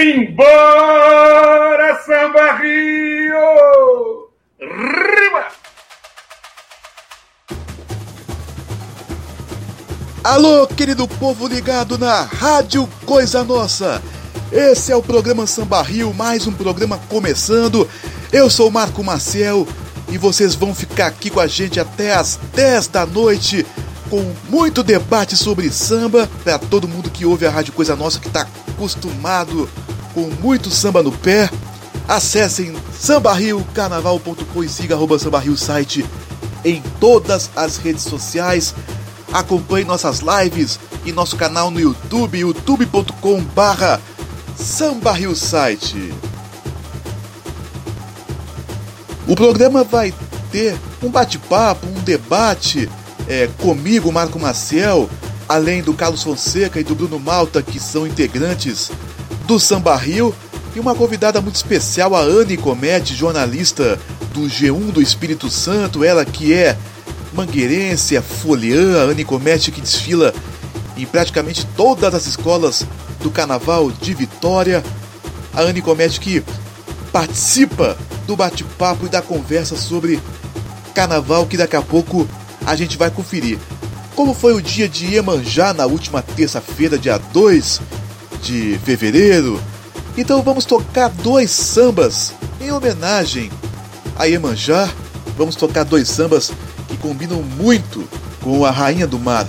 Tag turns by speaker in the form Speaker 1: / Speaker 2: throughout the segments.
Speaker 1: Simbora, Samba Rio! Riba!
Speaker 2: Alô, querido povo ligado na Rádio Coisa Nossa. Esse é o programa Samba Rio, mais um programa começando. Eu sou Marco Maciel e vocês vão ficar aqui com a gente até as 10 da noite com muito debate sobre samba para todo mundo que ouve a Rádio Coisa Nossa que está acostumado com muito samba no pé. Acessem sambarriocarnaval.com e siga arroba sambarrio site em todas as redes sociais. Acompanhe nossas lives e nosso canal no YouTube, youtube.com barra Sambarrio site. O programa vai ter um bate-papo, um debate é, comigo, Marco Maciel, além do Carlos Fonseca e do Bruno Malta, que são integrantes do Samba Rio, e uma convidada muito especial, a Anne Comete, jornalista do G1 do Espírito Santo, ela que é mangueirense, é foliã, a Anne Comete que desfila em praticamente todas as escolas do Carnaval de Vitória. A Anne Comete que participa do bate-papo e da conversa sobre Carnaval que daqui a pouco a gente vai conferir. Como foi o dia de Iemanjá na última terça-feira, dia 2 de fevereiro? Então vamos tocar dois sambas em homenagem a Iemanjá. Vamos tocar dois sambas que combinam muito com a Rainha do Mar.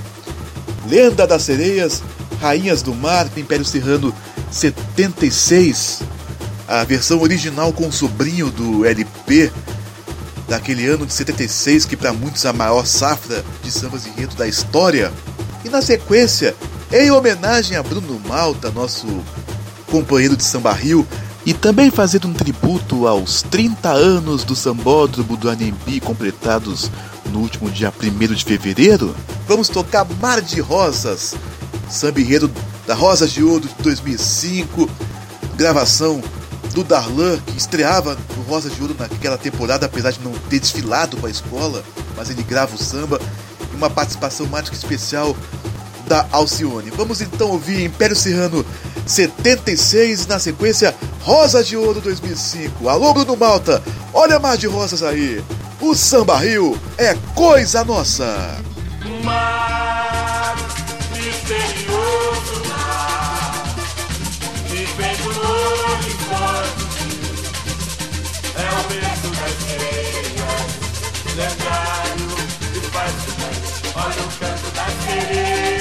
Speaker 2: Lenda das Sereias, Rainhas do Mar, Império Serrano 76. A versão original com o sobrinho do LP daquele ano de 76, que para muitos é a maior safra de sambas enredo da história. E na sequência, em homenagem a Bruno Malta, nosso companheiro de samba Rio, e também fazendo um tributo aos 30 anos do Sambódromo do Anembi completados no último dia 1 de fevereiro, vamos tocar Mar de Rosas, samba enredo da Rosas de Ouro de 2005, gravação do Darlan, que estreava no Rosa de Ouro naquela temporada, apesar de não ter desfilado com a escola, mas ele grava o samba, e uma participação mágica especial da Alcione. Vamos então ouvir Império Serrano 76, na sequência Rosa de Ouro 2005. Alô Bruno Malta, olha mais de rosas aí. O Samba Rio é coisa nossa.
Speaker 3: Mar misterioso mar, vivendo no horizonte, é o berço das sereias, lendário e fascinante. Olha o canto da sereia,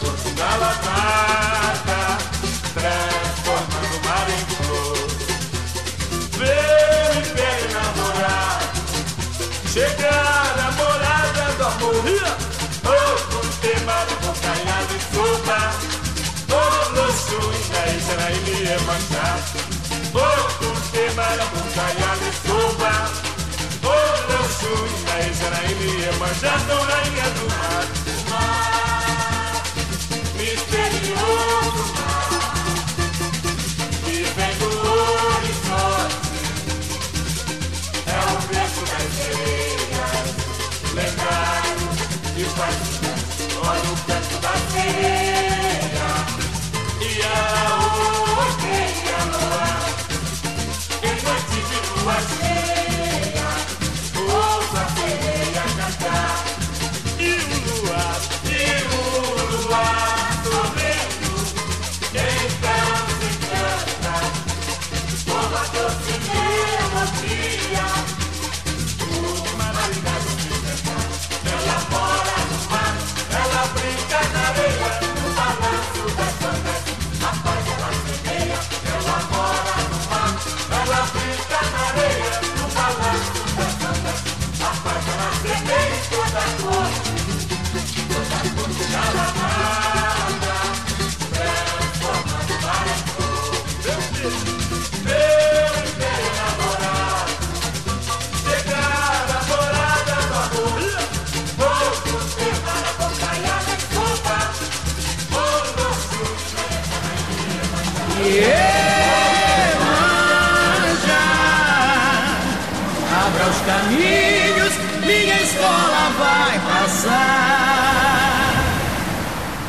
Speaker 3: corte da lavada, transformando o mar em flor. Vem, vem namorado, chegar a morada do amor. Oh, com tema de bocaiado e sopa. Oh, luxo, ainda Israel é manchado. Oh, com tema de bocaiado e sopa. Oh, luxo, ainda Israel é manchado. Rainha do mar,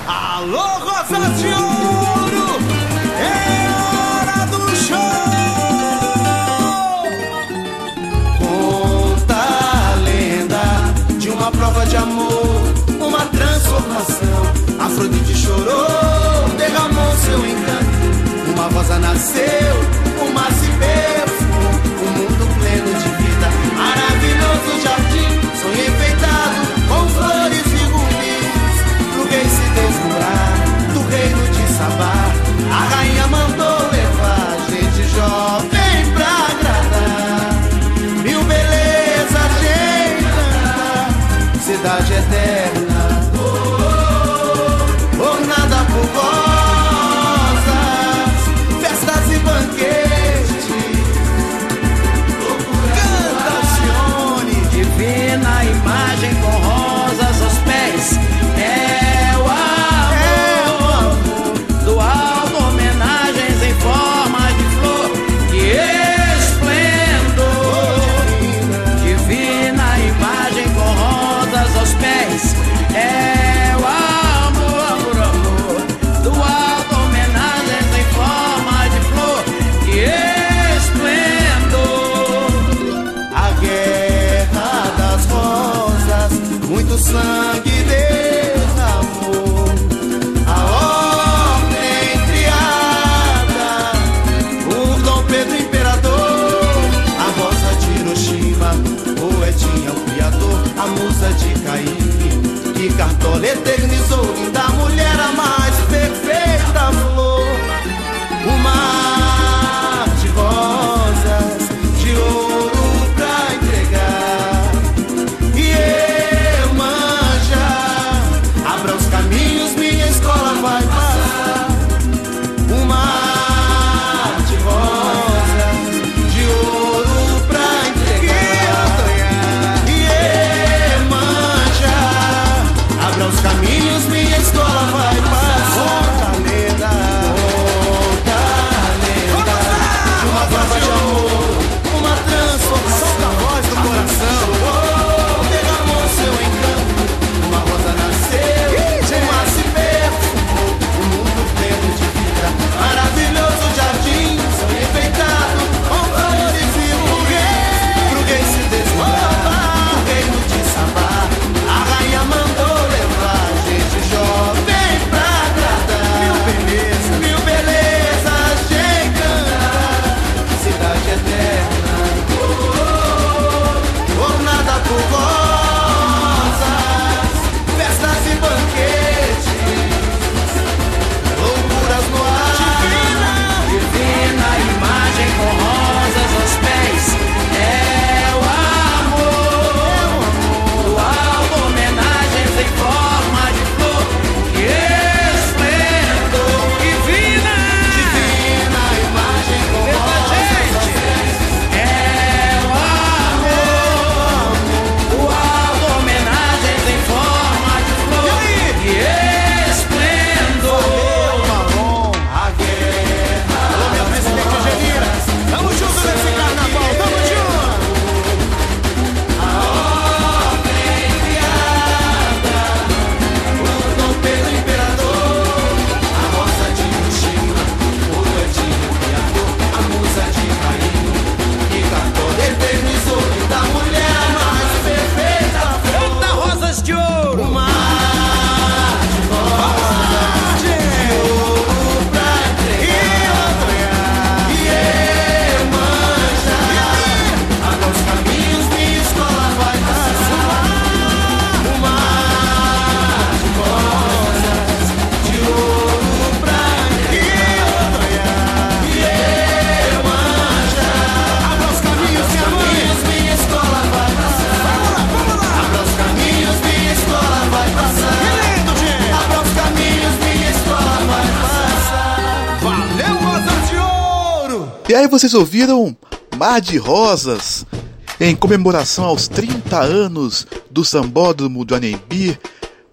Speaker 4: Alô, rosas de ouro, é hora do show. Conta a lenda de uma prova de amor, uma transformação. Afrodite chorou, derramou seu encanto. Uma rosa nasceu, uma se perfumou. Um mundo pleno de vida, maravilhoso jardim. Sonhei A rainha mandou levar gente jovem pra agradar. Mil belezas de encantar, cidade eterna.
Speaker 5: baby. vocês ouviram Mar de Rosas, em comemoração aos 30 anos do Sambódromo do Anembir.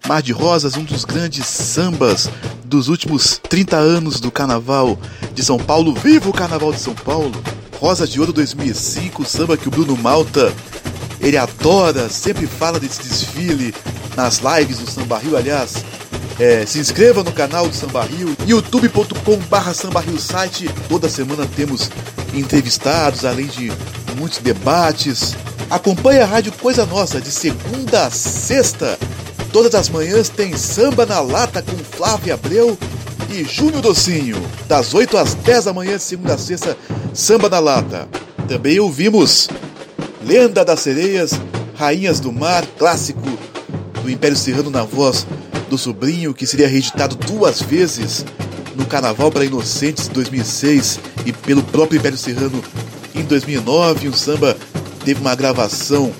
Speaker 5: Mar de Rosas, um dos grandes sambas dos últimos 30 anos do Carnaval de São Paulo. Viva o Carnaval de São Paulo! Rosa de Ouro 2005, samba que o Bruno Malta
Speaker 2: ele adora, sempre fala desse desfile nas lives do Samba Rio, aliás. É, se inscreva no canal do Samba Rio, youtube.com/barra site. Toda semana temos entrevistados, além de muitos debates. Acompanhe a Rádio Coisa Nossa de segunda a sexta. Todas as manhãs tem Samba na Lata com Flávio Abreu e Júnior Docinho. Das 8 às 10 da manhã, de segunda a sexta, Samba na Lata. Também ouvimos Lenda das Sereias, Rainhas do Mar, clássico do Império Serrano na voz do sobrinho, que seria reeditado duas vezes no Carnaval para Inocentes de 2006 e pelo próprio Império Serrano em 2009. O samba teve uma gravação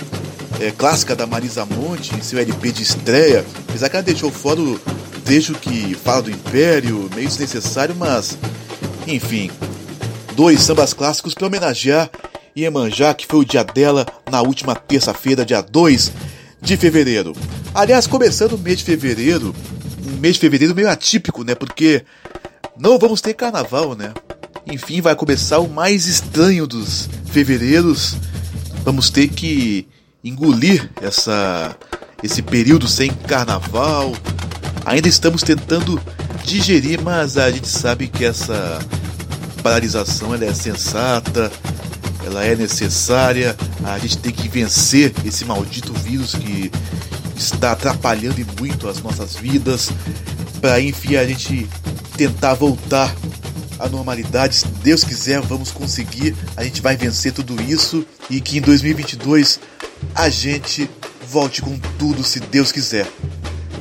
Speaker 2: é, clássica da Marisa Monte em seu LP de estreia, apesar que ela deixou fora o trecho que fala do Império, meio desnecessário, mas enfim. Dois sambas clássicos para homenagear Iemanjá, que foi o dia dela na última terça-feira, dia 2 de fevereiro. Aliás, começando o mês de fevereiro, um mês de fevereiro meio atípico, né? Porque não vamos ter carnaval, né? Enfim, vai começar o mais estranho dos fevereiros. Vamos ter que engolir essa esse período sem carnaval. Ainda estamos tentando digerir, mas a gente sabe que essa paralisação ela é sensata, ela é necessária. A gente tem que vencer esse maldito vírus que está atrapalhando muito as nossas vidas, para enfim a gente tentar voltar à normalidade. Se Deus quiser, vamos conseguir. A gente vai vencer tudo isso e que em 2022 a gente volte com tudo, se Deus quiser.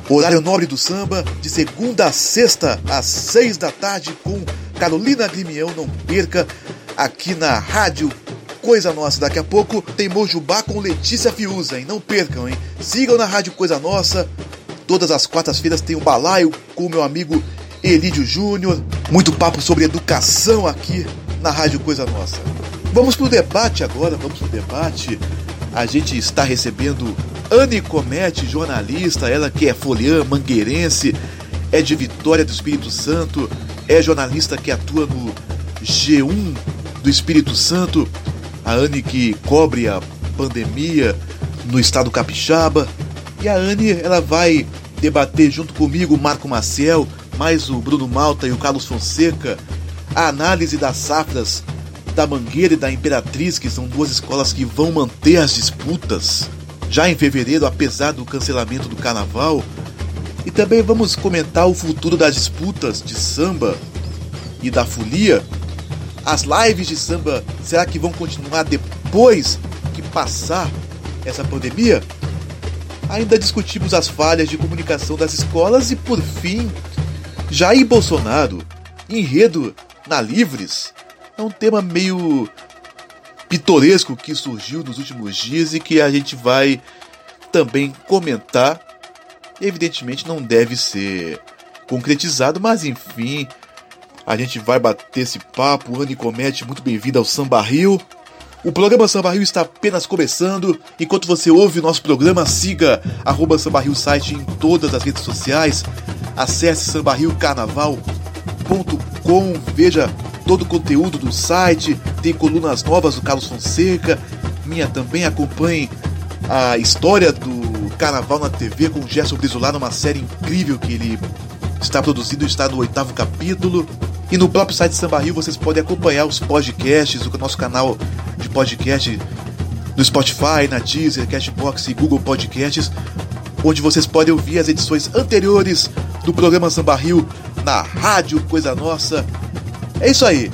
Speaker 2: Horário nobre do samba, de segunda a sexta, às seis da tarde, com Carolina Grimião. Não perca aqui na Rádio Coisa Nossa. Daqui a pouco tem Mojubá com Letícia Fiuza, hein? Não percam, hein? Sigam na Rádio Coisa Nossa. Todas as quartas-feiras tem o um balaio com meu amigo Elídio Júnior. Muito papo sobre educação aqui na Rádio Coisa Nossa. Vamos pro debate agora, vamos pro debate. A gente está recebendo Anne Comete, jornalista, ela que é foliã, mangueirense, é de Vitória do Espírito Santo, é jornalista que atua no G1 do Espírito Santo a Anne que cobre a pandemia no estado capixaba. E a Anne ela vai debater junto comigo, Marco Maciel, mais o Bruno Malta e o Carlos Fonseca, a análise das safras da Mangueira e da Imperatriz, que são duas escolas que vão manter as disputas já em fevereiro, apesar do cancelamento do carnaval. E também vamos comentar o futuro das disputas de samba e da folia as lives de samba, será que vão continuar depois que passar essa pandemia? Ainda discutimos as falhas de comunicação das escolas e, por fim, Jair Bolsonaro, enredo na Livres, é um tema meio pitoresco que surgiu nos últimos dias e que a gente vai também comentar. Evidentemente não deve ser concretizado, mas enfim, a gente vai bater esse papo. Anne Comete, muito bem-vindo ao Samba Rio. O programa Samba Rio está apenas começando. Enquanto você ouve o nosso programa, siga arroba Samba Rio site em todas as redes sociais. Acesse sambarriocarnaval.com, veja todo o conteúdo do site, tem colunas novas do Carlos Fonseca, minha também, acompanhe a história do Carnaval na TV com o Gerson Brizolar, uma série incrível que ele está produzindo, está no oitavo capítulo. E no próprio site Samba Rio vocês podem acompanhar os podcasts, o nosso canal de podcast no Spotify, na Deezer, Cashbox e Google Podcasts, onde vocês podem ouvir as edições anteriores do programa Samba Rio na Rádio Coisa Nossa. É isso aí.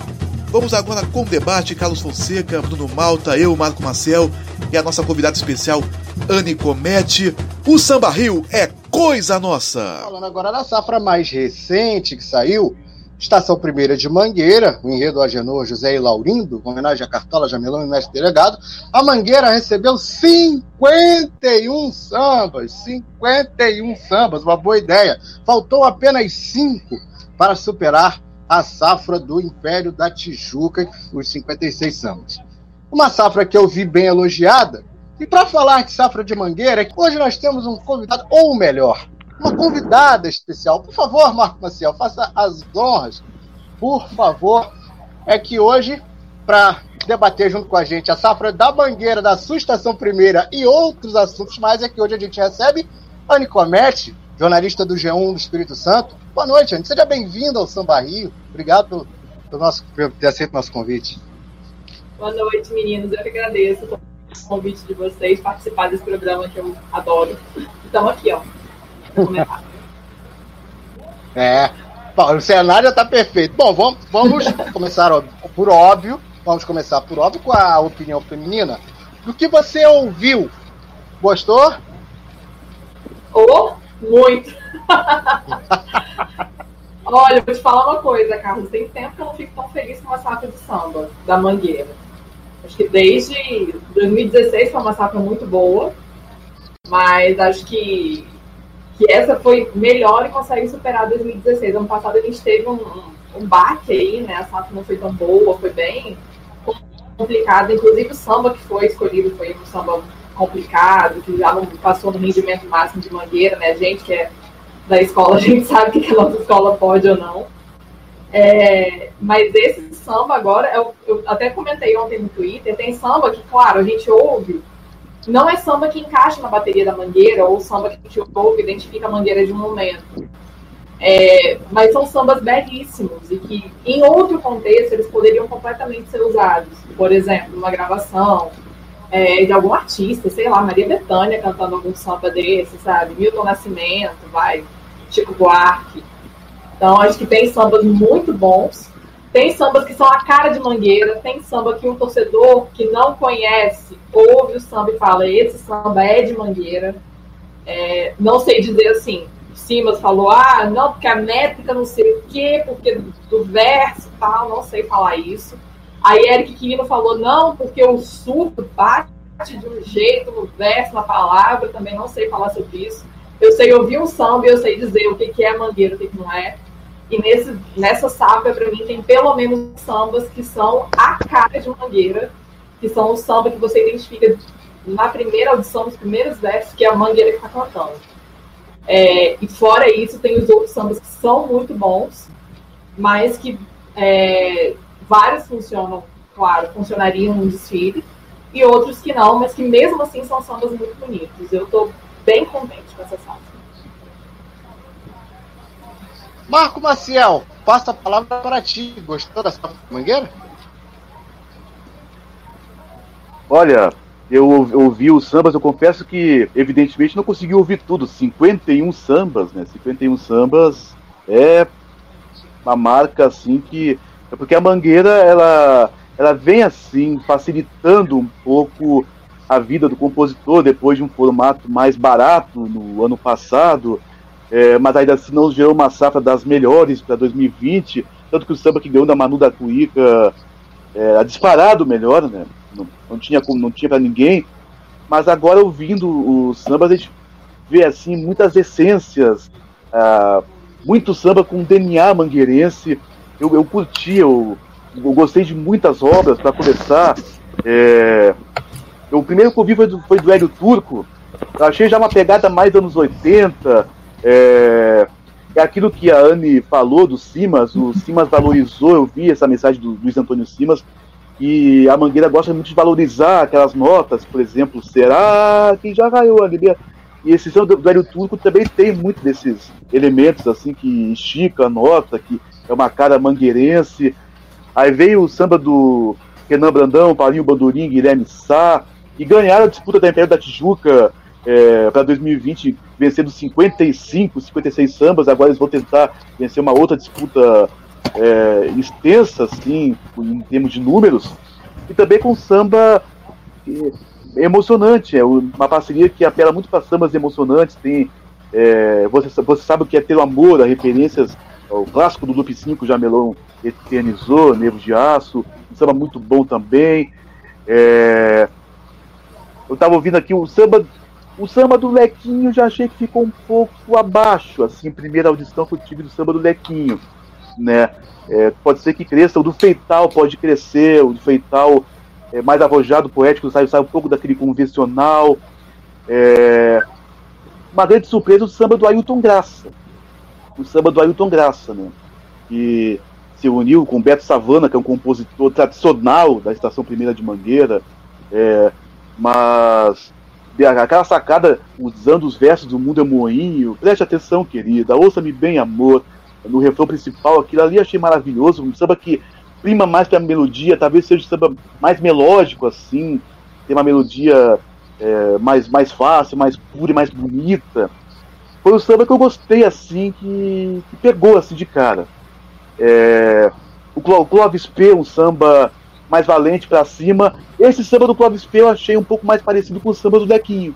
Speaker 2: Vamos agora com o debate, Carlos Fonseca, Bruno Malta, eu, Marco Marcel e a nossa convidada especial, Anne Comete. O Samba Rio é coisa nossa!
Speaker 6: Falando agora da safra mais recente que saiu, Estação Primeira de Mangueira, o enredo Agenor José e Laurindo, com homenagem a Cartola Jamelão e mestre delegado, a Mangueira recebeu 51 sambas, 51 sambas, uma boa ideia. Faltou apenas 5 para superar a safra do Império da Tijuca, os 56 sambas. Uma safra que eu vi bem elogiada, e para falar de safra de Mangueira, hoje nós temos um convidado, ou melhor, uma convidada especial. Por favor, Marco Maciel, faça as honras. Por favor. É que hoje, para debater junto com a gente a safra da Mangueira, da sua estação primeira e outros assuntos mais, é que hoje a gente recebe a Nicomete, jornalista do G1 do Espírito Santo. Boa noite, Anne. Seja bem-vindo ao Samba Rio. Obrigado pelo, nosso, por ter aceito o nosso convite.
Speaker 7: Boa noite, meninos. Eu que agradeço o convite de vocês, participar desse programa que eu adoro. Então, aqui, ó.
Speaker 6: É, o cenário já está perfeito. Bom, vamos, vamos começar por óbvio. Vamos começar por óbvio com a opinião feminina. Do que você ouviu? Gostou?
Speaker 7: Oh, muito. Olha, vou te falar uma coisa, Carlos. Tem tempo que eu não fico tão feliz com uma safra de samba da Mangueira. Acho que desde 2016 foi uma safra muito boa, mas acho que, que essa foi melhor e consegue superar 2016. Ano passado a gente teve um, um, baque aí, né? A safra não foi tão boa, foi bem complicada. Inclusive o samba que foi escolhido foi um samba complicado, que já não passou no rendimento máximo de Mangueira, né? A gente que é da escola, a gente sabe o que a nossa escola pode ou não. É, mas esse samba agora, eu, eu, até comentei ontem no Twitter, tem samba que, claro, a gente ouve, não é samba que encaixa na bateria da mangueira, ou samba que a gente ouve, identifica a mangueira de um momento. É, mas são sambas belíssimos e que, em outro contexto, eles poderiam completamente ser usados. Por exemplo, uma gravação é, de algum artista, sei lá, Maria Bethânia cantando algum samba desse, sabe? Milton Nascimento, vai, Chico Buarque. Então, acho que tem sambas muito bons. Tem sambas que são a cara de mangueira, tem samba que um torcedor que não conhece ouve o samba e fala: esse samba é de mangueira. É, não sei dizer assim. Simas falou: ah, não, porque a métrica não sei o quê, porque do, verso e tal, não sei falar isso. Aí Eric Quirino falou: não, porque o surdo bate de um jeito no verso, na palavra, também não sei falar sobre isso. Eu sei ouvir um samba e eu sei dizer o que, é mangueira, o que não é. E nesse, nessa safra, para mim, tem pelo menos sambas que são a cara de mangueira, que são o samba que você identifica na primeira audição, nos primeiros versos, que é a mangueira que está cantando. É, e fora isso, tem os outros sambas que são muito bons, mas que é, vários funcionam, claro, funcionariam no desfile, e outros que não, mas que mesmo assim são sambas muito bonitos. Eu estou bem contente com essa safra.
Speaker 6: Marco Maciel, passa a palavra para ti. Gostou safra mangueira?
Speaker 8: Olha, eu ouvi os sambas, eu confesso que, evidentemente, não consegui ouvir tudo. 51 sambas, né? 51 sambas é uma marca assim que. É porque a mangueira, ela, ela vem assim, facilitando um pouco a vida do compositor depois de um formato mais barato no ano passado, é, mas ainda assim não gerou uma safra das melhores para 2020, tanto que o samba que ganhou da Manu da Cuíca é, disparado melhor, né? Não, não tinha não tinha para ninguém, mas agora ouvindo os sambas a gente vê assim muitas essências, ah, muito samba com DNA mangueirense. Eu, eu curti, eu, eu gostei de muitas obras para começar. É, o primeiro que eu vi foi do, foi do Hélio Turco. Eu achei já uma pegada mais anos 80. É, é aquilo que a Anne falou do Simas. O Simas valorizou, eu vi essa mensagem do Luiz Antônio Simas. E a Mangueira gosta muito de valorizar aquelas notas, por exemplo, será que já caiu ali? E esse samba do Hélio Turco também tem muito desses elementos, assim, que estica a nota, que é uma cara mangueirense. Aí veio o samba do Renan Brandão, Paulinho Bandorim, Guilherme Sá, e ganharam a disputa da Império da Tijuca é, para 2020, vencendo 55, 56 sambas. Agora eles vão tentar vencer uma outra disputa é, extensa, assim, em termos de números, e também com samba é, emocionante. É uma parceria que apela muito para sambas emocionantes. Tem, é, você, você sabe o que é ter o amor, a referências o clássico do Loop 5, Jamelão eternizou, Nervo de Aço, um samba muito bom também. É, eu tava ouvindo aqui o samba. O samba do Lequinho já achei que ficou um pouco abaixo, assim, primeira audição que eu tive do samba do Lequinho, né? É, pode ser que cresça, o do Feital pode crescer, o do Feital é mais arrojado, poético, sai, sai um pouco daquele convencional. É, uma grande surpresa o samba do Ailton Graça. O samba do Ailton Graça, né? Que se uniu com Beto Savana, que é um compositor tradicional da Estação Primeira de Mangueira, é, mas aquela sacada usando os versos do Mundo é Moinho, preste atenção, querida, ouça-me bem, amor, no refrão principal, aquilo ali achei maravilhoso, um samba que prima mais que a melodia, talvez seja um samba mais melódico, assim, tem uma melodia é, mais, mais fácil, mais pura e mais bonita. Foi um samba que eu gostei, assim, que, que pegou, assim, de cara. É, o Clóvis P, um samba mais valente para cima. Esse samba do Clóvis P eu achei um pouco mais parecido com o samba do Dequinho.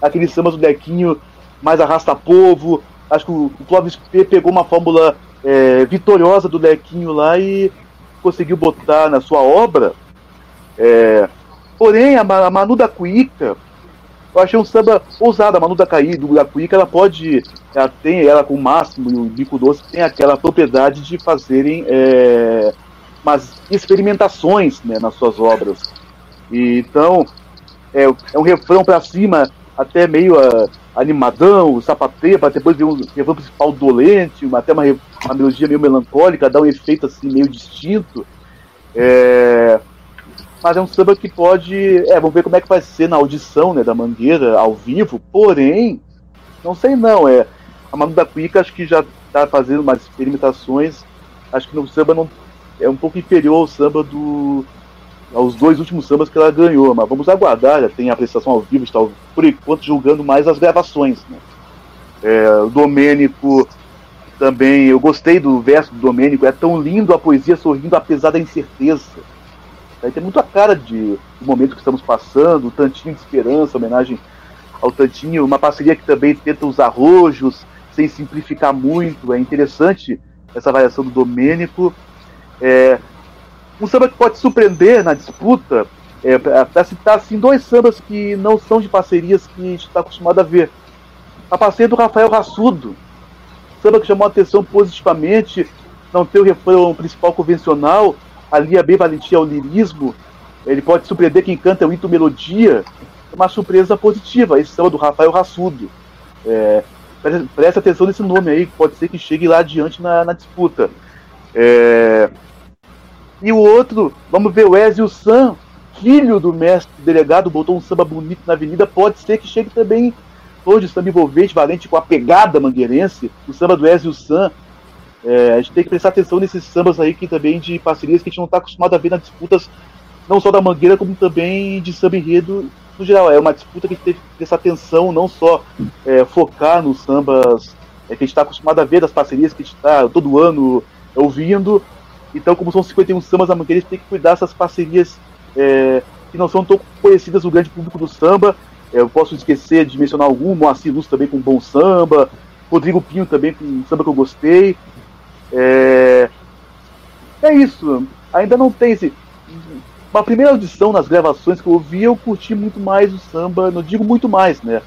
Speaker 8: Aquele samba do Dequinho mais arrasta-povo. Acho que o, Clóvis P pegou uma fórmula é, vitoriosa do Dequinho lá e conseguiu botar na sua obra. É, porém, a, Manu da Cuíca, eu achei um samba ousado. A Manu da, Caí, do, da Cuíca, ela pode. Ela tem, ela com o Máximo e o Bico Doce, tem aquela propriedade de fazerem é, umas experimentações né, nas suas obras. E, então, é, é um refrão para cima, até meio uh, animadão, sapateia, para depois ver um refrão principal dolente, uma, até uma, uma melodia meio melancólica, dá um efeito assim meio distinto. É, mas é um samba que pode. É, vamos ver como é que vai ser na audição né, da Mangueira ao vivo, porém, não sei não, é. A Manu da Cuica acho que já está fazendo umas experimentações. Acho que no samba não é um pouco inferior ao samba do. aos dois últimos sambas que ela ganhou, mas vamos aguardar, já tem a apreciação ao vivo, está por enquanto julgando mais as gravações. Né? É, o Domênico também, eu gostei do verso do Domênico, é tão lindo a poesia sorrindo apesar da incerteza. Aí tem muito a cara de, do momento que estamos passando, o Tantinho de Esperança, homenagem ao Tantinho, uma parceria que também tenta usar rojos, sem simplificar muito, é interessante essa variação do Domênico. É, um samba que pode surpreender na disputa, é, para citar assim, dois sambas que não são de parcerias que a gente está acostumado a ver. A parceria do Rafael Rassudo, samba que chamou a atenção positivamente, não tem o refrão principal convencional, ali é bem valentia ao lirismo, ele pode surpreender quem canta o Ito Melodia, é uma surpresa positiva, esse samba do Rafael Rassudo. É, preste atenção nesse nome aí, pode ser que chegue lá adiante na, na disputa. É, e o outro, vamos ver o Ezio San, filho do mestre delegado, botou um samba bonito na avenida, pode ser que chegue também hoje samba envolvente, valente com a pegada mangueirense, o samba do Ezio San. É, a gente tem que prestar atenção nesses sambas aí que também de parcerias que a gente não está acostumado a ver nas disputas, não só da Mangueira, como também de samba enredo no geral. É uma disputa que a gente tem que prestar atenção, não só é, focar nos sambas é, que a gente está acostumado a ver, das parcerias que a gente está todo ano ouvindo, então, como são 51 sambas a gente tem que cuidar dessas parcerias é, que não são tão conhecidas no grande público do samba. É, eu posso esquecer de mencionar algum, Moacir Luz também com bom samba, Rodrigo Pinho também com um samba que eu gostei. É, é isso. Ainda não tem esse. Uma primeira audição nas gravações que eu ouvi, eu curti muito mais o samba, não digo muito mais, né?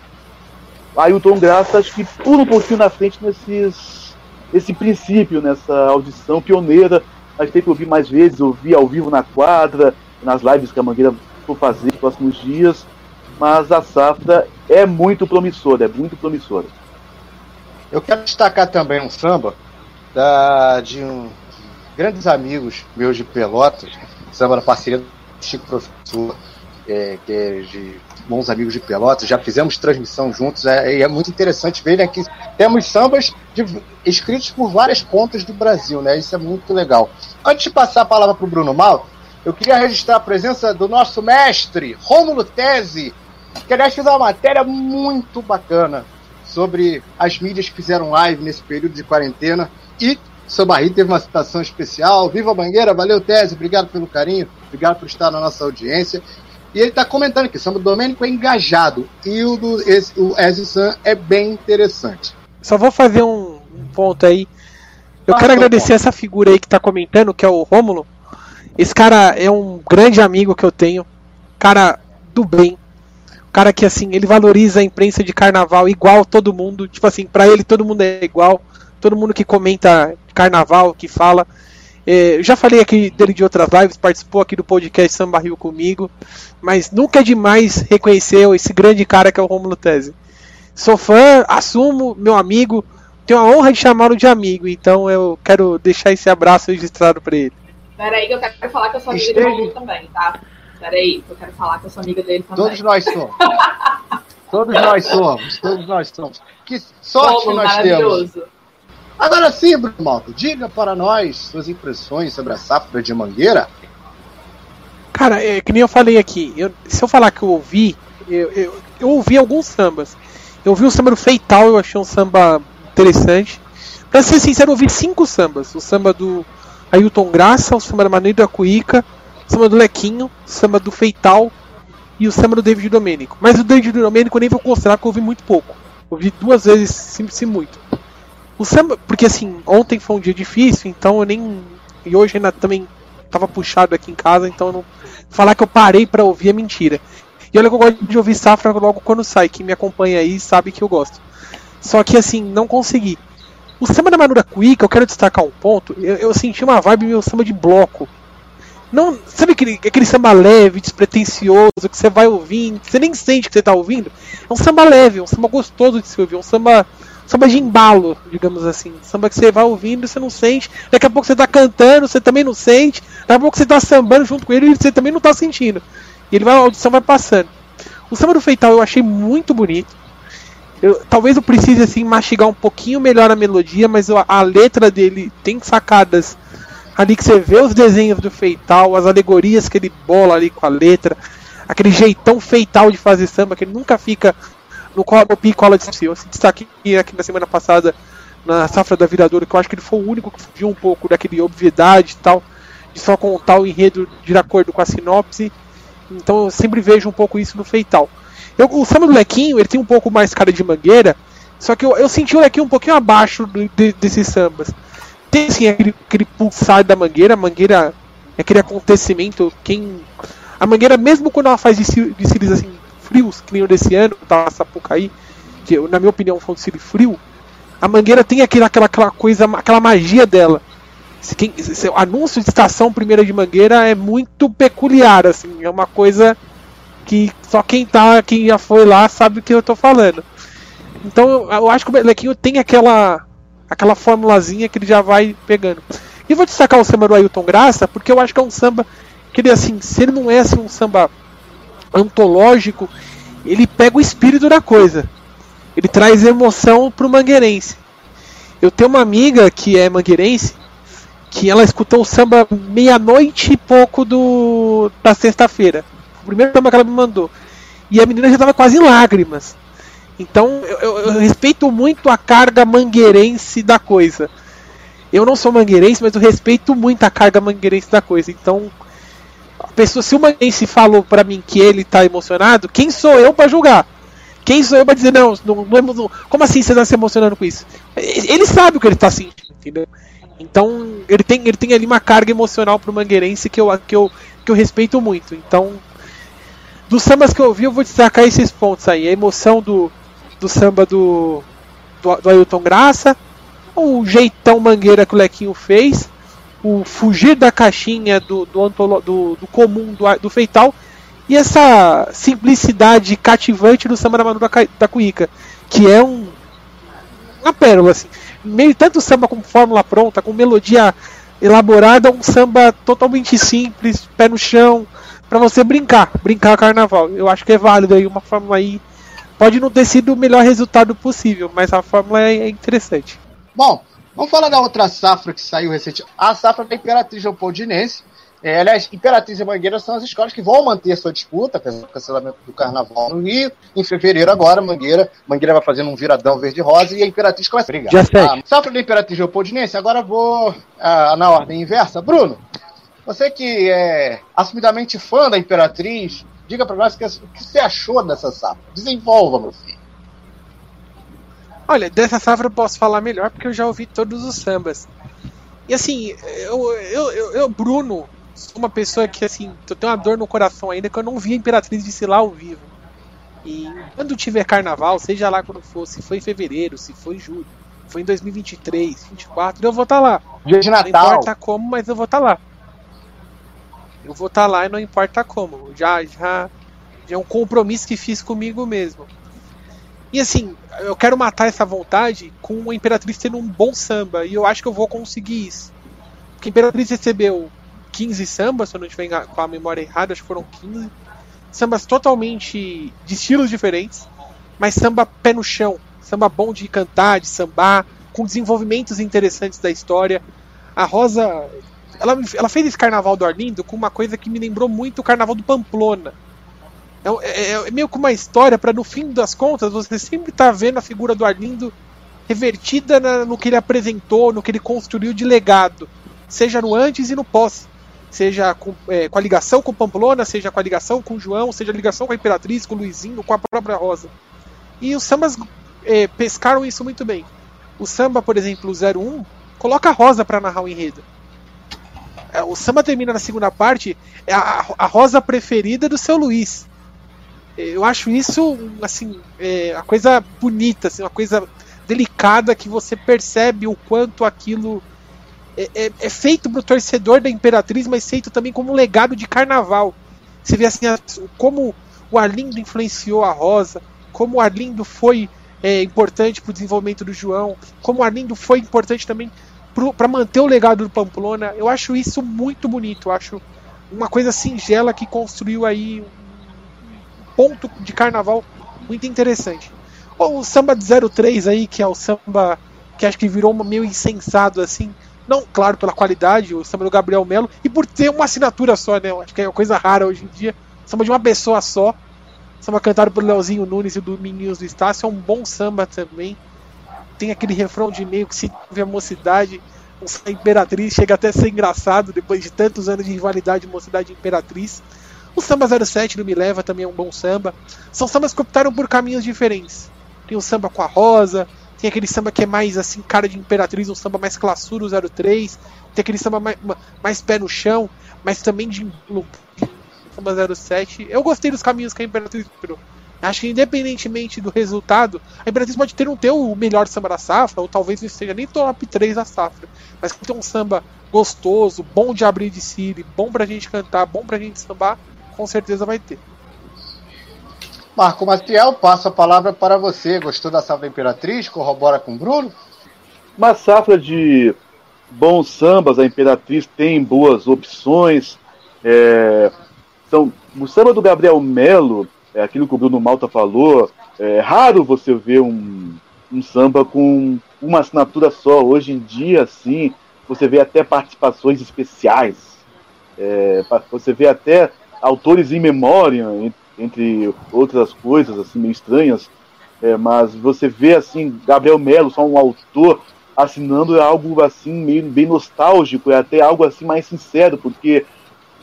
Speaker 8: Aí o Tom Graça acho que pula um pouquinho na frente nesses, esse princípio, nessa audição pioneira a gente tem que ouvir mais vezes, ouvir ao vivo na quadra, nas lives que a Mangueira for fazer nos próximos dias. Mas a safra é muito promissora, é muito promissora.
Speaker 6: Eu quero destacar também um samba da, de um, grandes amigos meus de Pelotas, samba da parceria do Chico Professor, é, que é de bons amigos de Pelotas, já fizemos transmissão juntos, é, é muito interessante ver aqui. Temos sambas de, escritos por várias pontas do Brasil, né? Isso é muito legal. Antes de passar a palavra para o Bruno Mal, eu queria registrar a presença do nosso mestre, Rômulo Tese, que aliás fez uma matéria muito bacana sobre as mídias que fizeram live nesse período de quarentena e Sambarri teve uma citação especial. Viva a Bangueira, valeu Tese, obrigado pelo carinho, obrigado por estar na nossa audiência. E ele está comentando que o Samba Domênico é engajado e o do esse, o Ezio San é bem interessante.
Speaker 9: Só vou fazer um, um ponto aí. Eu ah, quero agradecer ponto. essa figura aí que está comentando, que é o Rômulo. Esse cara é um grande amigo que eu tenho, cara do bem, cara que assim ele valoriza a imprensa de carnaval igual todo mundo, tipo assim para ele todo mundo é igual, todo mundo que comenta carnaval, que fala, é, eu já falei aqui dele de outras lives, participou aqui do podcast Samba Rio comigo, mas nunca é demais reconhecer esse grande cara que é o Romulo Tese. Sou fã, assumo, meu amigo, tenho a honra de chamá-lo de amigo, então eu quero deixar esse abraço registrado pra ele.
Speaker 7: Peraí, que eu quero falar que eu sou amiga
Speaker 6: Esteja-
Speaker 7: de Romulo também, tá? Peraí, que eu quero falar que eu sou amiga dele também.
Speaker 6: Todos nós somos. Todos nós somos. Todos nós somos. Que sorte que nós temos. Agora sim, Bruno Malta, diga para nós suas impressões sobre a safra de Mangueira.
Speaker 9: Cara, é, que nem eu falei aqui, eu- se eu falar que eu ouvi, eu, eu, eu ouvi alguns sambas. Eu ouvi o samba do Feital, eu achei um samba interessante. Pra ser sincero, eu ouvi cinco sambas. O samba do Ailton Graça, o samba da Maneiro da Cuíca, o samba do Lequinho, o samba do Feital e o samba do David Domênico. Mas o David Domênico eu nem vou considerar porque eu ouvi muito pouco. Ouvi duas vezes, se, se muito. O samba, porque assim, ontem foi um dia difícil, então eu nem. E hoje ainda também tava puxado aqui em casa, então não. Falar que eu parei pra ouvir é mentira. E olha que eu gosto de ouvir Safra logo quando sai. Quem me acompanha aí sabe que eu gosto. Só que assim, não consegui. O samba da Manura Cuica, eu quero destacar um ponto. Eu, eu senti uma vibe meio samba de bloco. Não, sabe aquele, aquele samba leve, despretensioso, que você vai ouvindo, que você nem sente que você tá ouvindo? É um samba leve, um samba gostoso de se ouvir, um samba, samba de embalo, digamos assim. Samba que você vai ouvindo e você não sente. Daqui a pouco você tá cantando, você também não sente. Daqui a pouco você tá sambando junto com ele e você também não tá sentindo. E ele vai, a audição vai passando. O samba do Feital eu achei muito bonito. Eu- talvez eu precise assim mastigar um pouquinho melhor a melodia, mas a letra dele tem sacadas ali que você vê os desenhos do Feital, as alegorias que ele bola ali com a letra, aquele jeitão feital de fazer samba que ele nunca fica no cola de si. Eu destaquei aqui na semana passada na safra da viradora que eu acho que ele foi o único que fugiu um pouco daquele obviedade e tal, de só contar o enredo de acordo com a sinopse. Então eu sempre vejo um pouco isso no Feital. Eu- o samba do Lequinho, ele tem um pouco mais cara de mangueira, só que eu, eu senti o Lequinho um pouquinho abaixo do- de- desses sambas. Tem assim aquele, aquele pulsar da mangueira, a mangueira é aquele acontecimento, quem. A mangueira, mesmo quando ela faz desfiles desfiles, assim, frios, que o desse ano, tá, Sapucaí, que na minha opinião foi um desfile frio, a mangueira tem aquela, aquela, aquela coisa, aquela magia dela. Se quem, se- o anúncio de estação primeira de mangueira é muito peculiar, assim, é uma coisa que só quem tá, quem já foi lá sabe o que eu tô falando. Então eu, eu acho que o Belequinho tem aquela aquela formulazinha que ele já vai pegando. E vou destacar o samba do Ailton Graça, porque eu acho que é um samba que ele assim, se ele não é assim, um samba antológico, ele pega o espírito da coisa. Ele traz emoção pro mangueirense. Eu tenho uma amiga que é mangueirense, que ela escutou o samba meia-noite e pouco do da sexta-feira. O primeiro samba que ela me mandou. E a menina já estava quase em lágrimas. Então eu, eu- eu respeito muito a carga mangueirense da coisa. Eu não sou mangueirense, mas eu respeito muito a carga mangueirense da coisa. Então, a pessoa, se o mangueirense falou pra mim que ele tá emocionado, quem sou eu pra julgar? Quem sou eu pra dizer, não, não, não, emo- como assim você tá se emocionando com isso? Ele sabe o que ele tá sentindo, entendeu? Então, ele tem, ele tem ali uma carga emocional pro mangueirense que eu, que eu, que eu respeito muito. Então, dos sambas que eu ouvi, eu vou destacar esses pontos aí. A emoção do, do samba do, do, do Ailton Graça, o jeitão mangueira que o Lequinho fez, o fugir da caixinha do, do, antolo- do, do comum do, do Feital, e essa simplicidade cativante do samba da Manu da, da Cuíca, que é um, uma pérola, assim. Meio tanto samba com fórmula pronta, com melodia elaborada, um samba totalmente simples, pé no chão, pra você brincar, brincar carnaval. Eu acho que é válido aí, uma fórmula aí. Pode não ter sido o melhor resultado possível, mas a fórmula é, é interessante.
Speaker 6: Bom, vamos falar da outra safra que saiu recente. A safra da Imperatriz Leopoldinense. É, aliás, Imperatriz e Mangueira são as escolas que vão manter sua disputa, apesar do cancelamento do carnaval no Rio. Em fevereiro, agora, Mangueira, Mangueira vai fazendo um viradão verde-rosa e a Imperatriz começa a brigar.
Speaker 9: Já sei.
Speaker 6: A safra da Imperatriz Leopoldinense, agora vou ah, na ordem inversa. Bruno, você que é assumidamente fã da Imperatriz, diga pra nós o que, o que você achou dessa safra. Desenvolva, meu filho.
Speaker 9: Olha, dessa safra eu posso falar melhor porque eu já ouvi todos os sambas. E assim, eu, eu, eu, eu, Bruno, sou uma pessoa que assim, eu tenho uma dor no coração ainda que eu não vi a Imperatriz desfilar ao vivo. E quando tiver carnaval, seja lá quando for, se foi em fevereiro, se foi em julho, foi em 2023, 2024, eu vou estar lá.
Speaker 6: Dia de
Speaker 9: Não
Speaker 6: Natal.
Speaker 9: importa como, mas eu vou estar lá. Eu vou estar lá e não importa como. Já, já, já é um compromisso que fiz comigo mesmo. E assim, eu quero matar essa vontade com a Imperatriz tendo um bom samba. E eu acho que eu vou conseguir isso. Porque a Imperatriz recebeu 15 sambas, se eu não estiver com a memória errada, acho que foram 15. Sambas totalmente de estilos diferentes, mas samba pé no chão. Samba bom de cantar, de sambar, com desenvolvimentos interessantes da história. A Rosa, ela, ela fez esse carnaval do Arlindo com uma coisa que me lembrou muito o carnaval do Pamplona. É, é, é meio que uma história para no fim das contas você sempre tá vendo a figura do Arlindo revertida na, no que ele apresentou, no que ele construiu de legado, seja no antes e no pós. Seja com, é, com a ligação com Pamplona, seja com a ligação com João, seja a ligação com a Imperatriz, com o Luizinho, com a própria Rosa. E os sambas é, pescaram isso muito bem. O samba, por exemplo, o 01, coloca a Rosa para narrar o enredo. É, o samba termina na segunda parte, é a, a Rosa preferida do seu Luiz. Eu acho isso, assim, é, coisa bonita, assim, uma coisa delicada que você percebe o quanto aquilo é, é, é feito para o torcedor da Imperatriz, mas feito também como um legado de carnaval. Você vê assim como o Arlindo influenciou a Rosa, como o Arlindo foi é, importante para o desenvolvimento do João, como o Arlindo foi importante também para manter o legado do Pamplona. Eu acho isso muito bonito, eu acho uma coisa singela que construiu aí ponto de carnaval muito interessante. O samba de 03 aí, que é o samba que acho que virou meio insensado assim. Não, claro, pela qualidade, o samba do Gabriel Melo, e por ter uma assinatura só, né? Acho que é uma coisa rara hoje em dia. Samba de uma pessoa só. Samba cantado pelo Leozinho Nunes e do Meninos do Estácio. É um bom samba também. Tem aquele refrão de meio que se vê a mocidade. A Imperatriz chega até a ser engraçado depois de tantos anos de rivalidade Mocidade e Imperatriz. O samba 07 do Me Leva também é um bom samba. São sambas que optaram por caminhos diferentes. Tem o samba com a Rosa, tem aquele samba que é mais assim, cara de imperatriz, um samba mais classuro 03, tem aquele samba mais, mais pé no chão, mas também de samba 07. Eu gostei dos caminhos que a Imperatriz procurou. Acho que independentemente do resultado, a Imperatriz pode ter um ter o melhor samba da safra, ou talvez não esteja nem top 3 da safra. Mas tem um samba gostoso, bom de abrir de Siri, bom pra gente cantar, bom pra gente sambar, com certeza vai ter.
Speaker 6: Marco Maciel, passo a palavra para você. Gostou da safra Imperatriz? Corrobora com o Bruno?
Speaker 8: Uma safra de bons sambas, a Imperatriz tem boas opções. É, então, o samba do Gabriel Melo, é aquilo que o Bruno Malta falou, é raro você ver um, um samba com uma assinatura só. Hoje em dia, sim, você vê até participações especiais. É, você vê até autores em memória, entre outras coisas assim meio estranhas, é, mas você vê assim Gabriel Melo, só um autor assinando algo assim meio bem nostálgico, é até algo assim mais sincero, porque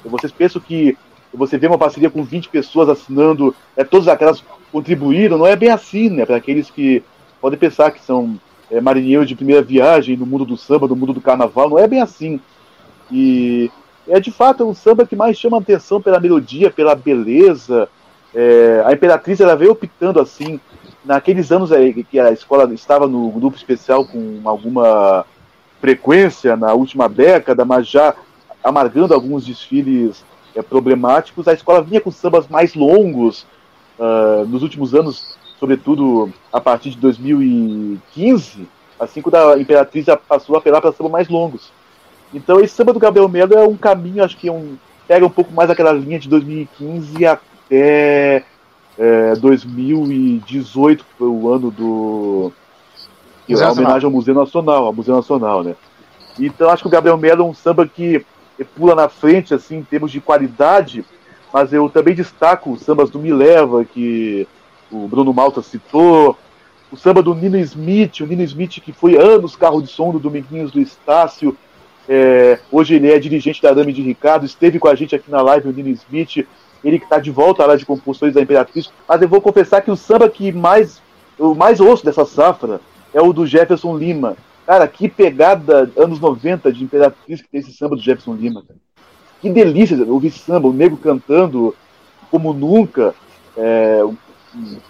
Speaker 8: vocês pensam que você vê uma parceria com 20 pessoas assinando, é todas aquelas contribuíram, não é bem assim, né? Para aqueles que podem pensar que são é, marinheiros de primeira viagem no mundo do samba, no mundo do carnaval, não é bem assim. E é de fato um samba que mais chama atenção pela melodia, pela beleza. É, a Imperatriz ela veio optando assim, naqueles anos que a escola estava no grupo especial com alguma frequência na última década, mas já amargando alguns desfiles é, problemáticos, a escola vinha com sambas mais longos. Uh, nos últimos anos, sobretudo a partir de 2015, assim quando a Imperatriz passou a apelar para sambas mais longos. Então esse samba do Gabriel Melo é um caminho, acho que é um, pega um pouco mais aquela linha de 2015 até é, 2018, que foi o ano do. Que é homenagem ao Museu Nacional, ao Museu Nacional, né? Então acho que o Gabriel Melo é um samba que pula na frente, assim, em termos de qualidade, mas eu também destaco os sambas do Me Leva, que o Bruno Malta citou, o samba do Nino Smith, o Nino Smith que foi anos carro de som do Dominguinhos do Estácio, é, hoje ele é dirigente da Dame de Ricardo, esteve com a gente aqui na live, o Nino Smith, ele que está de volta lá de composições da Imperatriz. Mas eu vou confessar que o samba que mais eu mais ouço dessa safra é o do Jefferson Lima. Cara, que pegada anos 90 de Imperatriz que tem esse samba do Jefferson Lima. Cara. Que delícia ouvir samba, o nego cantando como nunca. É, um,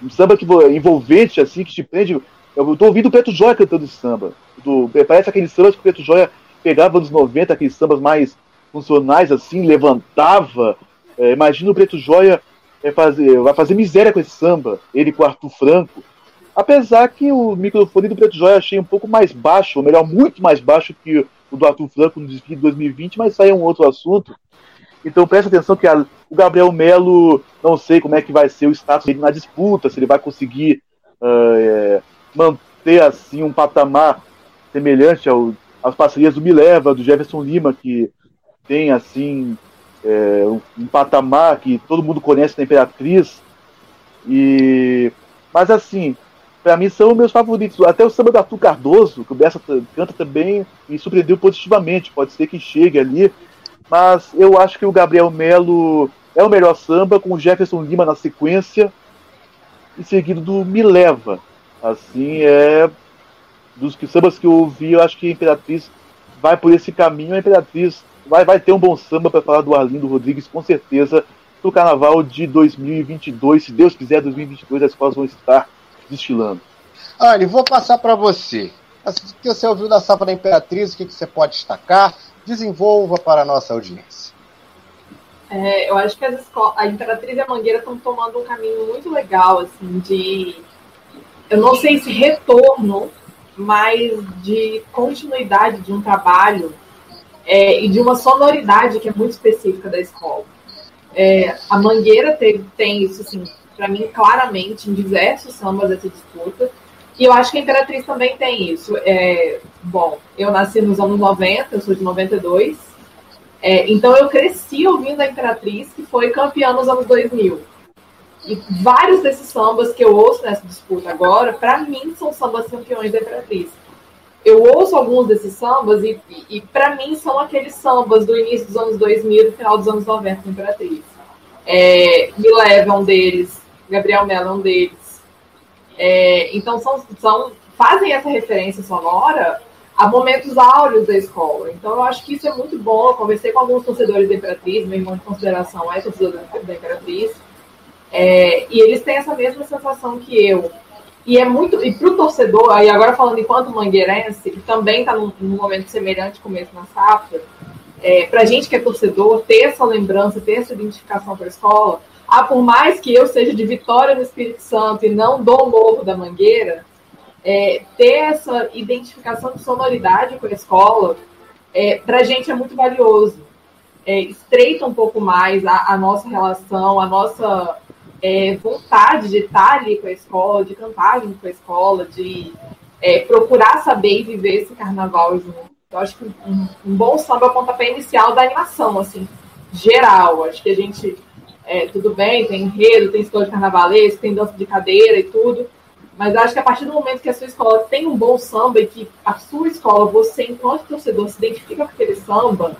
Speaker 8: um, samba que envolvente, assim, que te prende. Eu tô ouvindo o Preto Joia cantando esse samba. Do, parece aquele samba que o Preto Joia pegava nos 90 aqueles sambas mais funcionais assim, levantava. É, imagina o Preto Joia é, fazer, vai fazer miséria com esse samba, ele com o Arthur Franco. Apesar que o microfone do Preto Joia achei um pouco mais baixo, ou melhor, muito mais baixo que o do Arthur Franco no desfile de 2020, mas aí é um outro assunto. Então presta atenção que a, o Gabriel Melo, não sei como é que vai ser o status dele na disputa, se ele vai conseguir uh, é, manter assim um patamar semelhante ao, às parcerias do Mileva, do Jefferson Lima, que tem assim é, um, patamar que todo mundo conhece na Imperatriz. E mas assim, para mim são meus favoritos. Até o samba do Arthur Cardoso, que o Bessa canta também, me surpreendeu positivamente. Pode ser que chegue ali mas eu acho que o Gabriel Melo é o melhor samba, com o Jefferson Lima na sequência, e seguido do Me Leva. Assim, é. Dos que sambas que eu ouvi, eu acho que a Imperatriz vai por esse caminho. A Imperatriz vai, vai ter um bom samba para falar do Arlindo Rodrigues, com certeza, no carnaval de 2022. Se Deus quiser, 2022 as escolas vão estar desfilando.
Speaker 6: Olha, vou passar para você. O que você ouviu da safra da Imperatriz, o que você pode destacar? Desenvolva para a nossa audiência.
Speaker 7: É, eu acho que as escolas, a Imperatriz e a Mangueira estão tomando um caminho muito legal, assim, de. Eu não sei se retorno, mas de continuidade de um trabalho é, e de uma sonoridade que é muito específica da escola. É, a Mangueira tem, isso, assim, para mim, claramente, em diversos sambas dessa disputa. E eu acho que a Imperatriz também tem isso. É, bom, eu nasci nos anos 90, eu sou de 92. É, então eu cresci ouvindo a Imperatriz, que foi campeã nos anos 2000. E vários desses sambas que eu ouço nessa disputa agora, para mim, são sambas campeões da Imperatriz. Eu ouço alguns desses sambas e, e, e para mim, são aqueles sambas do início dos anos 2000 do final dos anos 90 da Imperatriz. É, Me Leva é um deles, Gabriel Mello é um deles. É, então, são, são, fazem essa referência sonora a momentos áureos da escola. Então, eu acho que isso é muito bom. Eu conversei com alguns torcedores da Imperatriz, meu irmão de consideração é torcedor da Imperatriz, é, e eles têm essa mesma sensação que eu. E é muito. E para o torcedor, aí agora falando enquanto mangueirense, que também está num, num, momento semelhante com esse na safra, é, para a gente que é torcedor, ter essa lembrança, ter essa identificação com a escola, ah, por mais que eu seja de Vitória no Espírito Santo e não do Morro da Mangueira, é, ter essa identificação de sonoridade com a escola, é, para a gente é muito valioso. É, estreita um pouco mais a, a nossa relação, a nossa é, vontade de estar ali com a escola, de cantar junto com a escola, de é, procurar saber e viver esse carnaval junto. Eu acho que um, um bom samba é o pontapé inicial da animação, assim, geral. Acho que a gente é, tudo bem, tem enredo, tem escola de carnavalesco, tem dança de cadeira e tudo. Mas acho que a partir do momento que a sua escola tem um bom samba e que a sua escola, você, enquanto torcedor, se identifica com aquele samba,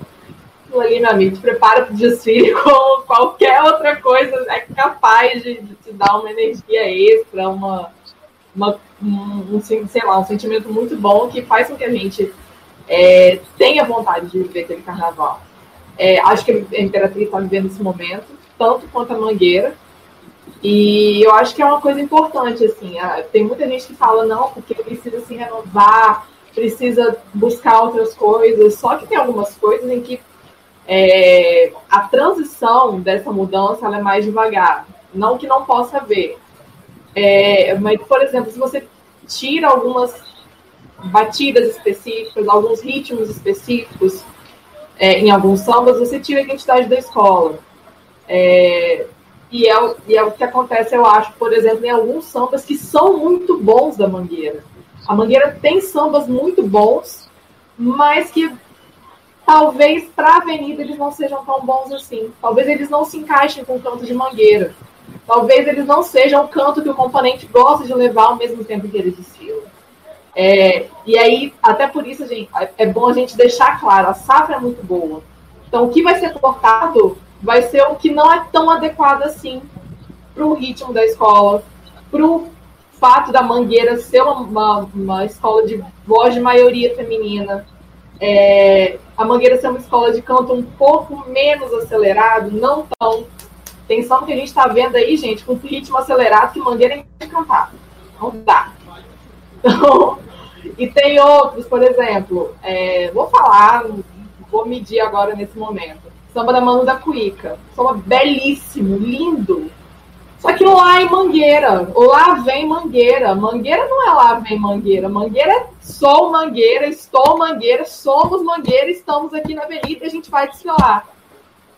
Speaker 7: aquilo ali, meu amigo, prepara para o desfile como qualquer outra coisa, é capaz de, de te dar uma energia extra, uma, uma, um, um, sei lá, um sentimento muito bom que faz com que a gente é, tenha vontade de viver aquele carnaval. É, acho que a Imperatriz está vivendo esse momento tanto quanto a Mangueira. E eu acho que é uma coisa importante, assim. Tem muita gente que fala, não, porque precisa se renovar, precisa buscar outras coisas. Só que tem algumas coisas em que é, a transição dessa mudança é mais devagar. Não que não possa ver. É, mas, por exemplo, se você tira algumas batidas específicas, alguns ritmos específicos é, em alguns sambas, você tira a identidade da escola. É, e, é, e é o que acontece, eu acho, por exemplo, em alguns sambas que são muito bons da Mangueira. A Mangueira tem sambas muito bons, mas que talvez para a Avenida eles não sejam tão bons assim. Talvez eles não se encaixem com o canto de Mangueira. Talvez eles não sejam o canto que o componente gosta de levar ao mesmo tempo que eles desfilam. É, e aí, até por isso, gente, é bom a gente deixar claro, a safra é muito boa. Então, o que vai ser cortado vai ser o que não é tão adequado assim para o ritmo da escola, para o fato da Mangueira ser uma, uma, uma, escola de voz de maioria feminina, é, a Mangueira ser uma escola de canto um pouco menos acelerado, não tão. Atenção que a gente está vendo aí, gente, com ritmo acelerado que Mangueira é cantar. Não dá. Então, e tem outros, por exemplo, é, vou falar, vou medir agora nesse momento. Samba da Manu da Cuíca. Samba belíssimo, lindo. Só que lá em Mangueira. Lá vem Mangueira. Mangueira não é lá vem Mangueira. Mangueira é sou Mangueira, estou Mangueira, somos Mangueira, estamos aqui na avenida e a gente vai desfilar.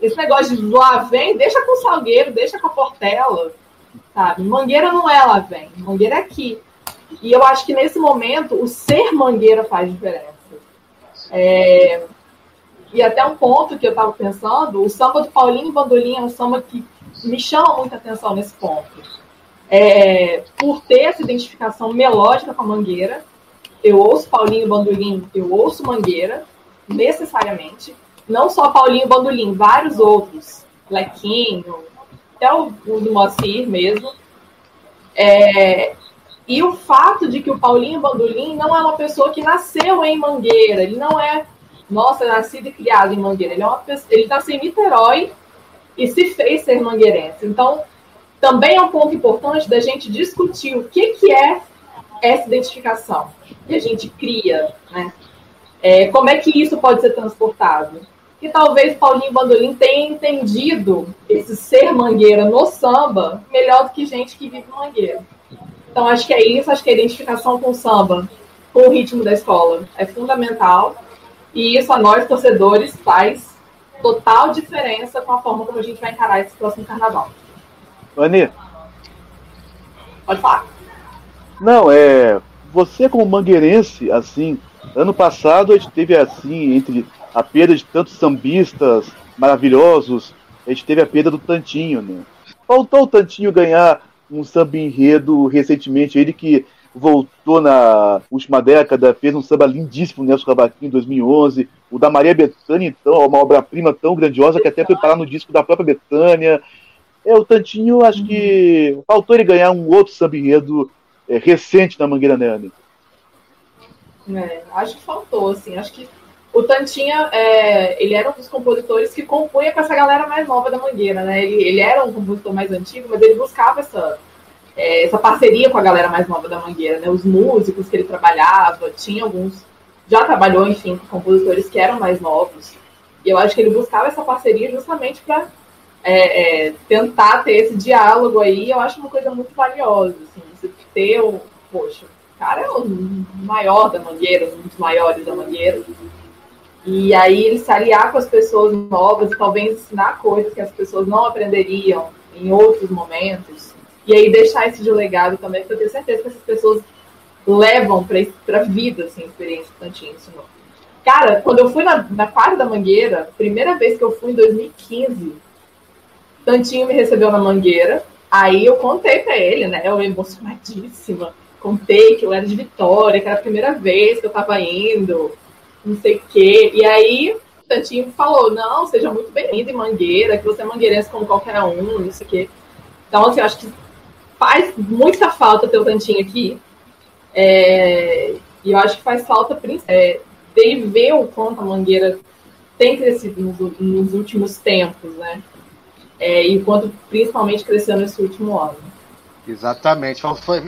Speaker 7: Esse negócio de lá vem, deixa com Salgueiro, deixa com a Portela, sabe? Mangueira não é lá vem. Mangueira é aqui. E eu acho que nesse momento o ser Mangueira faz diferença. É, e até um ponto que eu estava pensando, o samba do Paulinho Bandolim é um samba que me chama muita atenção nesse ponto. É, por ter essa identificação melódica com a Mangueira, eu ouço Paulinho Bandolim, eu ouço Mangueira, necessariamente. Não só Paulinho Bandolim, vários outros. Lequinho, até o, o do Moacir mesmo. É, e o fato de que o Paulinho Bandolim não é uma pessoa que nasceu em Mangueira, ele não é, nossa, nascido e criado em Mangueira, ele, é uma ele nasceu em Niterói e se fez ser mangueirense. Então, também é um ponto importante da gente discutir o que, que é essa identificação que a gente cria, né? É, como é que isso pode ser transportado? E talvez Paulinho Bandolim tenha entendido esse ser mangueira no samba melhor do que gente que vive mangueira. Então, acho que é isso, acho que a identificação com o samba, com o ritmo da escola, é fundamental. E isso a nós, torcedores, faz total diferença com a forma como a gente vai encarar esse próximo carnaval.
Speaker 8: Ani.
Speaker 7: Pode falar.
Speaker 8: Não, é. Você como mangueirense, assim, ano passado a gente teve assim, entre a perda de tantos sambistas maravilhosos, a gente teve a perda do Tantinho, né? Faltou o Tantinho ganhar um samba enredo recentemente, ele que voltou na última década, fez um samba lindíssimo, Nelson Cavaquinho, em 2011. O da Maria Bethânia, então, é uma obra-prima tão grandiosa que até foi parar no disco da própria Bethânia. É, o Tantinho, acho que faltou ele ganhar um outro samba é, recente na Mangueira Nerd.
Speaker 7: É, acho que faltou, assim, acho que o Tantinha, é, ele era um dos compositores que compunha com essa galera mais nova da Mangueira, né? Ele, ele era um compositor mais antigo, mas ele buscava essa, é, essa parceria com a galera mais nova da Mangueira, né? Os músicos que ele trabalhava, tinha alguns, já trabalhou, enfim, com compositores que eram mais novos. E eu acho que ele buscava essa parceria justamente para é, é, tentar ter esse diálogo aí. Eu acho uma coisa muito valiosa, assim, você ter o, poxa, o cara é o maior da Mangueira, um dos maiores da Mangueira. E aí ele se aliar com as pessoas novas e talvez ensinar coisas que as pessoas não aprenderiam em outros momentos e aí deixar esse de legado também, porque eu tenho certeza que essas pessoas levam para a vida assim, experiência Tantinho ensinou. Cara, quando eu fui na, na quadra da Mangueira, primeira vez que eu fui em 2015, Tantinho me recebeu na Mangueira, aí eu contei para ele, né, eu emocionadíssima, contei que eu era de Vitória, que era a primeira vez que eu estava indo, não sei o quê, e aí Tantinho falou, não, seja muito bem-vindo em Mangueira, que você é mangueirense como qualquer um, não sei o quê. Então, assim, eu acho que faz muita falta ter o Tantinho aqui. É, e eu acho que faz falta é, dele ver o quanto a Mangueira tem crescido nos, nos últimos tempos, né? É, e o quanto principalmente cresceu nesse último ano.
Speaker 6: Exatamente.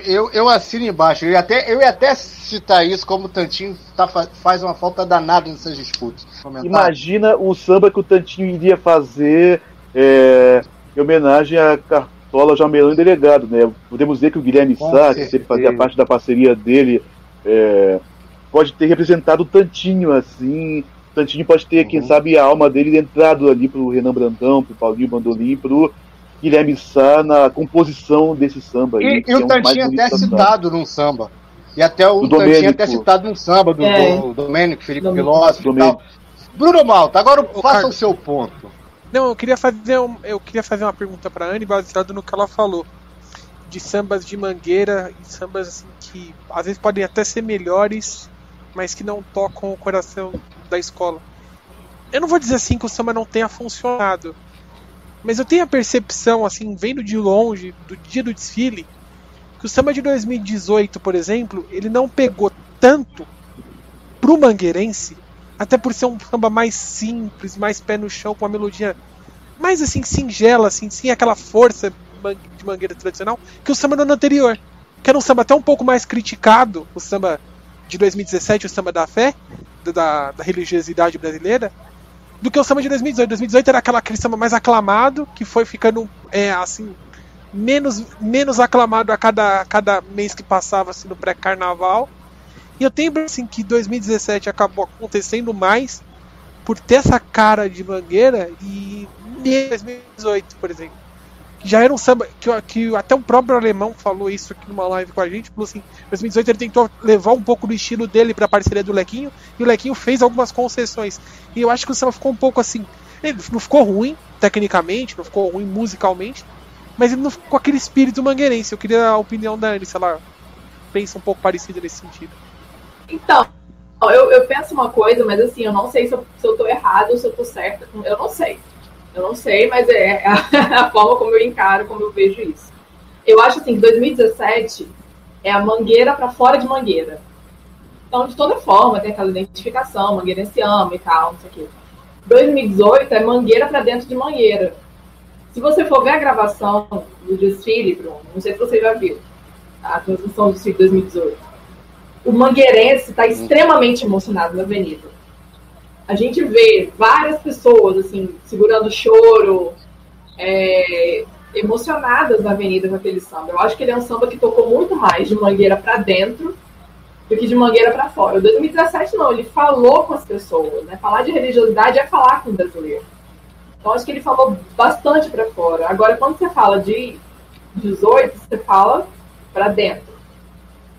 Speaker 6: Eu, eu assino embaixo. Eu ia, até, eu ia até citar isso como o Tantinho tá, faz uma falta danada nessas disputas.
Speaker 8: Imagina o samba que o Tantinho iria fazer é, em homenagem a Cartola Jamelão e Delegado, né? Podemos dizer que o Guilherme Sá, se ele fazia parte da parceria dele, é, pode ter representado o Tantinho, assim. O Tantinho pode ter, uhum. quem sabe, a alma dele entrado ali pro Renan Brandão, pro Paulinho Bandolim, pro Guilherme Sá na composição desse samba.
Speaker 6: E, e o é Tantinho até citado num samba. E até o Tantinho até citado num samba do, é. do, do Domênico, Felipe Filósofo e tal. Bruno Malta, agora o faça o seu ponto.
Speaker 9: Não, eu queria fazer, um, eu queria fazer uma pergunta para Anne baseado no que ela falou. De sambas de mangueira e sambas assim, que às vezes podem até ser melhores, mas que não tocam o coração da escola. Eu não vou dizer assim que o samba não tenha funcionado, mas eu tenho a percepção, assim, vendo de longe, do dia do desfile, que o samba de 2018, por exemplo, ele não pegou tanto pro mangueirense até por ser um samba mais simples, mais pé no chão, com uma melodia mais assim, singela, assim, sem aquela força de mangueira tradicional, que o samba do ano anterior. Que era um samba até um pouco mais criticado, o samba de 2017, o samba da fé, da, da religiosidade brasileira, do que o samba de 2018. 2018 era aquela, aquele samba mais aclamado, que foi ficando é, assim menos, menos aclamado a cada, cada mês que passava assim, no pré-carnaval. E eu tenho assim que 2017 acabou acontecendo mais por ter essa cara de mangueira e 2018, por exemplo. Já era um samba que, que até o próprio alemão falou isso aqui numa live com a gente, falou assim, 2018 ele tentou levar um pouco do estilo dele para a parceria do Lequinho e o Lequinho fez algumas concessões. E eu acho que o samba ficou um pouco assim, ele não ficou ruim tecnicamente, não ficou ruim musicalmente, mas ele não ficou com aquele espírito mangueirense. Eu queria a opinião da Anne, se ela pensa um pouco parecido nesse sentido.
Speaker 7: Então, eu, eu penso uma coisa, mas assim, eu não sei se eu, se eu tô errado ou se eu tô certa. Eu não sei. Eu não sei, mas é a, a forma como eu encaro, como eu vejo isso. Eu acho assim que 2017 é a mangueira para fora de mangueira. Então, de toda forma, tem aquela identificação, mangueira se ama e tal, não sei o quê. 2018 é mangueira para dentro de mangueira. Se você for ver a gravação do desfile, Bruno, não sei se você já viu, a transmissão do desfile de 2018, o mangueirense está extremamente emocionado na avenida. A gente vê várias pessoas, assim, segurando choro, é, emocionadas na avenida com aquele samba. Eu acho que ele é um samba que tocou muito mais de mangueira para dentro do que de mangueira para fora. O 2017 não, ele falou com as pessoas, né? Falar de religiosidade é falar com o brasileiro. Então acho que ele falou bastante para fora. Agora quando você fala de 18, você fala para dentro.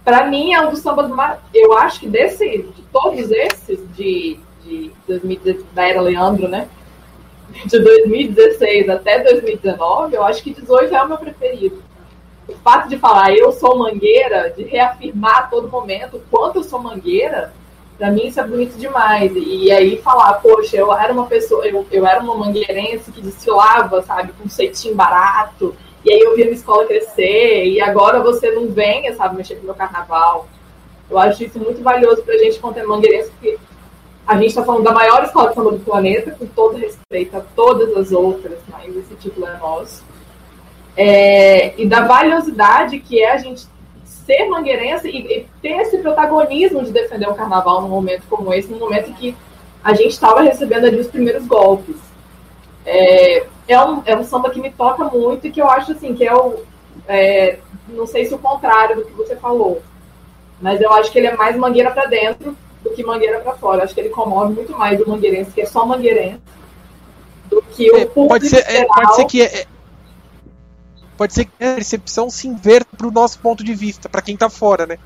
Speaker 7: Para mim é um dos sambas mais, eu acho que desse de todos esses de, de 2000, da era Leandro, né? De 2016 até 2019, eu acho que 18 é o meu preferido o fato de falar eu sou mangueira, de reafirmar a todo momento o quanto eu sou mangueira, para mim isso é bonito demais. E aí falar, poxa, eu era uma pessoa, eu, eu era uma mangueirense que desfilava, sabe, com ceitinho barato, e aí eu vi a minha escola crescer, e agora você não venha, sabe, mexer com o meu carnaval. Eu acho isso muito valioso pra gente quanto mangueirense, porque a gente está falando da maior escola de samba do planeta, com todo respeito a todas as outras, mas esse título é nosso é, e da valiosidade que é a gente ser mangueirense e, e, ter esse protagonismo de defender o carnaval num momento como esse, num momento em que a gente estava recebendo ali os primeiros golpes. É, é, um, é um samba que me toca muito e que eu acho assim, que é o. É, não sei se o contrário do que você falou, mas eu acho que ele é mais mangueira para dentro do que mangueira para fora. Acho que ele comove muito mais o mangueirense, que é só mangueirense, do que o
Speaker 9: é,
Speaker 7: público.
Speaker 9: Pode ser, é, pode ser que é, pode ser que a percepção se inverta pro nosso ponto de vista, para quem tá fora, né?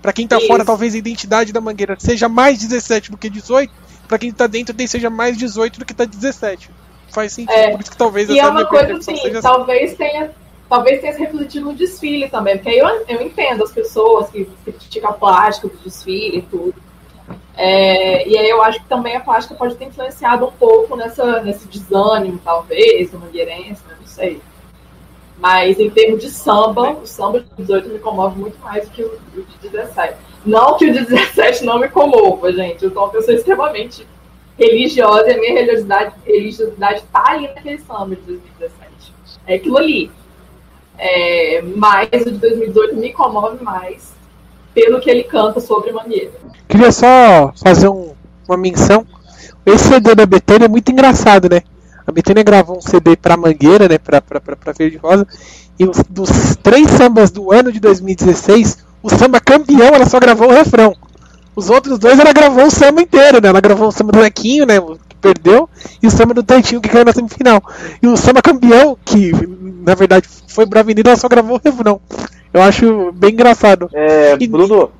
Speaker 9: Para quem tá
Speaker 7: Isso.
Speaker 9: fora, talvez a identidade da mangueira seja mais 17 do que 18, para quem tá dentro seja mais 18 do que tá 17. Faz sentido,
Speaker 7: É.
Speaker 9: por isso que talvez
Speaker 7: E é uma coisa assim,
Speaker 9: seja
Speaker 7: talvez tenha, talvez tenha se refletido no desfile também, porque aí eu, eu entendo as pessoas que criticam a plástica do desfile e tudo. É, e aí eu acho que também a plástica pode ter influenciado um pouco nessa, nesse desânimo, talvez, do mangueirense, não sei. Mas em termos de samba, o samba de 18 me comove muito mais do que o, o de 17. Não que o de 17 não me comova, gente. Eu sou uma pessoa extremamente religiosa a minha religiosidade, religiosidade tá ali naquele samba de 2017. É aquilo ali. É, mas o de 2018 me comove mais pelo que ele canta sobre Mangueira.
Speaker 9: Queria só fazer um- uma menção. Esse CD da Betânia é muito engraçado, né? A Betânia gravou um CD pra Mangueira, né? Pra, pra, pra, pra Verde Rosa. E os, dos três sambas do ano de 2016, o samba campeão ela só gravou o refrão. Os outros dois ela gravou o samba inteiro, né? Ela gravou o samba do Lequinho, né? Que perdeu, e o samba do Tantinho que caiu na semifinal. E o samba campeão, que na verdade foi pra Avenida, ela só gravou o refrão. Eu acho bem engraçado.
Speaker 8: É,
Speaker 9: E-
Speaker 8: Bruno,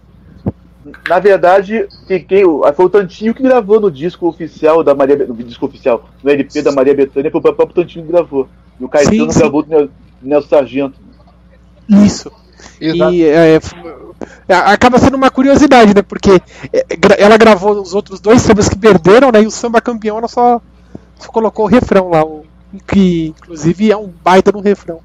Speaker 8: na verdade, quem, quem- foi o Tantinho que gravou no disco oficial da Maria no disco oficial, no LP da Maria Bethânia, foi o próprio Tantinho que gravou. E o Caetano
Speaker 9: Sim, sim.
Speaker 8: gravou do Nel- Nelson Sargento.
Speaker 9: Isso.
Speaker 6: Exato.
Speaker 9: E é, acaba sendo uma curiosidade, né? Porque é, ela gravou os outros dois sambas que perderam, né? E o samba campeão ela só, só colocou o refrão lá, o, que inclusive é um baita no refrão.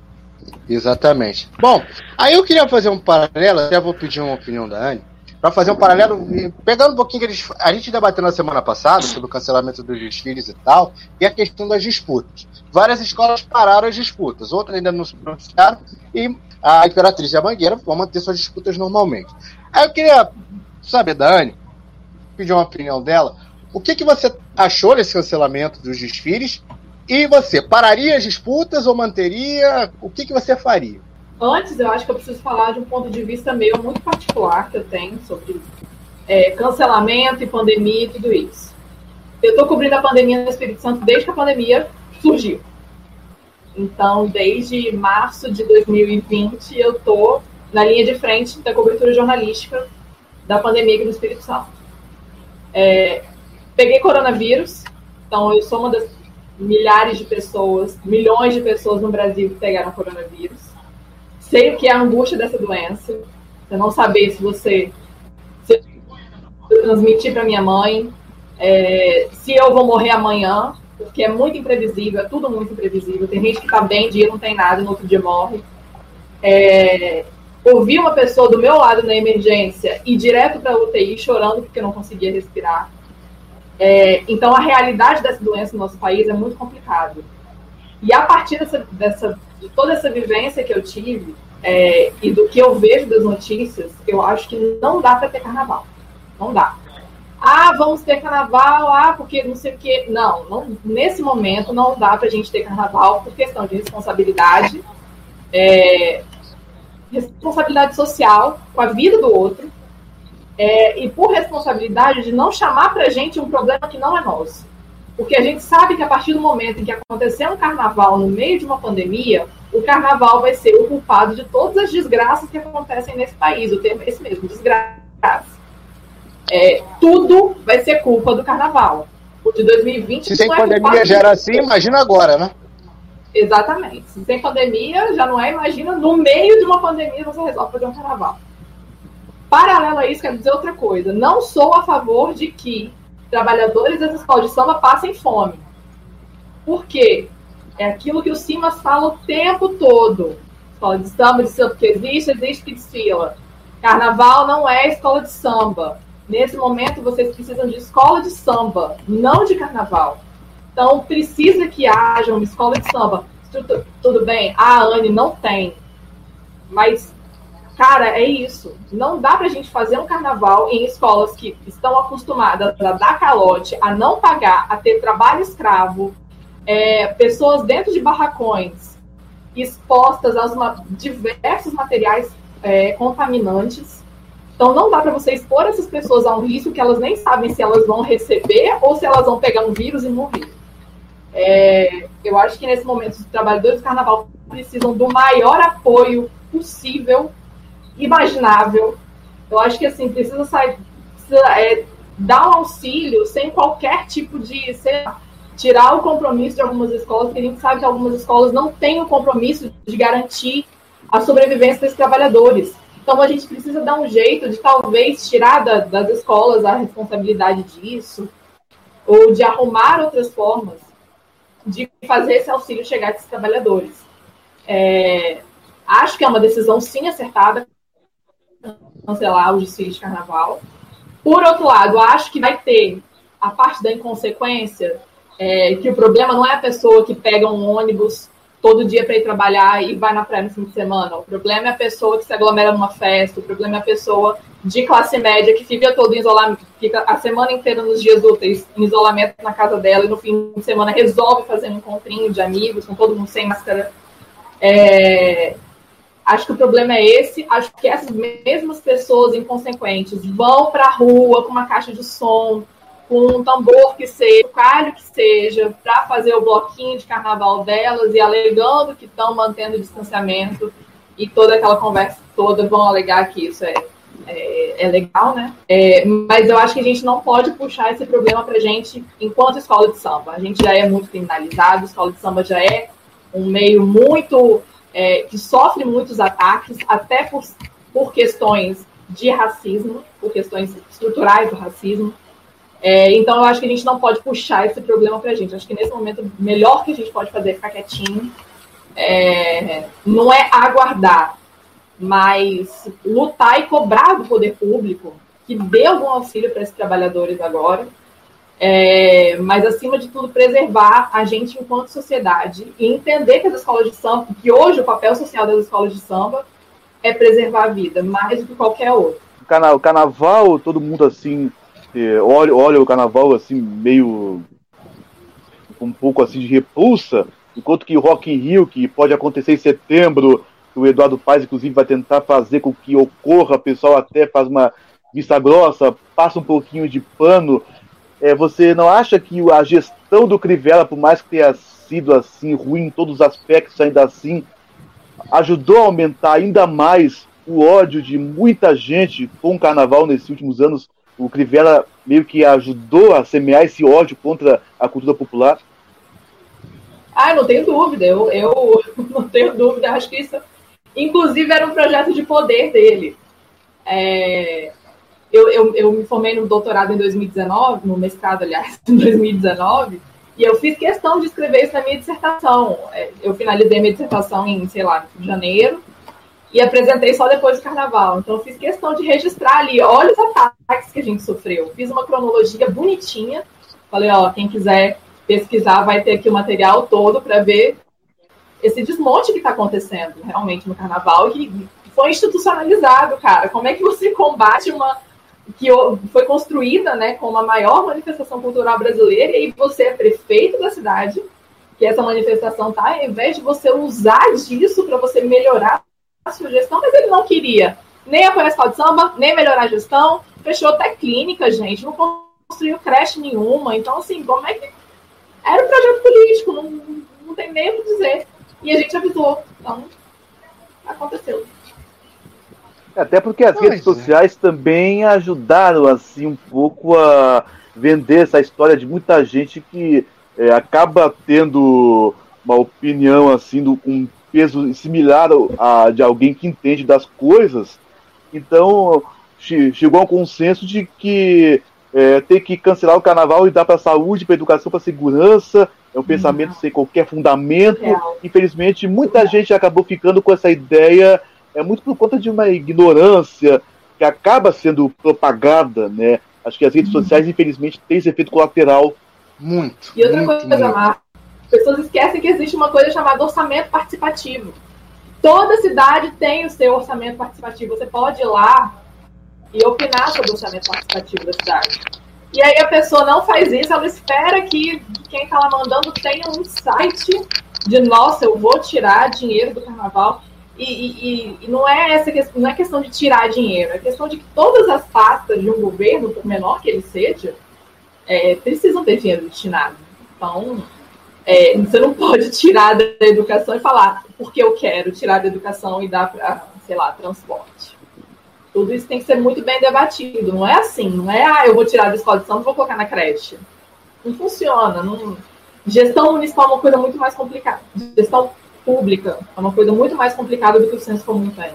Speaker 6: Exatamente. Bom, aí eu queria fazer um paralelo, até vou pedir uma opinião da Anne, para fazer um paralelo, pegando um pouquinho que eles, a gente debateu na semana passada sobre o cancelamento dos desfiles e tal, e a questão das disputas. Várias escolas pararam as disputas, outras ainda não se pronunciaram, e a Imperatriz e a Mangueira vão manter suas disputas normalmente. Aí eu queria saber da pedir uma opinião dela, o que, que você achou desse cancelamento dos desfiles E você, pararia as disputas ou manteria? O que, que você faria?
Speaker 7: Antes, eu acho que eu preciso falar de um ponto de vista meu muito particular que eu tenho sobre é, cancelamento e pandemia e tudo isso. Eu estou cobrindo a pandemia no Espírito Santo desde que a pandemia surgiu. Então, desde março de 2020, eu estou na linha de frente da cobertura jornalística da pandemia aqui no Espírito Santo. É, peguei coronavírus, então eu sou uma das milhares de pessoas, milhões de pessoas no Brasil que pegaram coronavírus. Sei o que é a angústia dessa doença, você não saber se você se eu transmitir para minha mãe, é, se eu vou morrer amanhã, porque é muito imprevisível, é tudo muito imprevisível. Tem gente que está bem, dia não tem nada, no outro dia morre. É, ouvir uma pessoa do meu lado na emergência e direto para a UTI chorando porque não conseguia respirar. É, então, a realidade dessa doença no nosso país é muito complicado. E a partir dessa, dessa, de toda essa vivência que eu tive é, e do que eu vejo das notícias, eu acho que não dá para ter carnaval. Não dá. Ah, vamos ter carnaval, ah, porque não sei o quê. Não, não nesse momento não dá para a gente ter carnaval por questão de responsabilidade. É, responsabilidade social com a vida do outro é, e por responsabilidade de não chamar para a gente um problema que não é nosso. Porque a gente sabe que a partir do momento em que acontecer um carnaval no meio de uma pandemia, o carnaval vai ser o culpado de todas as desgraças que acontecem nesse país. O termo é esse mesmo, desgraça. É, tudo vai ser culpa do carnaval. O de 2020
Speaker 6: Se sem
Speaker 7: é
Speaker 6: pandemia já era assim, imagina agora, né?
Speaker 7: Exatamente. Se tem pandemia, já não é, imagina, no meio de uma pandemia você resolve fazer um carnaval. Paralelo a isso, quero dizer outra coisa. Não sou a favor de que trabalhadores das escolas de samba passem fome. Por quê? É aquilo que o Simas fala o tempo todo. Escola de samba, de samba que existe, existe que desfila. Carnaval não é escola de samba. Nesse momento, vocês precisam de escola de samba, não de carnaval. Então, precisa que haja uma escola de samba. Tudo, bem, a Anne não tem. Mas, cara, é isso. Não dá pra gente fazer um carnaval em escolas que estão acostumadas a dar calote, a não pagar, a ter trabalho escravo, é, pessoas dentro de barracões expostas aos ma- diversos materiais é, contaminantes. Então, não dá para você expor essas pessoas a um risco que elas nem sabem se elas vão receber ou se elas vão pegar um vírus e morrer. É, eu acho que nesse momento os trabalhadores do carnaval precisam do maior apoio possível, imaginável. Eu acho que assim precisa sair, precisa, é, dar um auxílio sem qualquer tipo de sei lá, tirar o compromisso de algumas escolas, porque a gente sabe que algumas escolas não têm o compromisso de garantir a sobrevivência desses trabalhadores. Então a gente precisa dar um jeito de talvez tirar da- das escolas a responsabilidade disso, ou de arrumar outras formas de fazer esse auxílio chegar a esses trabalhadores. É, acho que é uma decisão sim acertada cancelar o desfile de carnaval. Por outro lado, acho que vai ter a parte da inconsequência, é, que o problema não é a pessoa que pega um ônibus todo dia para ir trabalhar e vai na praia no fim de semana. O problema é a pessoa que se aglomera numa festa, o problema é a pessoa de classe média que fica todo em isolamento, fica a semana inteira nos dias úteis em isolamento na casa dela e no fim de semana resolve fazer um encontrinho de amigos com todo mundo sem máscara. É, Acho que o problema é esse. Acho que essas mesmas pessoas inconsequentes vão para a rua com uma caixa de som, com um tambor que seja, um calho que seja, para fazer o bloquinho de carnaval delas e alegando que estão mantendo o distanciamento e toda aquela conversa toda vão alegar que isso é, é, é legal, né? É, mas eu acho que a gente não pode puxar esse problema para gente enquanto escola de samba. A gente já é muito criminalizado, a escola de samba já é um meio muito é, que sofre muitos ataques, até por, por questões de racismo, por questões estruturais do racismo. É, então, eu acho que a gente não pode puxar esse problema para a gente. Acho que nesse momento, o melhor que a gente pode fazer é ficar quietinho. É, não é aguardar, mas lutar e cobrar do poder público que dê algum auxílio para esses trabalhadores agora. É, mas, acima de tudo, preservar a gente enquanto sociedade e entender que as escolas de samba, que hoje o papel social das escolas de samba é preservar a vida, mais do que qualquer outro.
Speaker 8: O carnaval, todo mundo assim, eh, olha, olha o carnaval assim, meio um pouco assim de repulsa, enquanto que o Rock in Rio, que pode acontecer em setembro, o Eduardo Paes, inclusive, vai tentar fazer com que ocorra, o pessoal até faz uma vista grossa, passa um pouquinho de pano. É, você não acha que a gestão do Crivella, por mais que tenha sido assim ruim em todos os aspectos, ainda assim ajudou a aumentar ainda mais o ódio de muita gente com o carnaval nesses últimos anos? O Crivella meio que ajudou a semear esse ódio contra a cultura popular?
Speaker 7: Ah, não tenho dúvida. Eu, eu não tenho dúvida. Acho que isso, inclusive, era um projeto de poder dele. É, eu, eu, eu me formei no doutorado em 2019, no mestrado, aliás, em 2019, e eu fiz questão de escrever isso na minha dissertação. É, eu finalizei minha dissertação em, sei lá, janeiro, e apresentei só depois do carnaval. Então, eu fiz questão de registrar ali, olha os ataques que a gente sofreu. Fiz uma cronologia bonitinha. Falei, ó, quem quiser pesquisar vai ter aqui o material todo para ver esse desmonte que está acontecendo realmente no carnaval, que foi institucionalizado, cara. Como é que você combate uma que foi construída né, como a maior manifestação cultural brasileira e você é prefeito da cidade, que essa manifestação tá, ao invés de você usar disso para você melhorar a sua gestão, mas ele não queria nem a escola de samba, nem melhorar a gestão, fechou até clínica, gente, não construiu creche nenhuma. Então, assim, como é que. Era um projeto político, não, não tem nem o que dizer. E a gente avisou. Então, aconteceu.
Speaker 8: Até porque as redes sociais também ajudaram assim um pouco a vender essa história de muita gente que é, acaba tendo uma opinião assim do um peso similar a de alguém que entende das coisas. Então chegou a um consenso de que é, tem que cancelar o carnaval e dar para a saúde, para a educação, para a segurança. É um pensamento sem qualquer fundamento. Infelizmente, muita gente acabou ficando com essa ideia é muito por conta de uma ignorância que acaba sendo propagada, né? Acho que as redes sociais, infelizmente, têm esse efeito colateral.
Speaker 6: Muito.
Speaker 7: E outra
Speaker 6: muito,
Speaker 7: coisa, Marcos, as pessoas esquecem que existe uma coisa chamada orçamento participativo. Toda cidade tem o seu orçamento participativo. Você pode ir lá e opinar sobre o orçamento participativo da cidade. E aí a pessoa não faz isso, ela espera que quem está lá mandando tenha um site de nossa, eu vou tirar dinheiro do carnaval. E, e, e, não é essa questão, não é questão de tirar dinheiro, é questão de que todas as pastas de um governo, por menor que ele seja, é, precisam ter dinheiro destinado. Então, é, você não pode tirar da educação e falar porque eu quero tirar da educação e dar para, sei lá, transporte. Tudo isso tem que ser muito bem debatido. Não é assim, não é, ah, eu vou tirar da escola de samba e vou colocar na creche. Não funciona. Não... Gestão municipal é uma coisa muito mais complicada. Gestão pública é uma coisa muito mais complicada do que o senso comum tem.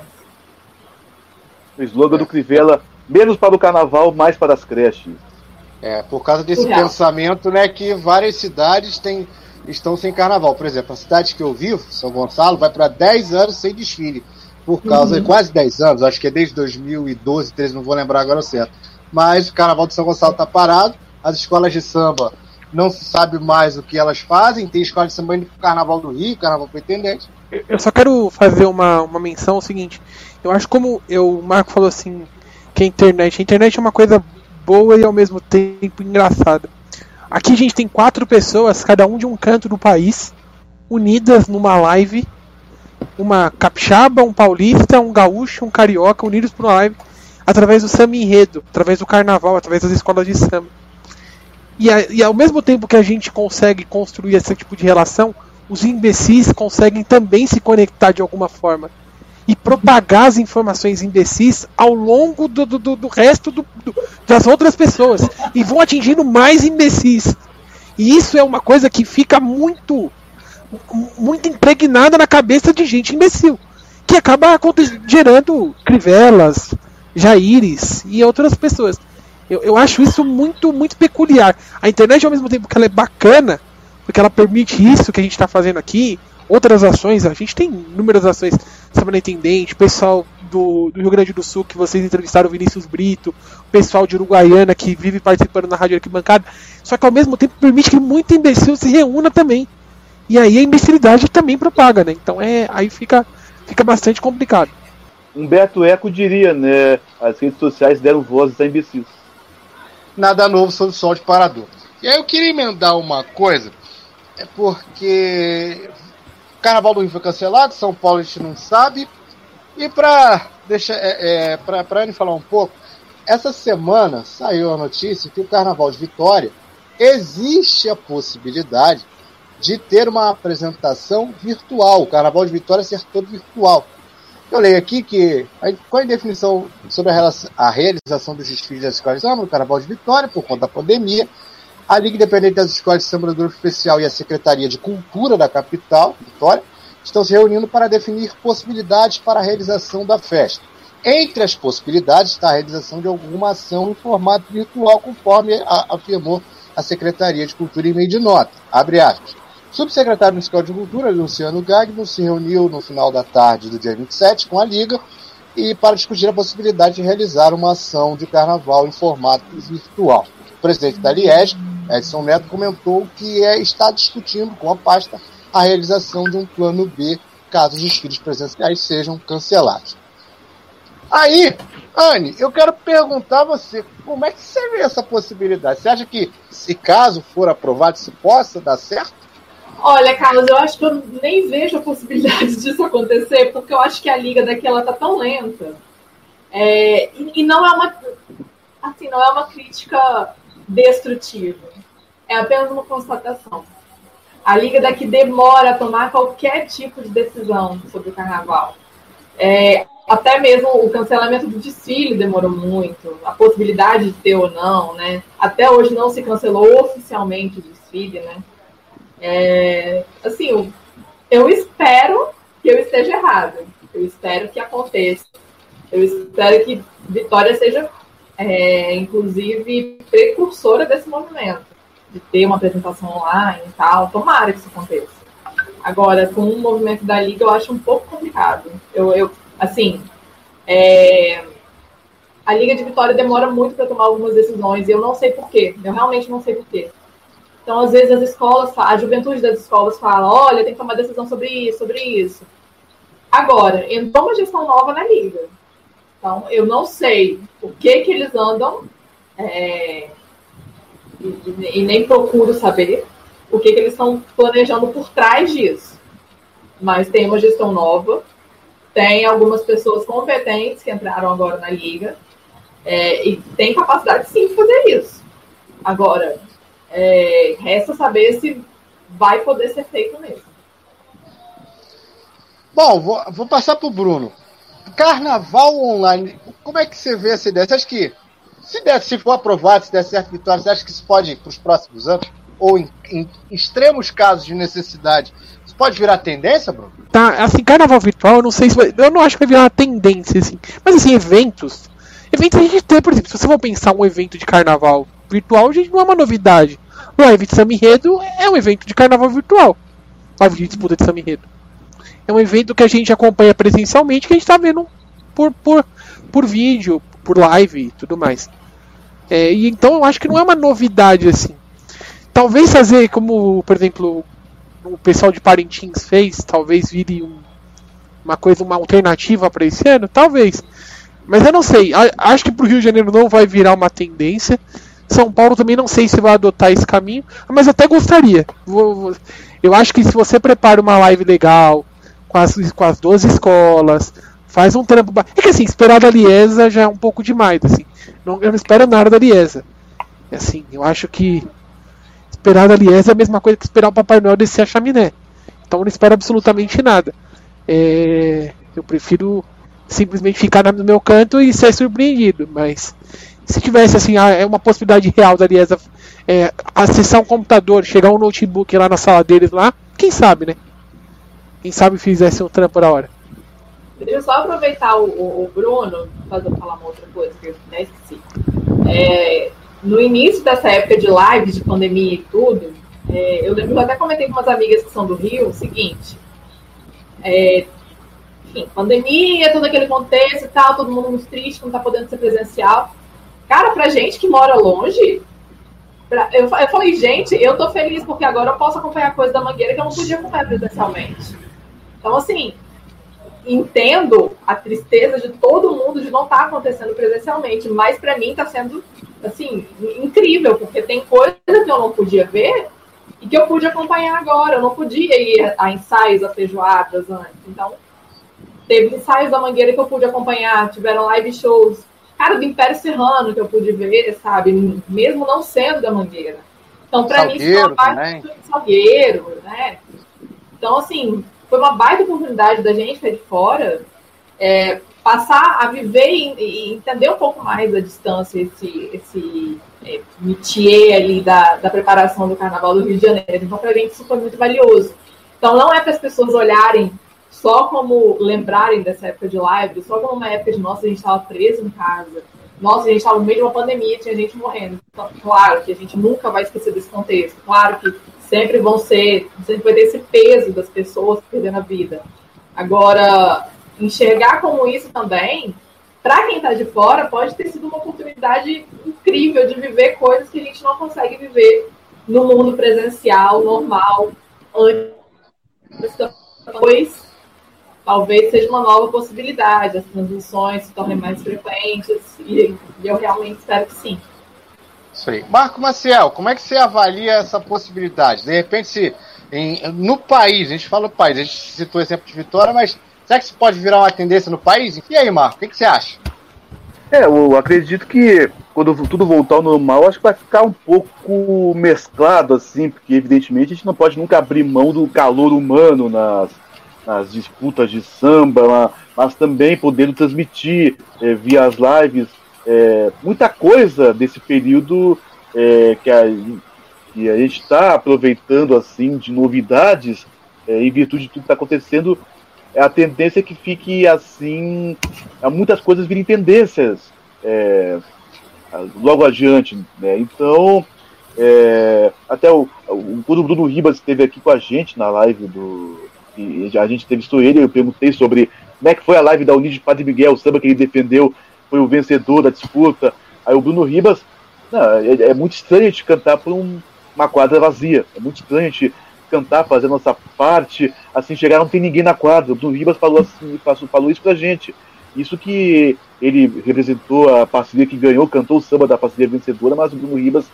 Speaker 8: O slogan do Crivella, menos para o carnaval, mais para as creches.
Speaker 6: É, por causa desse Real. pensamento, né, que várias cidades têm, estão sem carnaval. Por exemplo, a cidade que eu vivo, São Gonçalo, vai para 10 anos sem desfile. Por causa uhum. de quase 10 anos, acho que é desde 2012, 13, não vou lembrar agora o certo. Mas o carnaval de São Gonçalo está parado, as escolas de samba não se sabe mais o que elas fazem. Tem escola de samba indo pro Carnaval do Rio, Carnaval Pretendente.
Speaker 9: Eu só quero fazer uma, uma menção o seguinte. Eu acho como eu, o Marco falou assim, que a internet. A internet é uma coisa boa e ao mesmo tempo engraçada. Aqui a gente tem quatro pessoas, cada um de um canto do país, unidas numa live. Uma capixaba, um paulista, um gaúcho, um carioca, unidos por uma live através do samba enredo, através do carnaval, através das escolas de samba. E, a, e ao mesmo tempo que a gente consegue construir esse tipo de relação, os imbecis conseguem também se conectar de alguma forma e propagar as informações imbecis ao longo do, do, do resto do, das outras pessoas e vão atingindo mais imbecis. E isso é uma coisa que fica muito muito impregnada na cabeça de gente imbecil, que acaba gerando crivelas, jaires e outras pessoas. Eu, eu acho isso muito, muito peculiar. A internet, ao mesmo tempo que ela é bacana, porque ela permite isso que a gente está fazendo aqui, outras ações, a gente tem inúmeras ações, Semana Intendente, pessoal do, do, Rio Grande do Sul que vocês entrevistaram, Vinícius Brito, pessoal de Uruguaiana que vive participando na Rádio Arquibancada, só que ao mesmo tempo permite que muito imbecil se reúna também. E aí a imbecilidade também propaga, né? Então é, aí fica, fica bastante complicado.
Speaker 8: Humberto Eco diria, né? As redes sociais deram vozes a imbecis
Speaker 6: nada novo sob o sol de parador. E aí eu queria emendar uma coisa é porque o Carnaval do Rio foi cancelado, São Paulo a gente não sabe. E para deixar é, é, para Anne falar um pouco, essa semana saiu a notícia que o Carnaval de Vitória existe a possibilidade de ter uma apresentação virtual, o Carnaval de Vitória ser todo virtual. Eu leio aqui que, com a definição sobre a, relação, a realização dos desfiles das escolas de samba no Carnaval de Vitória, por conta da pandemia, a Liga Independente das Escolas de Samba do Grupo Especial e a Secretaria de Cultura da capital, Vitória, estão se reunindo para definir possibilidades para a realização da festa. Entre as possibilidades está a realização de alguma ação em formato virtual, conforme afirmou a Secretaria de Cultura em meio de nota. Abre aspas. Subsecretário municipal de Cultura, Luciano Gagno, se reuniu no final da tarde do dia 27 com a Liga e para discutir a possibilidade de realizar uma ação de carnaval em formato virtual. O presidente da Liege, Edson Neto, comentou que é, está discutindo com a pasta a realização de um plano B caso os desfiles presenciais sejam cancelados. Aí, Anne, eu quero perguntar a você, como é que você vê essa possibilidade? Você acha que, se caso for aprovado, se possa dar certo?
Speaker 7: Olha, Carlos, eu acho que eu nem vejo a possibilidade disso acontecer, porque eu acho que a liga daqui ela tá tão lenta. É, e, e, não é uma assim, não é uma crítica destrutiva. É apenas uma constatação. A liga daqui demora a tomar qualquer tipo de decisão sobre o carnaval. É, até mesmo o cancelamento do desfile demorou muito, a possibilidade de ter ou não, né? Até hoje não se cancelou oficialmente o desfile, né? É, assim, eu, espero que eu esteja errado. Eu espero que aconteça. Eu espero que Vitória seja, é, inclusive, precursora desse movimento, de ter uma apresentação online e tal. Tomara que isso aconteça. Agora, com o movimento da Liga, eu acho um pouco complicado. Eu, eu assim, é, a Liga de Vitória demora muito para tomar algumas decisões e eu não sei porquê. Eu realmente não sei porquê. Então, às vezes, as escolas, a juventude das escolas fala: olha, tem que tomar decisão sobre isso, sobre isso. Agora, entrou uma gestão nova na Liga. Então, eu não sei o que, que eles andam é, e, e, nem procuro saber o que, que eles estão planejando por trás disso. Mas tem uma gestão nova, tem algumas pessoas competentes que entraram agora na liga é, e tem capacidade sim de fazer isso. Agora, é, resta saber se vai poder ser feito mesmo.
Speaker 6: Bom, vou, vou passar para o Bruno. Carnaval online, como é que você vê essa ideia? Você acha que, se, der, se for aprovado, se der certo vitória, você acha que isso pode ir para os próximos anos? Ou em, em extremos casos de necessidade, isso pode virar tendência, Bruno?
Speaker 9: Tá, assim, carnaval virtual, eu não sei se vai, Eu não acho que vai virar uma tendência, assim. Mas assim, eventos. Eventos a gente tem, por exemplo, se você for pensar um evento de carnaval virtual, a gente não é uma novidade. Live de Samirredo é um evento de carnaval virtual. Live de disputa de Samirredo. É um evento que a gente acompanha presencialmente, que a gente está vendo por, por, por vídeo, por live e tudo mais. É, e então eu acho que não é uma novidade assim. Talvez fazer como, por exemplo, o pessoal de Parintins fez, talvez vire um, uma coisa, uma alternativa para esse ano, talvez. Mas eu não sei. Acho que para o Rio de Janeiro não vai virar uma tendência. São Paulo também não sei se vai adotar esse caminho, mas até gostaria. Eu acho que se você prepara uma live legal, com as, com as 12 escolas, faz um trampo. É que assim, esperar da Liesa já é um pouco demais. Assim. Não, eu não espero nada da Liesa. Assim, eu acho que esperar da Liesa é a mesma coisa que esperar o Papai Noel descer a chaminé. Então eu não espero absolutamente nada. É, eu prefiro simplesmente ficar no meu canto e ser surpreendido. Mas se tivesse assim, é uma possibilidade real da Liesa é, acessar um computador, chegar um notebook lá na sala deles lá, quem sabe, né? Quem sabe fizesse um trampo da hora.
Speaker 7: Deixa eu só aproveitar o, o, o Bruno, fazer falar uma outra coisa que eu né, esqueci. É, no início dessa época de live, de pandemia e tudo, é, eu lembro, eu até comentei com umas amigas que são do Rio, o seguinte, é, enfim, pandemia, todo aquele contexto e tal, todo mundo muito triste, não tá podendo ser presencial. Cara, pra gente que mora longe, pra, eu, eu falei, gente, eu tô feliz porque agora eu posso acompanhar coisa da Mangueira que eu não podia acompanhar presencialmente. Então, assim, entendo a tristeza de todo mundo de não estar tá acontecendo presencialmente, mas para mim está sendo assim incrível porque tem coisa que eu não podia ver e que eu pude acompanhar agora. Eu não podia ir a ensaios, a feijoadas antes. Então, teve ensaios da Mangueira que eu pude acompanhar, tiveram live shows. Cara, do Império Serrano que eu pude ver, sabe? Mesmo não sendo da Mangueira. Então, para mim, foi uma baita de Salgueiro, né? Então, assim, foi uma baita oportunidade da gente que é de fora é, passar a viver e, e, entender um pouco mais a distância, esse, esse é, métier ali da, da preparação do Carnaval do Rio de Janeiro. Então, para a gente, isso foi muito valioso. Então, não é para as pessoas olharem só como lembrarem dessa época de live, só como uma época de nossa, a gente estava preso em casa. Nossa, a gente estava no meio de uma pandemia, tinha gente morrendo. Então, claro que a gente nunca vai esquecer desse contexto. Claro que sempre vão ser, sempre vai ter esse peso das pessoas perdendo a vida. Agora, enxergar como isso também, para quem está de fora, pode ter sido uma oportunidade incrível de viver coisas que a gente não consegue viver no mundo presencial, normal, antes. Depois, talvez seja uma nova possibilidade, as transmissões se tornem mais frequentes, e, e eu realmente espero que sim.
Speaker 6: Isso aí. Marco Maciel, como é que você avalia essa possibilidade? De repente, se em, no país, a gente fala no país, a gente citou o exemplo de Vitória, mas será que isso pode virar uma tendência no país? E aí, Marco, o que, que você acha?
Speaker 8: É, eu acredito que quando tudo voltar ao normal, acho que vai ficar um pouco mesclado, assim, porque evidentemente a gente não pode nunca abrir mão do calor humano nas, nas disputas de samba, mas também podendo transmitir é, via as lives é, muita coisa desse período é, que, a, que a gente está aproveitando assim de novidades em virtude de tudo que está acontecendo é a tendência é que fique assim muitas coisas virem tendências logo adiante né? então até o, o, quando o Bruno Ribas esteve aqui com a gente na live do e a gente entrevistou ele eu perguntei sobre como é que foi a live da Unide de Padre Miguel o samba que ele defendeu foi o vencedor da disputa. Aí o Bruno Ribas, não, é, é, muito estranho a gente cantar por um, uma quadra vazia. É muito estranho a gente cantar, fazer a nossa parte, assim, chegar não tem ninguém na quadra. O Bruno Ribas falou assim, falou, falou isso pra gente. Isso que ele representou a parceria que ganhou, cantou o samba da parceria vencedora, mas o Bruno Ribas,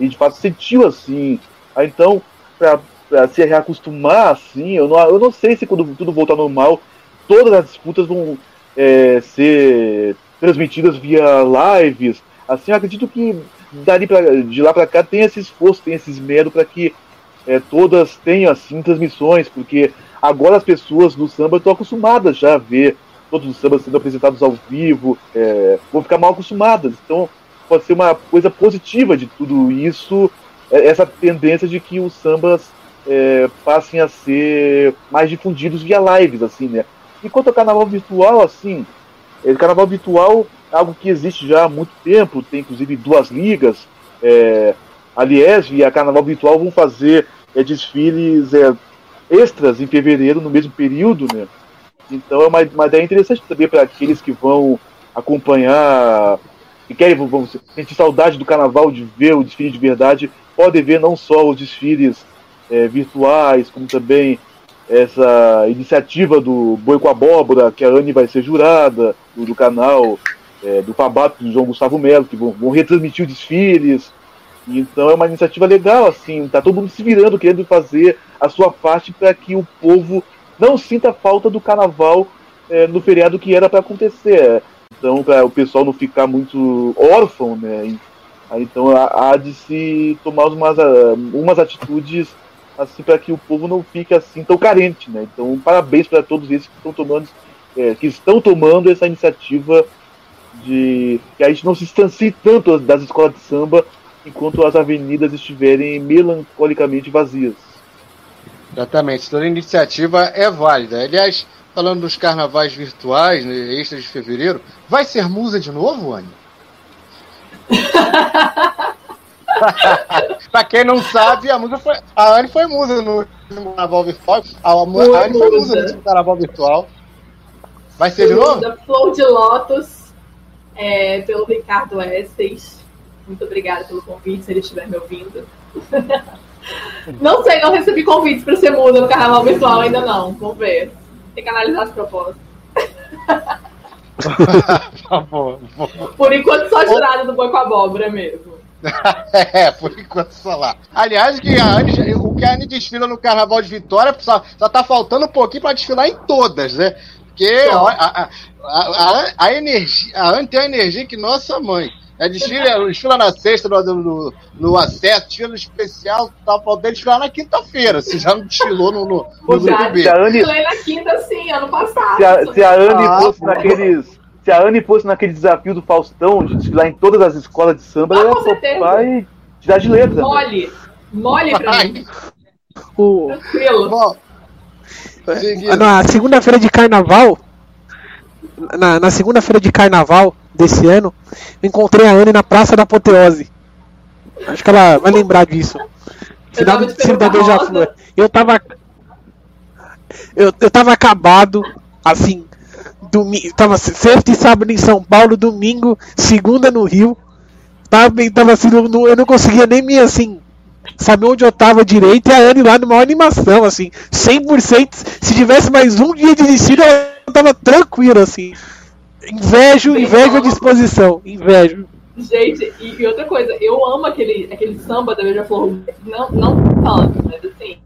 Speaker 8: ele de fato sentiu assim. Aí então, se reacostumar assim, eu não, eu não sei se quando tudo voltar normal, todas as disputas vão é, ser transmitidas via lives. Assim, eu acredito que dali pra, de lá para cá tem esse esforço, tem esse esmero para que é, todas tenham assim transmissões, porque agora as pessoas do samba estão acostumadas já a ver todos os sambas sendo apresentados ao vivo, é, vão ficar mal acostumadas. Então pode ser uma coisa positiva de tudo isso, é, essa tendência de que os sambas é, passem a ser mais difundidos via lives, assim, né? Enquanto o carnaval virtual, assim, o carnaval virtual é algo que existe já há muito tempo, tem inclusive duas ligas. É, a Liesv e a Carnaval Virtual vão fazer é, desfiles é, extras em fevereiro, no mesmo período, né? Então é uma, uma ideia interessante também para aqueles que vão acompanhar, que querem vão, sentir saudade do carnaval, de ver o desfile de verdade, podem ver não só os desfiles é, virtuais, como também essa iniciativa do Boi com Abóbora, que a Anne vai ser jurada, do, do canal é, do Fabato, do João Gustavo Melo, que vão, vão retransmitir os desfiles. Então é uma iniciativa legal, assim, tá todo mundo se virando, querendo fazer a sua parte para que o povo não sinta falta do carnaval é, no feriado que era para acontecer. Então, para o pessoal não ficar muito órfão, né? Então há de se tomar umas, umas atitudes assim para que o povo não fique assim tão carente, né? Então, parabéns para todos esses que estão tomando, é, que estão tomando essa iniciativa de que a gente não se distancie tanto das escolas de samba enquanto as avenidas estiverem melancolicamente vazias.
Speaker 6: Exatamente, toda iniciativa é válida. Aliás, falando dos carnavais virtuais, né, extras de fevereiro, vai ser musa de novo, Anne? pra quem não sabe, a musa foi. A Anne foi musa no, no carnaval virtual. A, a, Anne foi musa no carnaval virtual. Vai ser de novo?
Speaker 7: Flor de Lotus, é, pelo Ricardo Estes. Muito obrigada pelo convite, se ele estiver me ouvindo. não sei, não recebi convites para ser muda no carnaval virtual ainda não. Vamos ver. Tem que analisar as propostas.
Speaker 6: tá bom.
Speaker 7: Por enquanto, só jurada do Boi com Abóbora mesmo.
Speaker 6: é, por enquanto só lá. Aliás, que a Anne, o, porque a Anne desfila no Carnaval de Vitória, só, só tá faltando um pouquinho pra desfilar em todas, né? Porque a, a, a, a, a energia, a Anne tem uma energia que nossa mãe. É desfila, desfila na sexta, no, no, no acesso, desfila no especial, tá faltando desfilar na quinta-feira. Se já não desfilou no, no, no
Speaker 7: Já
Speaker 6: grupo B.
Speaker 8: Se a Anne,
Speaker 7: desfilei na quinta, sim, ano passado.
Speaker 8: se a, se a Anne
Speaker 6: Ah,
Speaker 8: fosse
Speaker 6: pô.
Speaker 8: naqueles. Se a Anne fosse naquele desafio do Faustão de desfilar em todas as escolas de samba,
Speaker 7: Ah,
Speaker 8: ela e tirar de letra.
Speaker 7: Mole. Mole pra mim.
Speaker 9: O,
Speaker 7: Tranquilo.
Speaker 6: Bom,
Speaker 9: na segunda-feira de carnaval, na, na segunda-feira de carnaval desse ano, eu encontrei a Anne na Praça da Apoteose. Acho que ela vai lembrar disso. Final
Speaker 7: tava
Speaker 9: do
Speaker 7: de
Speaker 9: Ciro da
Speaker 7: peruca
Speaker 9: Beija-Flor.
Speaker 7: rosa.
Speaker 9: Eu tava. Eu, eu tava acabado, assim. Domingo, tava sexta e sábado em São Paulo, domingo, segunda no Rio. Tava, tava assim, não- eu não conseguia nem me assim. Saber onde eu tava direito e a Anne lá numa animação, assim, 100%. Se tivesse mais um dia de desfile, eu tava tranquilo, assim. Invejo, invejo a disposição. Invejo.
Speaker 7: Gente, e, e outra coisa, eu amo aquele, aquele samba da Beija-Flor. Não, não tanto, mas assim.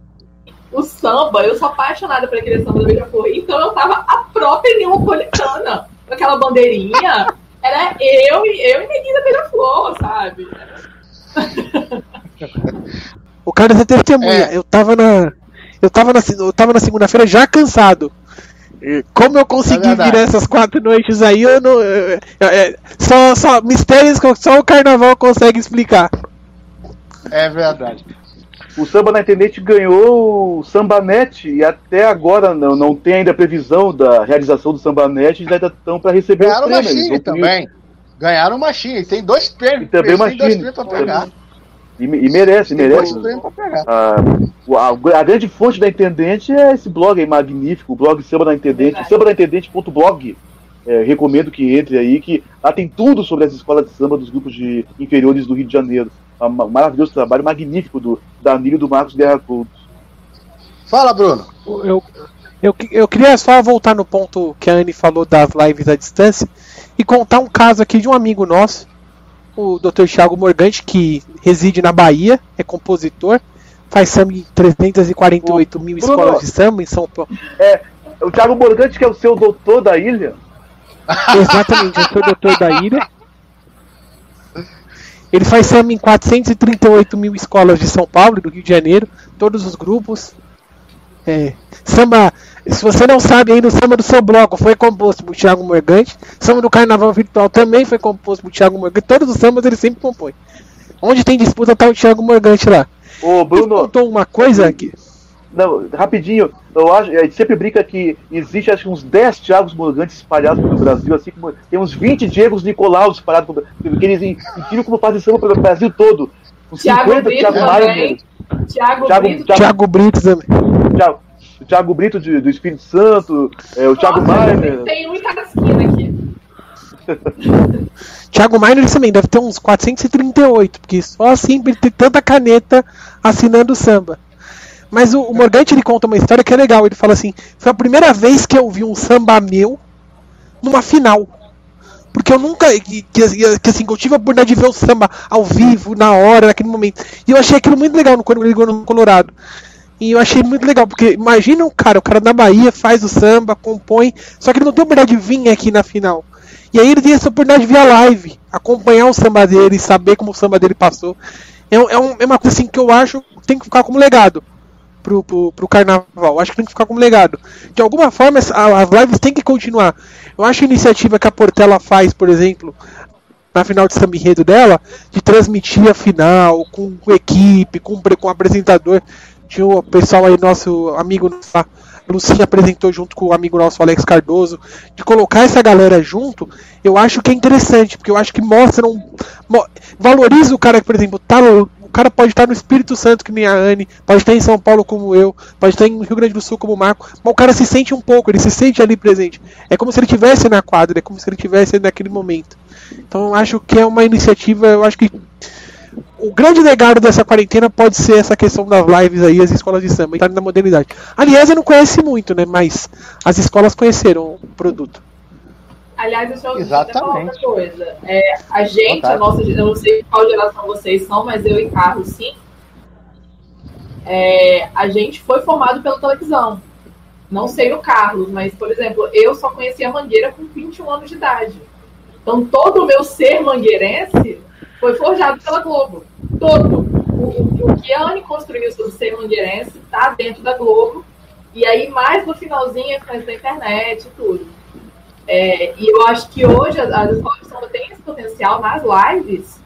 Speaker 7: O samba, eu sou apaixonada por aquele samba da Beija-Flor. Então eu tava a própria neapolitana. Com aquela bandeirinha. Era eu e eu e Neguinha da Beija-Flor, sabe?
Speaker 9: O cara é testemunha.
Speaker 6: É.
Speaker 9: Eu tava na. Eu tava na, eu tava na segunda-feira já cansado. E Como eu consegui
Speaker 6: É
Speaker 9: virar essas quatro noites aí, eu não. é, é, só, só mistérios que só o carnaval consegue explicar.
Speaker 6: É verdade.
Speaker 8: O Samba na Internet ganhou o Sambanet e até agora não, não tem ainda previsão da realização do Sambanet, eles ainda estão para receber
Speaker 6: Ganharam
Speaker 8: o prêmio.
Speaker 6: Machine também. Ganharam uma Machine. Tem dois prêmios.
Speaker 8: E também
Speaker 6: Tem dois
Speaker 8: Machine.
Speaker 6: prêmios pra pegar.
Speaker 8: E, e merece,
Speaker 6: Tem
Speaker 8: merece.
Speaker 6: dois prêmios pra pegar.
Speaker 8: Ah, o- a, a grande fonte da Intendente é esse blog aí magnífico, o blog Samba da Intendente, sambaintendente.blog. É, recomendo que entre aí, que lá tem tudo sobre as escolas de samba dos grupos de inferiores do Rio de Janeiro. Um ma- maravilhoso trabalho, magnífico do Danilo e do Marcos Guerra Couto.
Speaker 6: Fala, Bruno.
Speaker 9: Eu, eu, eu queria só voltar no ponto que a Anne falou das lives à distância e contar um caso aqui de um amigo nosso, o Dr. Thiago Morgante, que reside na Bahia, é compositor, faz samba em 348 mil
Speaker 8: Bruno.
Speaker 9: escolas de samba em São Paulo.
Speaker 8: O Thiago Morgante, que é o seu doutor da ilha,
Speaker 9: Exatamente, eu sou doutor da ilha. Ele faz samba em 438 mil escolas de São Paulo e do Rio de Janeiro, todos os grupos. É, samba, se você não sabe ainda, o samba do seu bloco foi composto por Thiago Morgante. Samba do Carnaval Virtual também foi composto por Thiago Morgante. Todos os sambas ele sempre compõe. Onde tem disputa tá o Thiago Morgante lá.
Speaker 8: ô
Speaker 9: Ele
Speaker 8: Bruno,
Speaker 9: contou uma coisa que
Speaker 8: Não, rapidinho, eu acho, a gente sempre brinca que existe acho que uns 10 Thiagos Morgantes espalhados pelo Brasil, assim como tem uns 20 Diegos Nicolau espalhados pelo Brasil, porque eles incrível como fazem samba pelo Brasil todo. Uns
Speaker 7: Thiago
Speaker 8: 50
Speaker 7: Brito
Speaker 8: Thiago. Maia,
Speaker 7: Thiago,
Speaker 8: Thiago-
Speaker 7: Brito
Speaker 8: Thiago-
Speaker 9: Thiago Brito também.
Speaker 8: Thiago, o Thiago Brito de- do Espírito Santo, é, o Thiago Maia.
Speaker 7: Tem um em cada esquina aqui.
Speaker 9: Thiago Miner também deve ter uns 438, porque só assim ele ter tanta caneta assinando o samba. Mas o, o Morgante ele conta uma história que é legal. Ele fala assim: foi a primeira vez que eu vi um samba meu numa final. Porque eu nunca. Que, que, que, assim, eu tive a oportunidade de ver o samba ao vivo, na hora, naquele momento. E eu achei aquilo muito legal no- quando ele ligou no Colorado. E eu achei muito legal, porque imagina um cara, o cara da Bahia faz o samba, compõe, só que ele não tem a oportunidade de vir aqui na final. E aí ele tem essa oportunidade de ver a live, acompanhar o samba dele, saber como o samba dele passou. É, é, um- é uma coisa assim que eu acho que tem que ficar como legado pro, pro, pro carnaval. Acho que tem que ficar como legado. De alguma forma, as, as lives têm que continuar. Eu acho a iniciativa que a Portela faz, por exemplo, na final de samba dela, de transmitir a final com, com equipe, com, com apresentador. Tinha o pessoal aí, nosso amigo lá, Lucinha apresentou junto com o amigo nosso Alex Cardoso, de colocar essa galera junto, eu acho que é interessante, porque eu acho que mostra um. mo- valoriza o cara que, por exemplo, tá o cara pode estar no Espírito Santo, que nem a Anne, pode estar em São Paulo como eu, pode estar em Rio Grande do Sul como o Marco, mas o cara se sente um pouco, ele se sente ali presente. É como se ele estivesse na quadra, é como se ele estivesse naquele momento. Então eu acho que é uma iniciativa, eu acho que o grande legado dessa quarentena pode ser essa questão das lives aí, as escolas de samba, estarem na modernidade. Aliás, eu não conhece muito, né? Mas as escolas conheceram o produto.
Speaker 7: Aliás, deixa eu
Speaker 6: Exatamente.
Speaker 7: falar outra coisa. É, a gente, a nossa, eu não sei qual geração vocês são, mas eu e Carlos, sim. é, a gente foi formado pela televisão. Não sei o Carlos, mas, por exemplo, eu só conheci a Mangueira com 21 anos de idade. Então, todo o meu ser mangueirense foi forjado pela Globo. Todo. O, o, o que a Anne construiu sobre ser mangueirense está dentro da Globo. E aí, mais no finalzinho, é da internet e tudo. É, e eu acho que hoje as, as escolas de samba têm esse potencial nas lives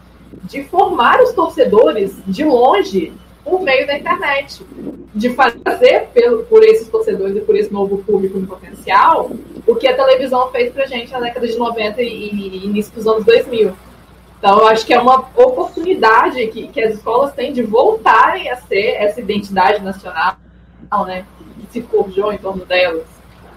Speaker 7: de formar os torcedores de longe por meio da internet. De fazer pelo, por esses torcedores e por esse novo público em potencial o que a televisão fez pra gente na década de 90 e, e início dos anos 2000. Então, eu acho que é uma oportunidade que, que as escolas têm de voltarem a ser essa identidade nacional, né, que se forjou em torno delas,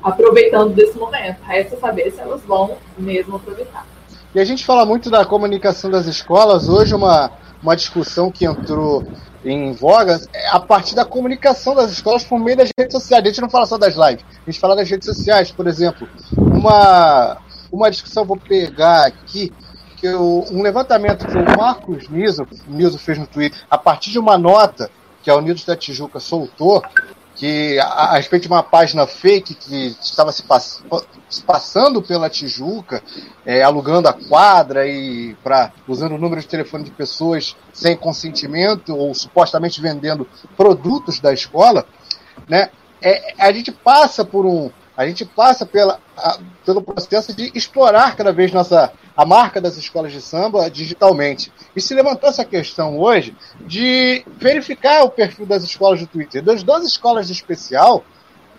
Speaker 7: aproveitando desse momento. Resta saber se elas vão mesmo aproveitar.
Speaker 6: E a gente fala muito da comunicação das escolas. Hoje, uma, uma discussão que entrou em voga é a partir da comunicação das escolas por meio das redes sociais. A gente não fala só das lives, a gente fala das redes sociais. Por exemplo, uma, uma discussão, vou pegar aqui, que eu, um levantamento que o Marcos Niso, Niso fez no Twitter, a partir de uma nota que a Unidos da Tijuca soltou, que a, a respeito de uma página fake que estava se, pass, se passando pela Tijuca, é, alugando a quadra e para usando o número de telefone de pessoas sem consentimento ou supostamente vendendo produtos da escola, né? É, a gente passa por um a gente passa pela, pelo processo de explorar cada vez nossa a marca das escolas de samba digitalmente. E se levantou essa questão hoje de verificar o perfil das escolas do Twitter. Das 12 escolas de especial,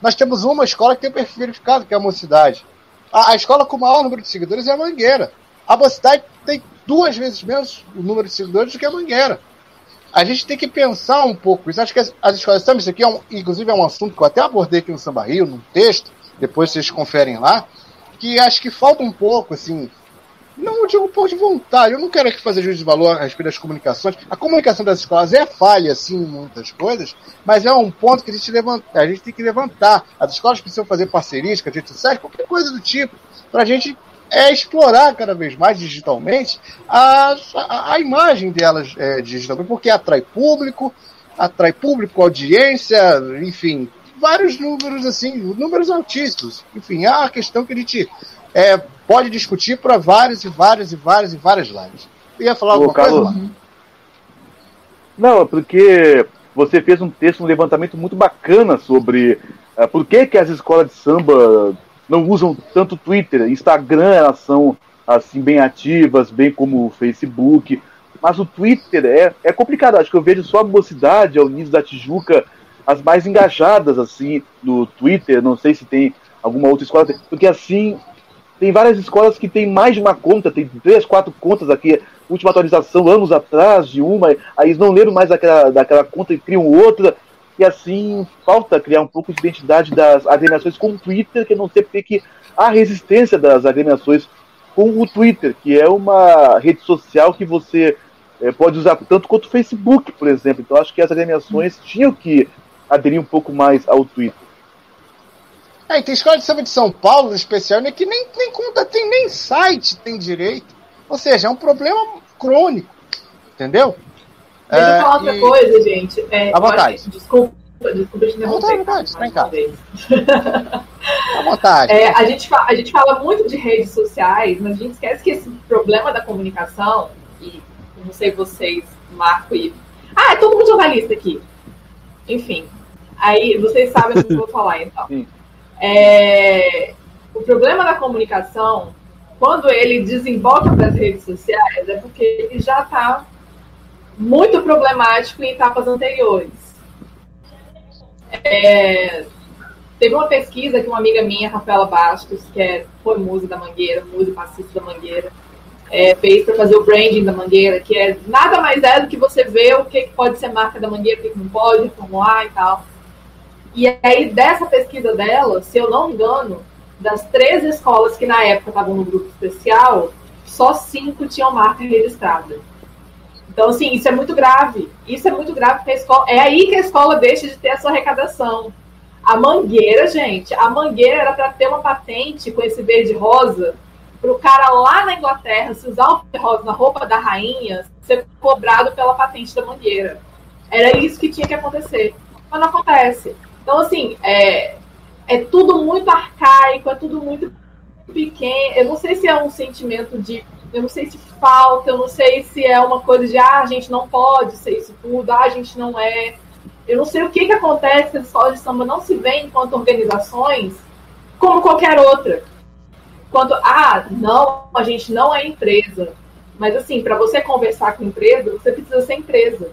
Speaker 6: nós temos uma escola que tem perfil verificado, que é a Mocidade. A, a escola com o maior número de seguidores é a Mangueira. A Mocidade tem duas vezes menos o número de seguidores do que a Mangueira. A gente tem que pensar um pouco isso. Acho que as, as escolas de samba, isso aqui é um, inclusive é um assunto que eu até abordei aqui no Samba Rio, num texto, depois vocês conferem lá, que acho que falta um pouco, assim, não digo por de vontade, eu não quero aqui fazer juízo de valor a respeito das comunicações. A comunicação das escolas é falha, sim, em muitas coisas, mas é um ponto que a gente, levanta, a gente tem que levantar. As escolas precisam fazer parcerias com as redes sociais, qualquer coisa do tipo, para a gente é explorar cada vez mais digitalmente a, a, a imagem delas é, digitalmente, porque atrai público, atrai público, audiência, enfim, vários números assim, números altíssimos. Enfim, é uma questão que a gente é, pode discutir para várias e várias e várias e várias lives. Eu ia falar alguma
Speaker 8: Carlos,
Speaker 6: coisa, Marco?
Speaker 8: Não, é porque você fez um texto, um levantamento muito bacana sobre uh, por que, que as escolas de samba não usam tanto Twitter, Instagram, elas são assim bem ativas, bem como o Facebook, mas o Twitter é, é complicado. Acho que eu vejo só a mocidade, a Unidos da Tijuca, as mais engajadas assim no Twitter. Não sei se tem alguma outra escola, porque assim tem várias escolas que tem mais de uma conta, tem três, quatro contas aqui. Última atualização anos atrás de uma, aí eles não leram mais daquela, daquela conta e criam outra. E assim falta criar um pouco de identidade das agremiações com o Twitter, que eu não sei porque que há resistência das agremiações com o Twitter, que é uma rede social que você é, pode usar tanto quanto o Facebook, por exemplo. Então acho que as agremiações tinham que aderir um pouco mais ao Twitter.
Speaker 6: É, tem escola de samba de São Paulo, em especial, né, que nem, nem conta, tem nem site tem direito. Ou seja, é um problema crônico. Entendeu?
Speaker 7: Deixa
Speaker 6: É,
Speaker 7: eu falar outra
Speaker 6: e-
Speaker 7: coisa, gente. É,
Speaker 6: À vontade.
Speaker 7: Desculpa, desculpa te
Speaker 6: À
Speaker 7: interromper.
Speaker 6: vontade, tá
Speaker 7: vez.
Speaker 6: À vontade.
Speaker 7: É, a, gente, a gente fala muito de redes sociais, mas a gente esquece que esse problema da comunicação, e não sei vocês, Marco e. Ah, é todo mundo jornalista aqui. Enfim. Aí vocês sabem o que eu vou falar, então. É, o problema da comunicação, quando ele desemboca para as redes sociais, é porque ele já está muito problemático em etapas anteriores. É, teve uma pesquisa que uma amiga minha, Rafaela Bastos, que é, foi música da Mangueira, música passista da Mangueira, é, fez para fazer o branding da Mangueira, que é nada mais é do que você ver o que que pode ser marca da Mangueira, o que que não pode, formular e tal. E aí, dessa pesquisa dela, se eu não me engano, das três escolas que na época estavam no grupo especial, só cinco tinham marca registrada. Então, assim, isso é muito grave. Isso é muito grave porque a escola. É aí que a escola deixa de ter a sua arrecadação. A mangueira, gente, a mangueira era para ter uma patente com esse verde rosa, para o cara lá na Inglaterra, se usar o verde rosa na roupa da rainha, ser cobrado pela patente da mangueira. Era isso que tinha que acontecer. Mas não acontece. Então, assim, é, é tudo muito arcaico, é tudo muito pequeno. Eu não sei se é um sentimento de. Eu não sei se falta, eu não sei se é uma coisa de ah, a gente não pode ser isso tudo, ah, a gente não é. Eu não sei o que, que acontece que as escolas de samba não se veem enquanto organizações como qualquer outra. Quando, ah, não, a gente não é empresa. Mas assim, para você conversar com empresa, você precisa ser empresa.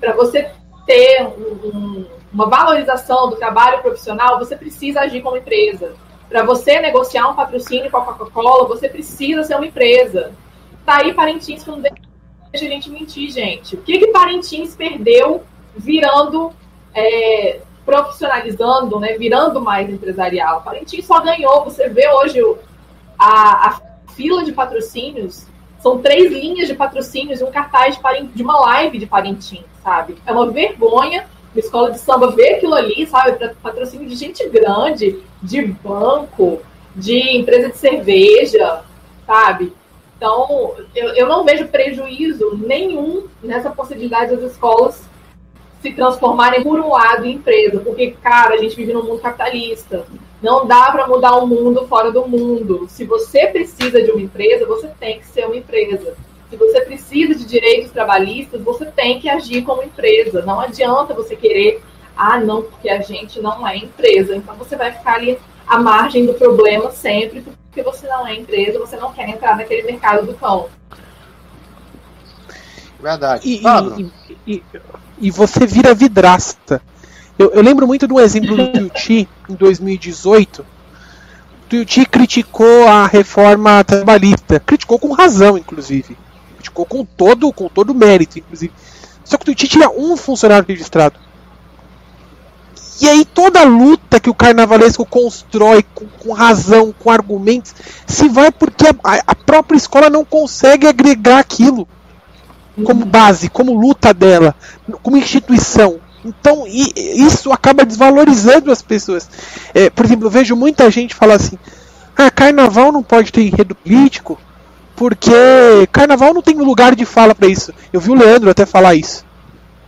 Speaker 7: Para você ter um, um, uma valorização do trabalho profissional, você precisa agir como empresa. Para você negociar um patrocínio com a Coca-Cola, você precisa ser uma empresa. Tá aí Parintins que não deixa a gente mentir, gente. O que, que Parintins perdeu virando, é, profissionalizando, né, virando mais empresarial? Parintins só ganhou. Você vê hoje a, a fila de patrocínios são três linhas de patrocínios e um cartaz de, de uma live de Parintins, sabe? É uma vergonha uma escola de samba ver aquilo ali, sabe? Patrocínio de gente grande, de banco, de empresa de cerveja, sabe? Então, eu, eu não vejo prejuízo nenhum nessa possibilidade das escolas se transformarem por um lado em empresa, porque, cara, a gente vive num mundo capitalista. Não dá para mudar o mundo fora do mundo. Se você precisa de uma empresa, você tem que ser uma empresa. Se você precisa de direitos trabalhistas, você tem que agir como empresa. Não adianta você querer, ah, não, porque a gente não é empresa. Então você vai ficar ali à margem do problema sempre, porque você não é empresa, você não quer entrar naquele mercado do cão.
Speaker 6: Verdade.
Speaker 9: E, e, e, e, você vira vidrasta. Eu, eu lembro muito do exemplo do Tuiuti em 2018. O Tuiuti criticou a reforma trabalhista. Criticou com razão, inclusive. Criticou com todo com todo mérito, inclusive. Só que o Tuiuti tinha um funcionário registrado. E aí toda a luta que o carnavalesco constrói com, com razão, com argumentos, se vai porque a, a, própria escola não consegue agregar aquilo como base, como luta dela, como instituição. Então isso acaba desvalorizando as pessoas. É, por exemplo, eu vejo muita gente falar assim: ah, carnaval não pode ter enredo político, porque carnaval não tem lugar de fala para isso. Eu vi o Leandro até falar isso.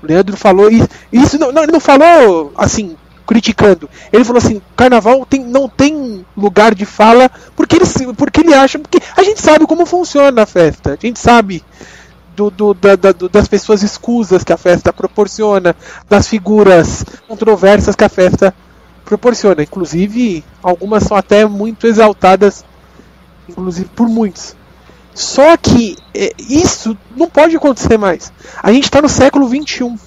Speaker 9: O Leandro falou isso. isso não, não, ele não falou assim, criticando. Ele falou assim: carnaval tem, não tem lugar de fala porque ele, porque ele acha. Porque a gente sabe como funciona a festa. A gente sabe do, do, da, da, das pessoas escusas que a festa proporciona, das figuras controversas que a festa proporciona. Inclusive, algumas são até muito exaltadas, inclusive por muitos. Só que é, isso não pode acontecer mais. A gente está no século XXI.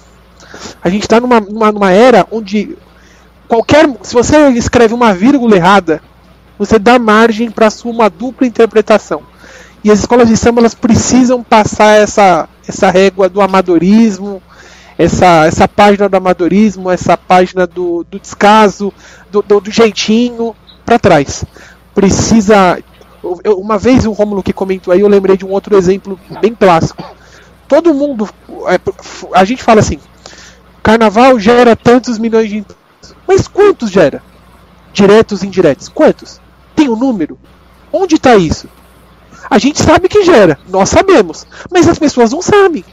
Speaker 9: A gente está numa, numa, numa, era onde qualquer. Se você escreve uma vírgula errada, você dá margem para uma dupla interpretação. E as escolas de samba elas precisam passar essa, essa régua do amadorismo, essa, essa página do amadorismo, essa página do, do descaso, do, do, do jeitinho para trás. Precisa. Eu, uma vez o Romulo que comentou aí, eu lembrei de um outro exemplo bem clássico. Todo mundo. É, a gente fala assim: carnaval gera tantos milhões de. Mas quantos gera? Diretos e indiretos? Quantos? Tem um número? Onde está isso? A gente sabe que gera, nós sabemos, mas as pessoas não sabem.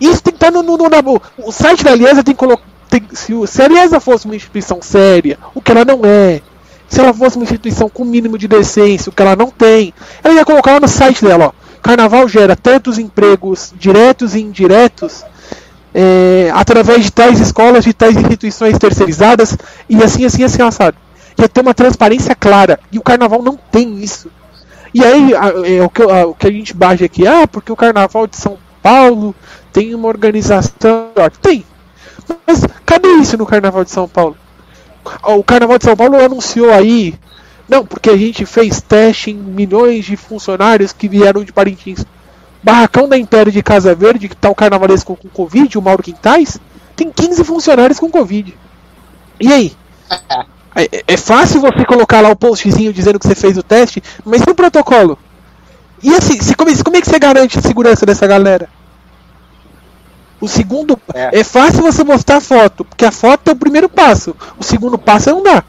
Speaker 9: Isso tem que estar no, no, no, no o site da Aliança tem que colocar. Se, se a Aliança fosse uma instituição séria, o que ela não é, se ela fosse uma instituição com mínimo de decência, o que ela não tem, ela ia colocar lá no site dela, ó. Carnaval gera tantos empregos diretos e indiretos é, através de tais escolas, de tais instituições terceirizadas, e assim, assim, assim, sabe? Ia ter uma transparência clara. E o carnaval não tem isso. E aí, é, o, que, a, o que a gente bate aqui, ah, porque o Carnaval de São Paulo tem uma organização. Tem. Mas cadê isso no Carnaval de São Paulo? O Carnaval de São Paulo anunciou aí. Não, porque a gente fez teste em milhões de funcionários que vieram de Parintins. Barracão da Império de Casa Verde, que tá o carnavalesco com Covid, o Mauro Quintais, tem 15 funcionários com Covid. E aí? É, é, fácil você colocar lá o postzinho dizendo que você fez o teste, mas e o protocolo? E assim, se, como, como é que você garante a segurança dessa galera? O segundo. É. é fácil você mostrar a foto, porque a foto é o primeiro passo. O segundo passo é não dá.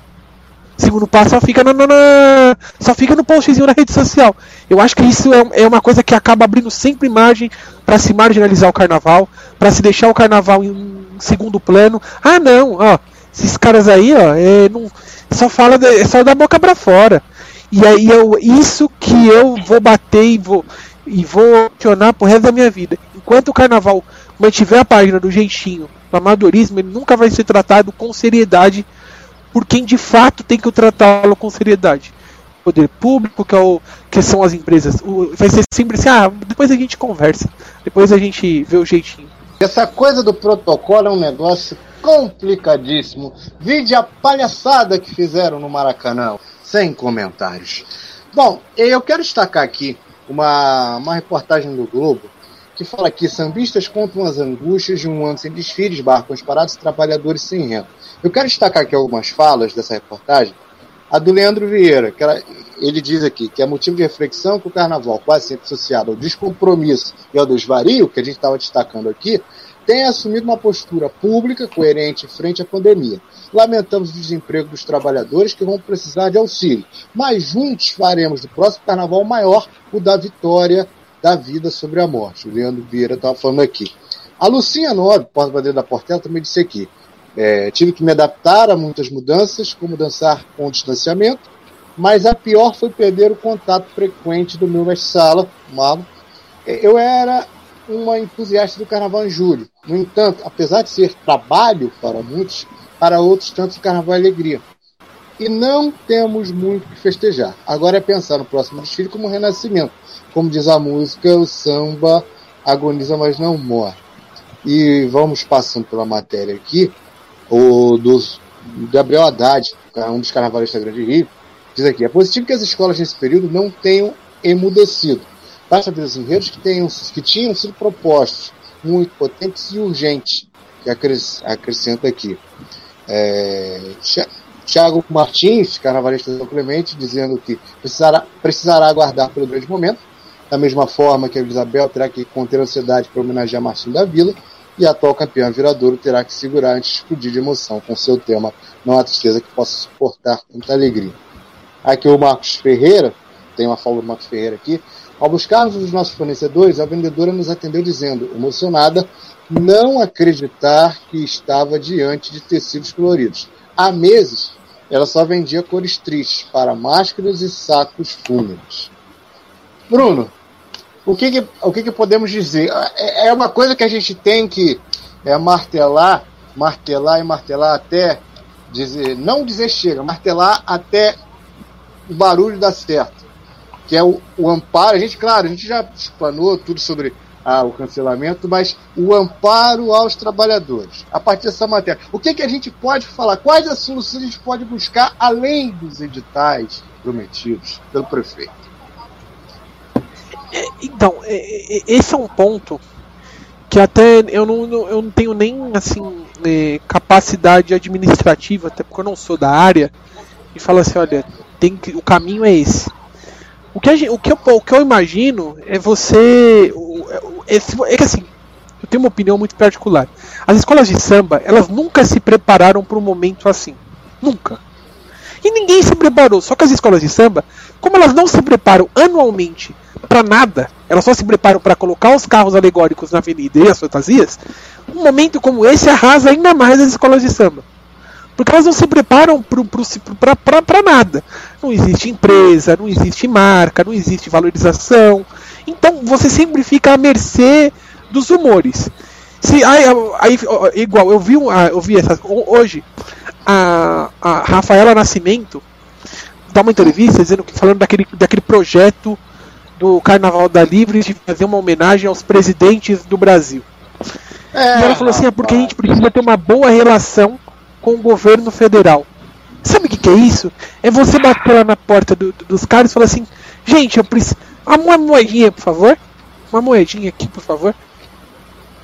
Speaker 9: Segundo passo só fica, na, na, na- só fica no postzinho na rede social. Eu acho que isso é, é uma coisa que acaba abrindo sempre margem para se marginalizar o carnaval, para se deixar o carnaval em um segundo plano. Ah, não, ó, esses caras aí, ó, é, não, só fala, é só da boca pra fora. E aí eu, isso que eu vou bater e vou e vou questionar pro resto da minha vida. Enquanto o carnaval mantiver a página do jeitinho, do amadorismo, ele nunca vai ser tratado com seriedade por quem de fato tem que tratá-lo com seriedade. Poder público, que, é o, que são as empresas. O- vai ser sempre assim, ah, depois a gente conversa. Depois a gente vê o jeitinho.
Speaker 6: Essa coisa do protocolo é um negócio complicadíssimo. Vide a palhaçada que fizeram no Maracanã. Sem comentários. Bom, eu quero destacar aqui uma, uma reportagem do Globo que fala que sambistas contam as angústias de um ano sem desfiles, barcos parados e trabalhadores sem renda. Eu quero destacar aqui algumas falas dessa reportagem. A do Leandro Vieira, que ele diz aqui que é motivo de reflexão que o carnaval, quase sempre associado ao descompromisso e ao desvario, que a gente estava destacando aqui, tem assumido uma postura pública coerente frente à pandemia. Lamentamos o desemprego dos trabalhadores que vão precisar de auxílio, mas juntos faremos do próximo carnaval maior o da vitória da vida sobre a morte. O Leandro Vieira estava falando aqui. A Lucinha Nobre, porta-bandeira da Portela, também disse aqui. É, tive que me adaptar a muitas mudanças, como dançar com distanciamento, mas a pior foi perder o contato frequente do meu mestre-sala, Malo. É, Eu era uma entusiasta do carnaval em julho. No entanto, apesar de ser trabalho para muitos, para outros, tanto o carnaval é alegria. E não temos muito que festejar. Agora é pensar no próximo desfile como renascimento. Como diz a música, o samba agoniza, mas não morre. E vamos passando pela matéria aqui. O do Gabriel Haddad, um dos carnavalistas da Grande Rio, diz aqui: é positivo que as escolas nesse período não tenham emudecido. Basta ver os enredos que, tenham, que tinham sido propostos, muito potentes e urgentes, que acres- acrescenta aqui. É, Tiago Martins, carnavalista São Clemente, dizendo que precisará, precisará aguardar pelo grande momento, da mesma forma que a Isabel terá que conter ansiedade para homenagear Marcinho da Vila, e a atual campeã Viradouro terá que segurar antes de explodir de emoção com seu tema Não há tristeza que possa suportar tanta alegria. Aqui o Marcos Ferreira, tem uma fala do Marcos Ferreira aqui. Ao buscarmos os nossos fornecedores, a vendedora nos atendeu dizendo, emocionada, não acreditar que estava diante de tecidos coloridos. Há meses, ela só vendia cores tristes para máscaras e sacos fúnebres. Bruno, o que, que- o que, que podemos dizer? É, é uma coisa que a gente tem que é, martelar, martelar e martelar até dizer, não dizer chega, martelar até o barulho dar certo. Que é o, o amparo. A gente, claro, a gente já explanou tudo sobre o cancelamento, mas o amparo aos trabalhadores. A partir dessa matéria. O que, que a gente pode falar? Quais as soluções a gente pode buscar além dos editais prometidos pelo prefeito?
Speaker 9: Então, é- é- esse é um ponto que até eu não, eu não tenho nem assim é, capacidade administrativa, até porque eu não sou da área, e falar assim, olha, tem que, o caminho é esse. O que, a gen- o, que eu, o que eu imagino é você. É que assim, eu tenho uma opinião muito particular. As escolas de samba, elas nunca se prepararam para um momento assim. Nunca. E ninguém se preparou. Só que as escolas de samba, como elas não se preparam anualmente para nada, elas só se preparam para colocar os carros alegóricos na avenida e as fantasias, um momento como esse arrasa ainda mais as escolas de samba. Porque elas não se preparam para nada. Não existe empresa, não existe marca, não existe valorização. Então você sempre fica à mercê dos humores. Se, aí, aí, igual, eu vi, um- ah, eu vi essa, ho- hoje a, a Rafaela Nascimento dá uma entrevista dizendo que falando daquele, daquele projeto do Carnaval da Livre de fazer uma homenagem aos presidentes do Brasil. e ela falou assim: é porque a gente precisa ter uma boa relação com o governo federal. Sabe o que, que é isso? É você bater lá na porta do- do- dos caras e falar assim: gente, eu preciso. Uma moedinha, por favor. Uma moedinha aqui, por favor.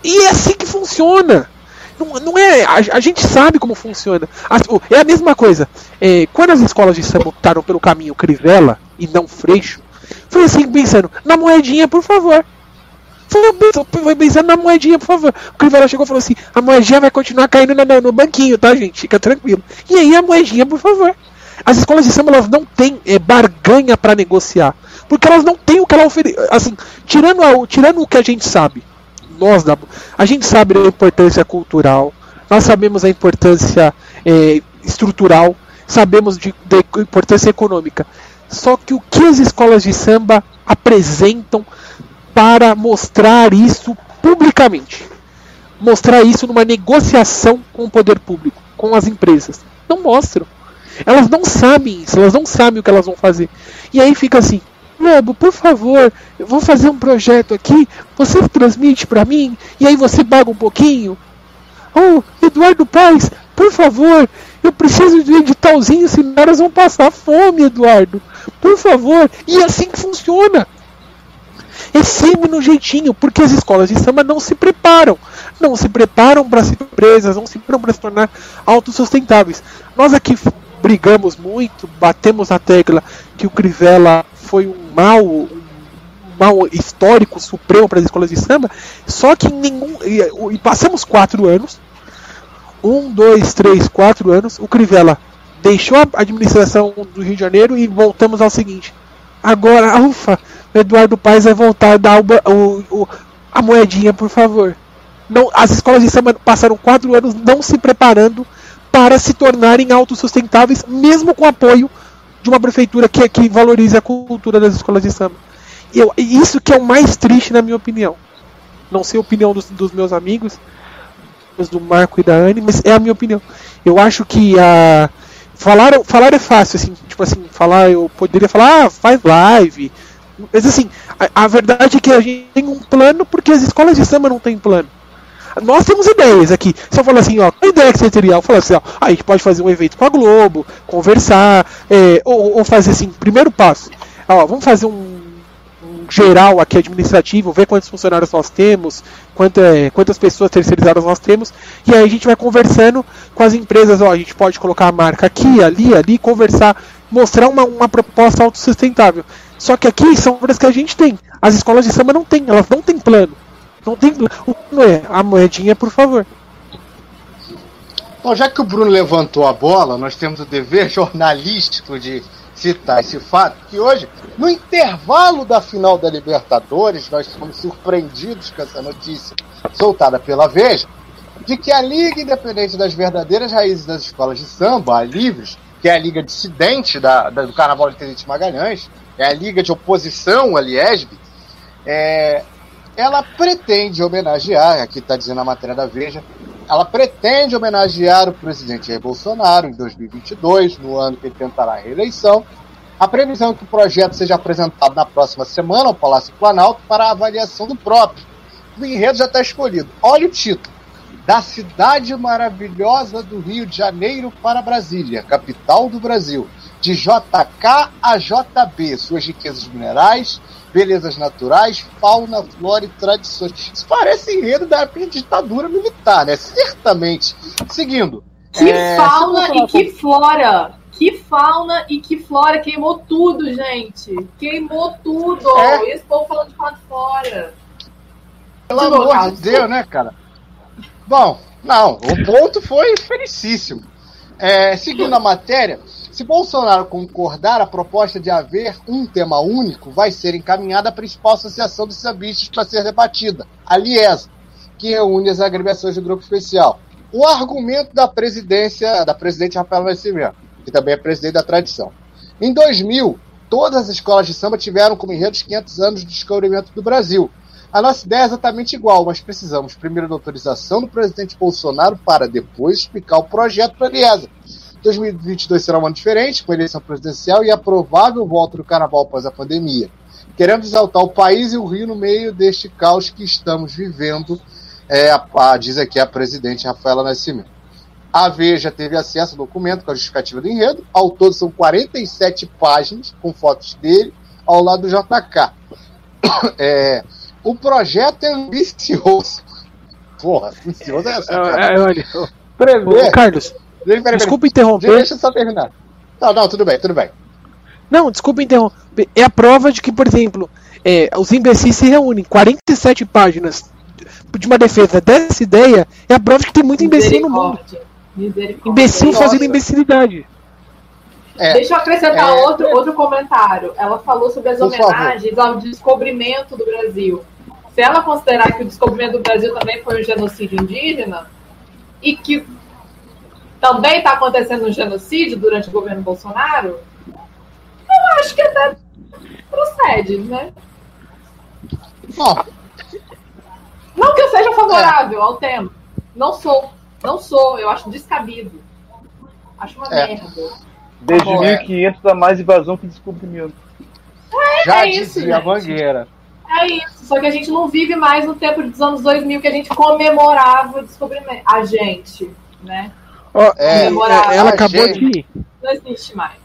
Speaker 9: E é assim que funciona. Não, não é. A, a gente sabe como funciona. O- é a mesma coisa. É, quando as escolas de samba optaram pelo caminho Crivella e não Freixo, foi assim pensando: na moedinha, por favor. Foi, pensando- na moedinha, por favor. O Crivella chegou e falou assim: a moedinha vai continuar caindo no- no banquinho, tá, gente? Fica tranquilo. E aí a moedinha, por favor. As escolas de samba elas não têm é, barganha para negociar, porque elas não têm o que ela oferece. Assim, tirando, a, tirando o que a gente sabe, nós da, a gente sabe da importância cultural, nós sabemos a importância é, estrutural, sabemos de, da importância econômica. Só que o que as escolas de samba apresentam para mostrar isso publicamente? Mostrar isso numa negociação com o poder público, com as empresas. Não mostram. Elas não sabem isso, elas não sabem o que elas vão fazer. E aí fica assim: Lobo, por favor, eu vou fazer um projeto aqui, você transmite para mim, e aí você paga um pouquinho. Oh, Eduardo Paz, por favor, eu preciso de um editalzinho, senão elas vão passar fome, Eduardo. Por favor. E é assim que funciona. É sempre no jeitinho, porque as escolas de samba não se preparam. Não se preparam para ser empresas, não se preparam para se tornar autossustentáveis. Nós aqui brigamos muito, batemos a tecla que o Crivella foi um mal, um mal histórico supremo para as escolas de samba, só que nenhum. E, e passamos quatro anos, um, dois, três, quatro anos, o Crivella deixou a administração do Rio de Janeiro e voltamos ao seguinte. Agora, ufa, Eduardo Paes vai voltar a dar o, o, o, a moedinha, por favor. Não, as escolas de samba passaram quatro anos não se preparando para se tornarem autossustentáveis, mesmo com apoio de uma prefeitura que, que valorize a cultura das escolas de samba. Eu, isso que é o mais triste, na minha opinião. Não sei a opinião dos, dos meus amigos, do Marco e da Anne, mas é a minha opinião. Eu acho que a. Falar, falar é fácil, assim, tipo assim, falar, eu poderia falar, ah, faz live. Mas assim, a, a verdade é que a gente tem um plano porque as escolas de samba não têm plano. Nós temos ideias aqui. Se eu falar assim, ó, ideia que você teria? Eu falo assim, ó, a gente pode fazer um evento com a Globo, conversar, é, ou, ou, fazer assim, primeiro passo, ó, vamos fazer um, um, geral aqui administrativo, ver quantos funcionários nós temos, quanta, é, quantas pessoas terceirizadas nós temos, e aí a gente vai conversando com as empresas, ó, a gente pode colocar a marca aqui, ali, ali, conversar, mostrar uma, uma proposta autossustentável. Só que aqui são obras que a gente tem. As escolas de samba não têm, elas não têm plano. Não tem. O é a moedinha, por favor.
Speaker 6: Bom, já que o Bruno levantou a bola, nós temos o dever jornalístico de citar esse fato, que hoje, no intervalo da final da Libertadores, nós fomos surpreendidos com essa notícia soltada pela Veja, de que a Liga Independente das Verdadeiras Raízes das Escolas de Samba, a Livres, que é a liga dissidente da, da do Carnaval de Tenente Magalhães, é a liga de oposição a Liesb, é, ela pretende homenagear, aqui está dizendo a matéria da Veja, ela pretende homenagear o presidente Jair Bolsonaro em 2022, no ano que ele tentará a reeleição. A previsão é que o projeto seja apresentado na próxima semana ao Palácio Planalto para avaliação do próprio. O enredo já está escolhido. Olha o título. Da cidade maravilhosa do Rio de Janeiro para Brasília, capital do Brasil. De JK a JB, suas riquezas minerais, belezas naturais, fauna, flora e tradições. Isso parece enredo da época de ditadura militar, né? Certamente. Seguindo.
Speaker 7: Que é, fauna e que flora! Que fauna e que flora! Queimou tudo, gente! Queimou tudo! É. Esse povo falando de fauna fora.
Speaker 6: Pelo de amor de Deus, né, cara? Bom, não, o ponto foi felicíssimo. É, seguindo a matéria, se Bolsonaro concordar, a proposta de haver um tema único vai ser encaminhada à principal associação dos sambistas para ser debatida, a Liesa, que reúne as agremiações do grupo especial. O argumento da presidência, da presidente Rafael Nascimento, que também é presidente da tradição. Em 2000, todas as escolas de samba tiveram como enredo os 500 anos de descobrimento do Brasil. A nossa ideia é exatamente igual, mas precisamos primeiro da autorização do presidente Bolsonaro para depois explicar o projeto para a Liesa. 2022 será um ano diferente, com eleição presidencial e a provável volta do carnaval após a pandemia. Queremos exaltar o país e o Rio no meio deste caos que estamos vivendo, é, a, a, diz aqui a presidente Rafaela Nascimento. A Veja teve acesso ao documento com a justificativa do enredo. Ao todo são 47 páginas com fotos dele ao lado do JK. É, o projeto é ambicioso. Porra, ambicioso é essa. É, é, olha.
Speaker 9: Carlos, Peraí, peraí, desculpa interromper.
Speaker 6: Deixa eu só terminar. Não, não, tudo bem, tudo bem.
Speaker 9: Não, desculpa interromper. É a prova de que, por exemplo, é, os imbecis se reúnem. 47 páginas de uma defesa dessa ideia é a prova de que tem muito imbecil no mundo. Imbecil fazendo imbecilidade.
Speaker 6: É,
Speaker 7: Deixa eu acrescentar
Speaker 6: É.
Speaker 7: outro, outro comentário. Ela falou sobre as
Speaker 6: Por favor.
Speaker 7: homenagens ao descobrimento do Brasil. Se ela considerar que o descobrimento do Brasil também foi um genocídio indígena e que também está acontecendo um genocídio durante o governo Bolsonaro, eu acho que até procede, né?
Speaker 6: Ó,
Speaker 7: Não que eu seja favorável ao tema. Não sou. Não sou. Eu acho descabido. Acho uma
Speaker 6: É.
Speaker 7: merda.
Speaker 8: Desde
Speaker 6: bom, é.
Speaker 8: 1500 dá mais invasão que descobrimento.
Speaker 6: já
Speaker 7: é isso,
Speaker 6: dizia a
Speaker 7: gente.
Speaker 6: Mangueira.
Speaker 7: É isso. Só que a gente não vive mais no tempo dos anos 2000 que a gente comemorava o descobrimento. A gente, né?
Speaker 9: Ó,
Speaker 6: É,
Speaker 9: é, ela acabou
Speaker 6: gente-
Speaker 9: de.
Speaker 7: Não existe mais.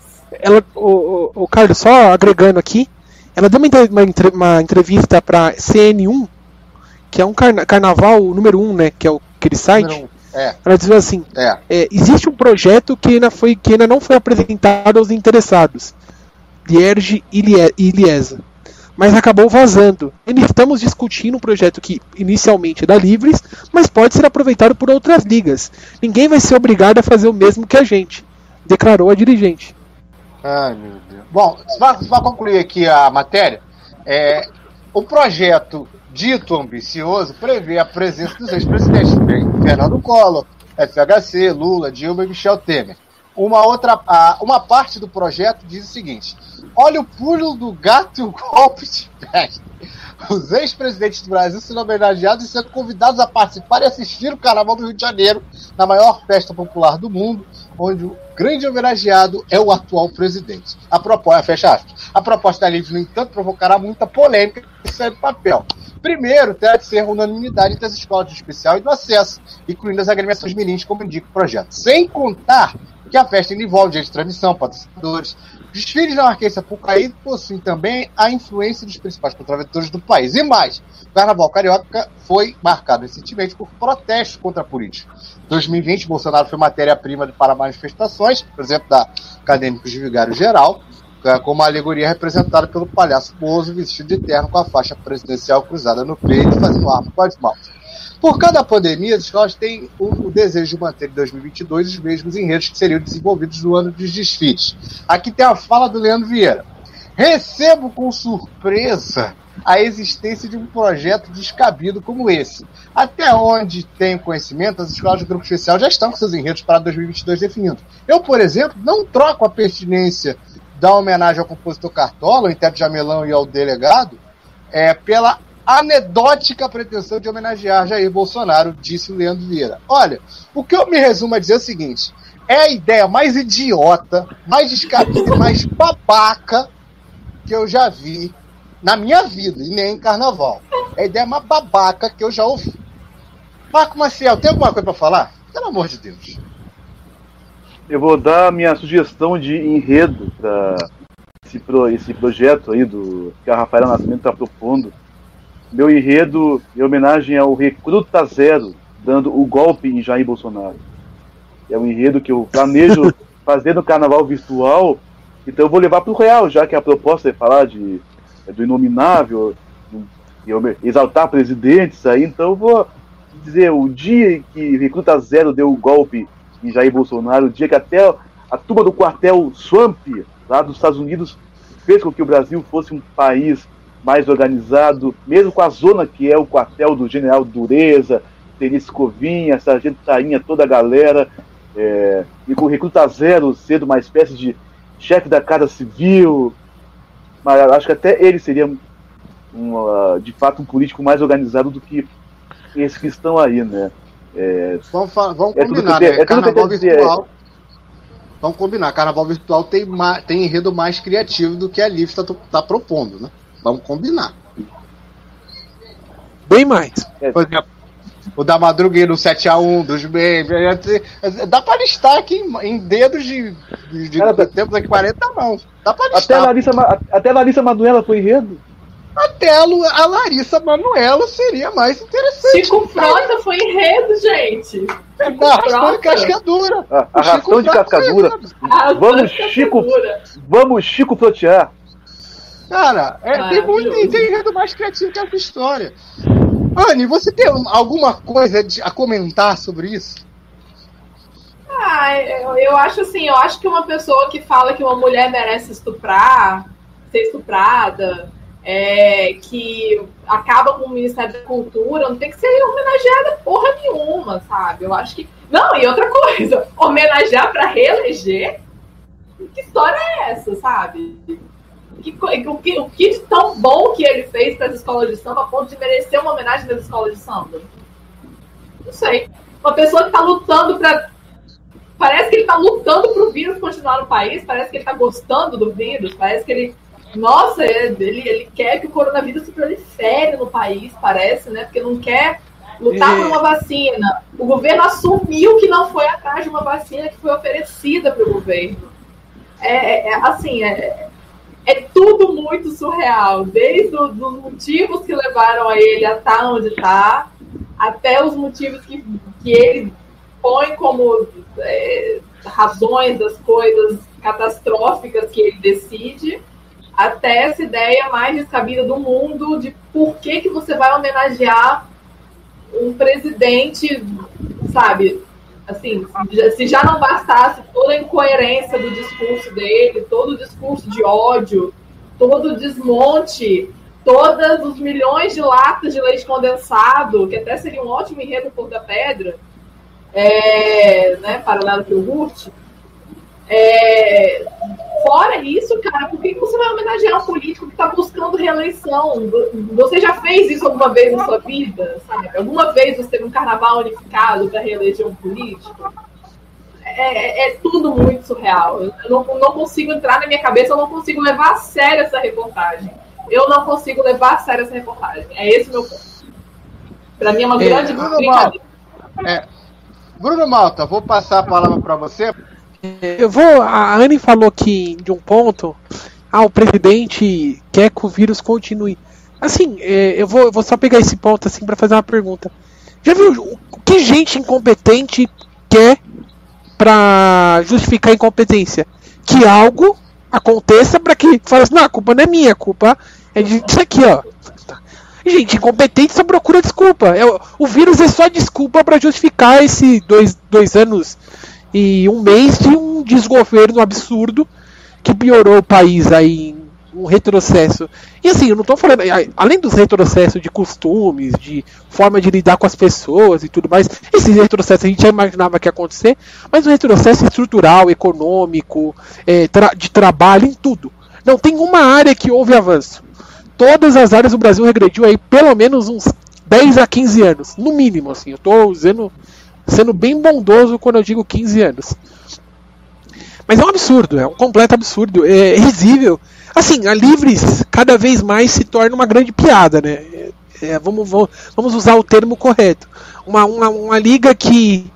Speaker 9: Ela, o, o, o Carlos, só agregando aqui, ela deu uma, uma, entre- uma entrevista pra CN1, que é um carna- carnaval número 1, né? Que é o, aquele site.
Speaker 6: Um. É,
Speaker 9: Ela dizia assim:
Speaker 6: é.
Speaker 9: é, existe um projeto que ainda, foi, que ainda não foi apresentado aos interessados, Lierge e Lie- e Liesa, mas acabou vazando. Estamos discutindo um projeto que inicialmente é da Livres, mas pode ser aproveitado por outras ligas. Ninguém vai ser obrigado a fazer o mesmo que a gente, declarou a dirigente.
Speaker 6: Ai, meu Deus. Bom, para concluir aqui a matéria, é, o projeto dito ambicioso prevê a presença dos ex-presidentes Fernando Collor, FHC, Lula, Dilma e Michel Temer. Uma outra, uma parte do projeto diz o seguinte: olha o pulo do gato e o golpe de pé. Os ex-presidentes do Brasil sendo homenageados e sendo convidados a participar e assistir o Carnaval do Rio de Janeiro, na maior festa popular do mundo, onde o grande homenageado é o atual presidente. A proposta, fecha aspas. A proposta da Livre, no entanto, provocará muita polêmica e sai do papel. Primeiro, terá que ser unanimidade entre as escolas de especial e do acesso, incluindo as agremiações mirins, como indica o projeto. Sem contar que a festa envolve direito de transmissão, patrocinadores. Desfiles na Marquês Sapucaí possuem também a influência dos principais contraventores do país. E mais, o Carnaval Carioca foi marcado recentemente por protestos contra a política. 2020, Bolsonaro foi matéria-prima para manifestações, por exemplo, da Acadêmicos de Vigário Geral, eh, com uma alegoria representada pelo palhaço Bozo vestido de terno com a faixa presidencial cruzada no peito, fazendo arma com as mãos. Por cada pandemia, as escolas têm o, o desejo de manter em 2022 os mesmos enredos que seriam desenvolvidos no ano dos desfiles. Aqui tem a fala do Leandro Vieira. Recebo com surpresa a existência de um projeto descabido como esse. Até onde tenho conhecimento, as escolas do grupo especial já estão com seus enredos para 2022 definidos. Eu, por exemplo, não troco a pertinência da homenagem ao compositor Cartola, ao intérprete Jamelão e ao delegado, é, pela anedótica pretensão de homenagear Jair Bolsonaro, disse o Leandro Vieira. Olha, o que eu me resumo a dizer é o seguinte: é a ideia mais idiota, mais descabida mais babaca que eu já vi na minha vida, e nem em carnaval. É a ideia mais babaca que eu já ouvi. Marco Maciel, tem alguma coisa pra falar? Pelo amor de Deus.
Speaker 8: Eu vou dar minha sugestão de enredo para esse, pro- esse projeto aí do que a Rafaela Nascimento está propondo. Meu enredo em homenagem ao Recruta Zero, dando o golpe em Jair Bolsonaro. É um enredo que eu planejo fazer no carnaval virtual, então eu vou levar para o real, já que a proposta é falar de, é do inominável, do- exaltar presidentes aí, então eu vou dizer o dia em que Recruta Zero deu o golpe em Jair Bolsonaro, o dia que até a turma do quartel Swamp, lá dos Estados Unidos, fez com que o Brasil fosse um país mais organizado, mesmo com a zona que é o quartel do General Dureza, Tenista Covinha, Sargento Tainha, toda a galera, é, e com o Recruta Zero sendo uma espécie de chefe da Casa Civil, mas acho que até ele seria, um, ah, de fato, um político mais organizado do que esses que estão aí, né? É,
Speaker 6: Vamos, vamos
Speaker 8: É
Speaker 6: combinar,
Speaker 8: que
Speaker 6: né?
Speaker 8: é que
Speaker 6: Carnaval
Speaker 8: tenho a dizer,
Speaker 6: virtual. Vamos combinar. Carnaval virtual tem, tem enredo mais criativo do que a Liv está tá propondo, né? Vamos combinar.
Speaker 9: Bem mais.
Speaker 6: Por exemplo, o da Madrugueira, no 7x1, dos memes. Dá pra listar aqui em, em dedos de, de, de
Speaker 8: Cara,
Speaker 6: temos aqui 40 mãos. Dá pra
Speaker 8: até, a
Speaker 6: listar.
Speaker 8: Larissa, até a Larissa Manuela foi enredo.
Speaker 6: Até a, Larissa Manuela seria mais interessante.
Speaker 7: Chico Frota foi enredo, gente. Chico Frota.
Speaker 6: cascadura.
Speaker 8: Arrastão de cascadura. Vamos, Chico. Vamos, Chico Flotear.
Speaker 6: Cara, é, tem muito tem enredo mais criativo que essa história. Anne, você tem alguma coisa de- a comentar sobre isso?
Speaker 7: Ah, eu, eu acho assim, eu acho que uma pessoa que fala que uma mulher merece estuprar, ser estuprada, é, que acaba com o Ministério da Cultura, não tem que ser homenageada porra nenhuma, sabe? Eu acho que. Não, e outra coisa, homenagear para reeleger? Que história é essa, sabe? Que, o, que, o que de tão bom que ele fez para as escolas de samba a ponto de merecer uma homenagem das escolas de samba? Não sei. Uma pessoa que está lutando para. Parece que ele está lutando para o vírus continuar no país, parece que ele está gostando do vírus, parece que ele. Nossa, ele, ele quer que o coronavírus se prolifere no país, parece, né? Porque não quer lutar por uma vacina. O governo assumiu que não foi atrás de uma vacina que foi oferecida para o governo. É, é- é, assim, é, é tudo muito surreal, desde os motivos que levaram a ele a estar onde está, até os motivos que, que ele põe como é, razões das coisas catastróficas que ele decide, até essa ideia mais descabida do mundo de por que, que você vai homenagear um presidente, sabe? Assim, se já não bastasse toda a incoerência do discurso dele, todo o discurso de ódio, todo o desmonte, todos os milhões de latas de leite condensado, que até seria um ótimo enredo por da pedra, é, né, paralelo que o Hurt. É, fora isso, cara, por que você vai homenagear um político que está buscando reeleição? Você já fez isso alguma vez na sua vida? Sabe? Alguma vez você teve um carnaval unificado para reeleger um político? É, é- é tudo muito surreal. Eu não, não consigo entrar na minha cabeça, eu não consigo levar a sério essa reportagem. Eu não consigo levar a sério essa reportagem. É esse o meu ponto. Para mim é uma
Speaker 9: É,
Speaker 7: grande
Speaker 6: Bruno
Speaker 7: brincadeira.
Speaker 6: É. Bruno Malta, vou passar a palavra para você.
Speaker 9: Eu vou. A Anne falou aqui de um ponto. Ah, o presidente quer que o vírus continue. Assim, é, eu vou, eu vou só pegar esse ponto assim para fazer uma pergunta. Já viu o que gente incompetente quer para justificar a incompetência? Que algo aconteça para que fale assim, não, a culpa não é minha, a culpa é disso aqui, ó. Gente, incompetente só procura desculpa. É, o- vírus é só desculpa para justificar esse dois, dois anos e um mês de um desgoverno absurdo que piorou o país aí em um retrocesso. E assim, eu não tô falando. Além dos retrocessos de costumes, de forma de lidar com as pessoas e tudo mais, esses retrocessos a gente já imaginava que ia acontecer, mas um retrocesso estrutural, econômico, é, tra- de trabalho, em tudo. Não tem uma área que houve avanço. Todas as áreas do Brasil regrediu aí pelo menos uns 10 a 15 anos, no mínimo, assim. Eu tô usando, sendo bem bondoso quando eu digo 15 anos. Mas é um absurdo, é um completo absurdo, é risível. Assim, a Livres cada vez mais se torna uma grande piada, né? É, vamos, vamos, vamos usar o termo correto. Uma, uma, uma liga que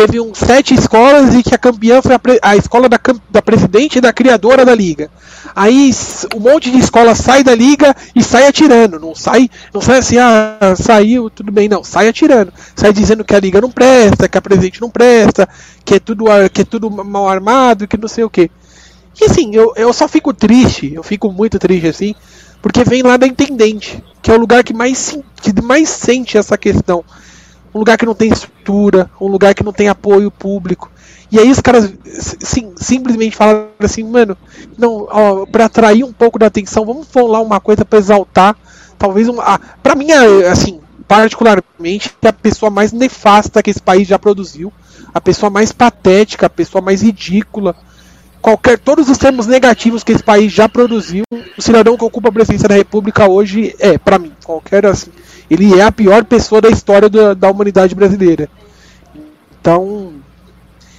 Speaker 9: teve um, sete escolas e que a campeã foi a, pre- a escola da, da presidente e da criadora da liga. Aí um monte de escola sai da liga e sai atirando. Não sai, não sai assim, ah, saiu, tudo bem, não. Sai atirando. Sai dizendo que a liga não presta, que a presidente não presta, que é tudo, que é tudo mal armado, que não sei o que. E assim, eu, eu só fico triste, eu fico muito triste assim, porque vem lá da intendente, que é o lugar que mais, que mais sente essa questão. Um lugar que não tem estrutura, um lugar que não tem apoio público. E aí os caras sim, simplesmente falam assim, mano, não, ó, pra atrair um pouco da atenção, vamos falar uma coisa pra exaltar, talvez uma. Ah, pra mim, assim, particularmente, é a pessoa mais nefasta que esse país já produziu, a pessoa mais patética, a pessoa mais ridícula, qualquer todos os termos negativos que esse país já produziu, o cidadão que ocupa a presidência da República hoje é, pra mim, qualquer assim, ele é a pior pessoa da história da, da humanidade brasileira. Então,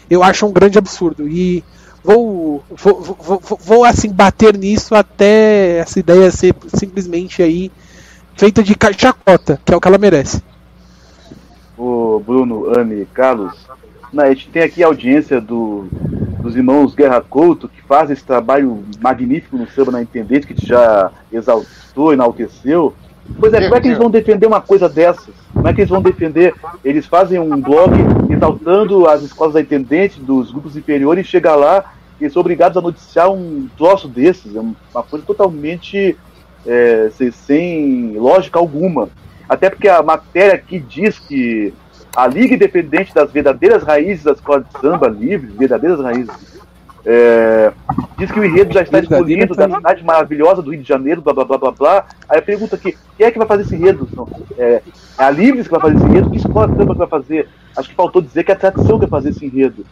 Speaker 9: eu acho um grande absurdo e vou, vou, vou, vou, assim bater nisso até essa ideia ser simplesmente aí feita de chacota, que é o que ela merece.
Speaker 8: o Bruno, Anne, Carlos, né, a gente tem aqui a audiência do, dos irmãos Guerra Couto, que fazem esse trabalho magnífico no samba na Intendente, que já exaltou, enalteceu. Pois é, como é que eles vão defender uma coisa dessas? Como é que eles vão defender? Eles fazem um blog exaltando as escolas da Intendente, dos grupos inferiores, e chega lá e são obrigados a noticiar um troço desses. É uma coisa totalmente é, sem, sem lógica alguma. Até porque a matéria aqui diz que a Liga Independente das Verdadeiras Raízes da Escola de Samba Livre, verdadeiras raízes, é, diz que o enredo já está escolhido da
Speaker 9: família.
Speaker 8: cidade maravilhosa do Rio de Janeiro, blá blá blá blá blá. Aí a pergunta aqui, quem é que vai fazer esse enredo? É, é a Livres que vai fazer esse enredo? Que escola samba que vai fazer? Acho que faltou dizer que é a tradição que vai fazer esse enredo.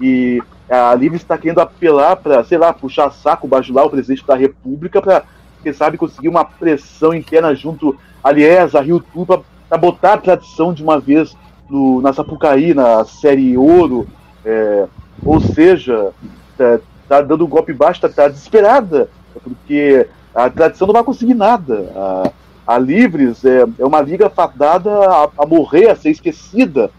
Speaker 8: E a Livres está querendo apelar para, sei lá, puxar saco, bajular o presidente da República para, quem sabe, conseguir uma pressão interna junto a Liesa, a Rio Tour, para botar a tradição de uma vez no, na Sapucaí, na série Ouro. É, ou seja, tá, tá dando um golpe baixo, tá, tá desesperada, porque a tradição não vai conseguir nada. A, a Livres é, é uma liga fadada a, a morrer, a ser esquecida.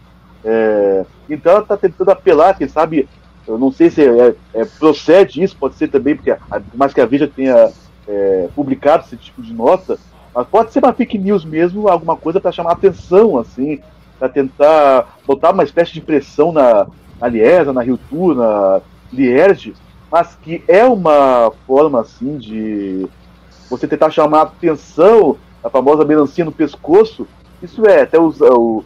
Speaker 8: É, então ela está tentando apelar, quem sabe, eu não sei se é, é, procede isso, pode ser também, porque por mais que a Veja tenha é, publicado esse tipo de nota, mas pode ser uma fake news mesmo, alguma coisa para chamar atenção, assim, para tentar botar uma espécie de pressão na, na Liesa, na Rio Tour, na Lierge, mas que é uma forma, assim, de você tentar chamar atenção, a famosa melancia no pescoço, isso é, até os, o,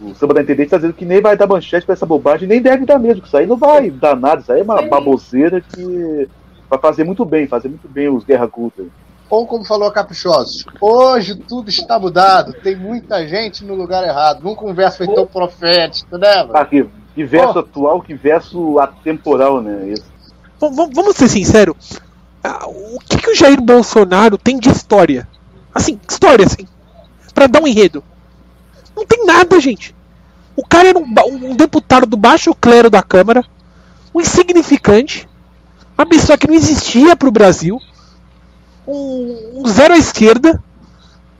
Speaker 8: o samba da intendente está dizendo que nem vai dar manchete para essa bobagem, nem deve dar mesmo, que isso aí não vai dar nada, isso aí é uma
Speaker 7: Sim.
Speaker 8: baboseira que vai fazer muito bem, fazer muito bem os Guerra Culta.
Speaker 6: Ou como falou a Caprichosos, hoje tudo está mudado, tem muita gente no lugar errado. Num conversa foi tão profético, né, mano?
Speaker 8: Que, verso
Speaker 6: Oh.
Speaker 8: atual, que verso atemporal, né?
Speaker 9: V- vamos ser sinceros. O que, que o Jair Bolsonaro tem de história? Assim, história, assim. Pra dar um enredo. Não tem nada, gente. O cara era um, um deputado do baixo clero da Câmara. Um insignificante. Uma pessoa que não existia pro Brasil. Um, um zero à esquerda.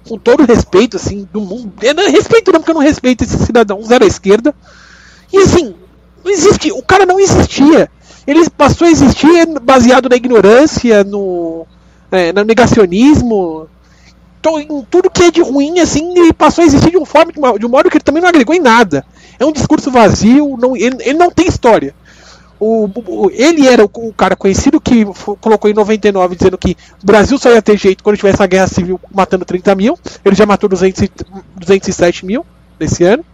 Speaker 9: Com todo o respeito, assim, do mundo. Eu não respeito não, porque eu não respeito esse cidadão. Um zero à esquerda. E assim, não existe. O cara não existia. Ele passou a existir baseado na ignorância, no, é, no negacionismo, to- em tudo que é de ruim, assim, ele passou a existir de, um forma, de, um modo que ele também não agregou em nada. É um discurso vazio, não, ele, ele não tem história. O, o- ele era o, o cara conhecido que colocou em 99 dizendo que o Brasil só ia ter jeito quando tivesse a guerra civil matando 30 mil. Ele já matou 200, e- 207 mil nesse ano.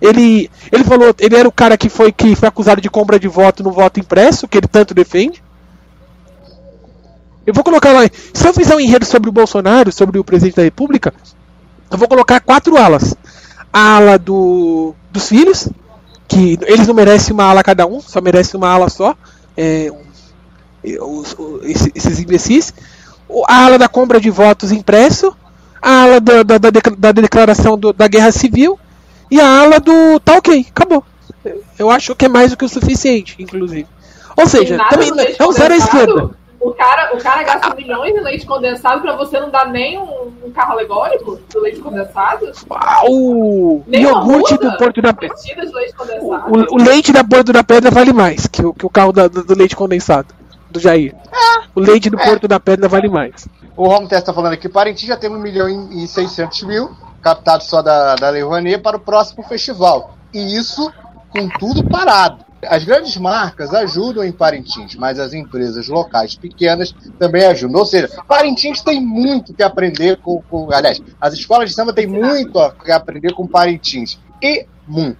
Speaker 9: Ele, ele falou, ele era o cara que foi, que foi acusado de compra de voto no voto impresso, que ele tanto defende. Eu vou colocar lá. Se eu fizer um enredo sobre o Bolsonaro, sobre o presidente da República, eu vou colocar quatro alas. A ala do, dos filhos, que eles não merecem uma ala cada um, só merecem uma ala só. É, os- o- esse- esses imbecis. A ala da compra de votos impresso. A ala da, da, da da declaração do- da guerra civil. E a ala do tá ok, acabou. Eu acho que é mais do que o suficiente, inclusive. Ou seja, também é um zero à esquerda.
Speaker 7: O cara, o cara gasta milhões de leite condensado pra você não dar nem um, um carro alegórico do leite condensado?
Speaker 9: Ah, O
Speaker 7: Nem
Speaker 9: iogurte do Porto da Pedra. O, o leite da Porto da Pedra vale mais que o, que o carro da- do, do leite condensado, do Jair. O leite do
Speaker 6: É.
Speaker 9: Porto da Pedra vale mais.
Speaker 6: O Romo Testa tá falando aqui, Parintins já tem 1 milhão e 600 mil, captado só da, da Lei Rouanet, para o próximo festival. E isso com tudo parado. As grandes marcas ajudam em Parintins, mas as empresas locais pequenas também ajudam. Ou seja, Parintins tem muito que aprender com, com aliás, as escolas de samba têm muito que aprender com Parintins. E muito.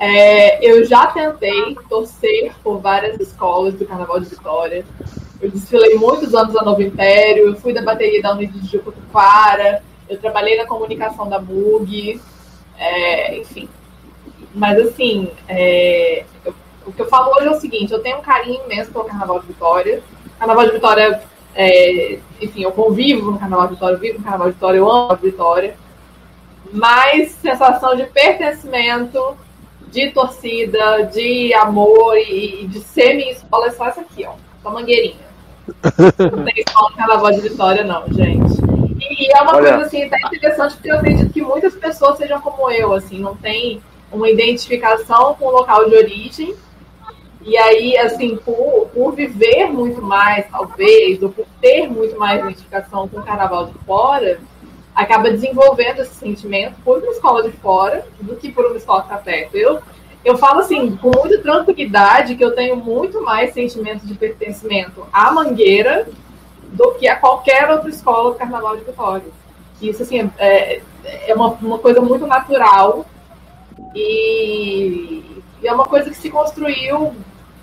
Speaker 7: É, eu já tentei torcer por várias escolas do Carnaval de Vitória. Eu desfilei muitos anos a Novo Império, fui da bateria da Unidade de Jucutuquara, eu trabalhei na comunicação da MUG, é, enfim. Mas assim, é, eu- o que eu falo hoje é o seguinte, eu tenho um carinho imenso pelo Carnaval de Vitória. Carnaval de Vitória, é, enfim, eu convivo no Carnaval de Vitória, eu vivo no Carnaval de Vitória, eu amo a Vitória. Mas sensação de pertencimento, de torcida, de amor e, e de ser minha escola é só essa aqui, ó. Só mangueirinha. Não tem escola de carnaval de Vitória, não, gente. E, é uma
Speaker 8: Olha.
Speaker 7: coisa assim, até interessante, porque eu acredito que muitas pessoas sejam como eu, assim, não tem uma identificação com o local de origem. E aí, assim, por, por viver muito mais, talvez, ou por ter muito mais identificação com o carnaval de fora, acaba desenvolvendo esse sentimento por uma escola de fora do que por uma escola que está perto. Eu, eu falo assim, com muita tranquilidade, que eu tenho muito mais sentimento de pertencimento à Mangueira do que a qualquer outra escola do Carnaval de Vitória. Isso, assim, é, é uma, uma coisa muito natural E, e é uma coisa que se construiu,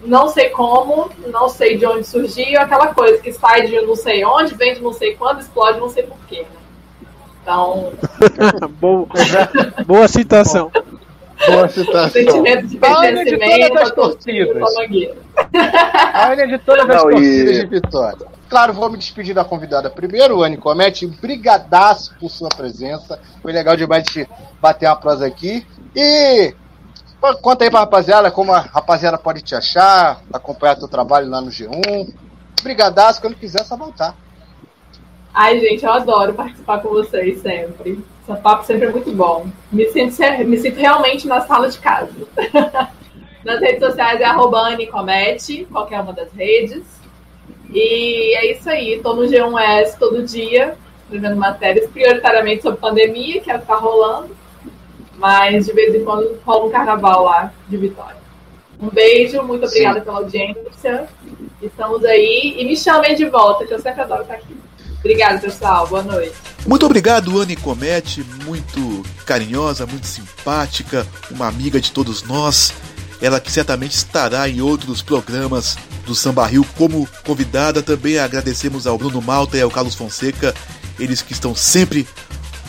Speaker 7: não sei como, não sei de onde surgiu, aquela coisa que sai de não sei onde, vem de não sei quando, explode não sei porquê. Né? Então.
Speaker 9: boa, boa citação.
Speaker 6: Boa citação.
Speaker 7: Sentimento de pertencimento,
Speaker 6: todas as
Speaker 7: a torcida,
Speaker 6: torcidas.
Speaker 7: a mangueira.
Speaker 6: Olha de todas as
Speaker 10: Não, e-
Speaker 6: torcidas de vitória. Claro, vou me despedir da convidada primeiro, Anne Comete. Brigadaço por sua presença. Foi legal demais de bater uma prosa aqui. E conta aí pra rapaziada como a rapaziada pode te achar, acompanhar teu trabalho lá no G1. Brigadaço, quando quiser, é só voltar.
Speaker 7: Ai, gente, eu adoro participar com vocês sempre. Esse papo sempre é muito bom. Me sinto, me sinto realmente na sala de casa. Nas redes sociais é arroba Anicomete, qualquer uma das redes. E é isso aí, tô no G1S todo dia, escrevendo matérias, prioritariamente sobre pandemia, que é o que tá rolando. Mas de vez em quando rola um carnaval lá de Vitória. Um beijo, muito obrigada pela audiência. Estamos aí. E me chamem de volta, que eu sempre adoro estar aqui. Obrigada, pessoal. Boa noite.
Speaker 8: Muito obrigado, Anne Comete, muito carinhosa, muito simpática, uma amiga de todos nós. Ela que certamente estará em outros programas do Samba Rio como convidada. Também agradecemos ao Bruno Malta e ao Carlos Fonseca, eles que estão sempre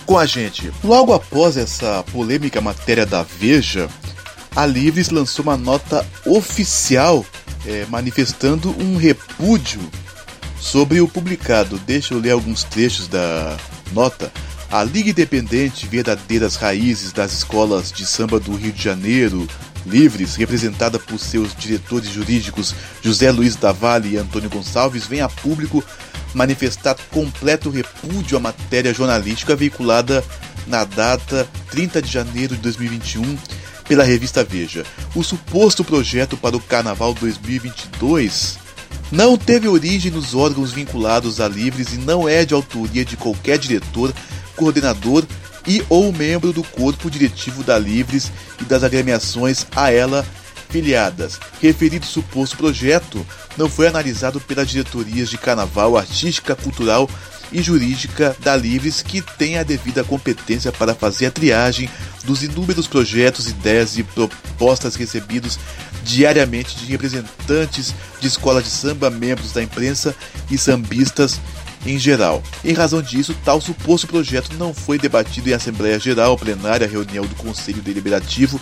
Speaker 8: com a gente. Logo após essa polêmica matéria da Veja, a Livres lançou uma nota oficial eh, manifestando um repúdio sobre o publicado. Deixa eu ler alguns trechos da nota. A Liga Independente Verdadeiras Raízes das Escolas de Samba do Rio de Janeiro, Livres, representada por seus diretores jurídicos José Luiz Davalli e Antônio Gonçalves, vem a público manifestar completo repúdio à matéria jornalística veiculada na data 30 de janeiro de 2021 pela revista Veja. O suposto projeto para o Carnaval 2022 não teve origem nos órgãos vinculados a Livres e não é de autoria de qualquer diretor, coordenador e ou membro do corpo diretivo da Livres e das agremiações a ela filiadas. Referido suposto projeto não foi analisado pelas diretorias de Carnaval, Artística, Cultural e Jurídica da Livres, que tem a devida competência para fazer a triagem dos inúmeros projetos, ideias e propostas recebidos diariamente de representantes de escola de samba, membros da imprensa e sambistas em geral. Em razão disso, tal suposto projeto não foi debatido em Assembleia Geral, plenária, reunião do Conselho Deliberativo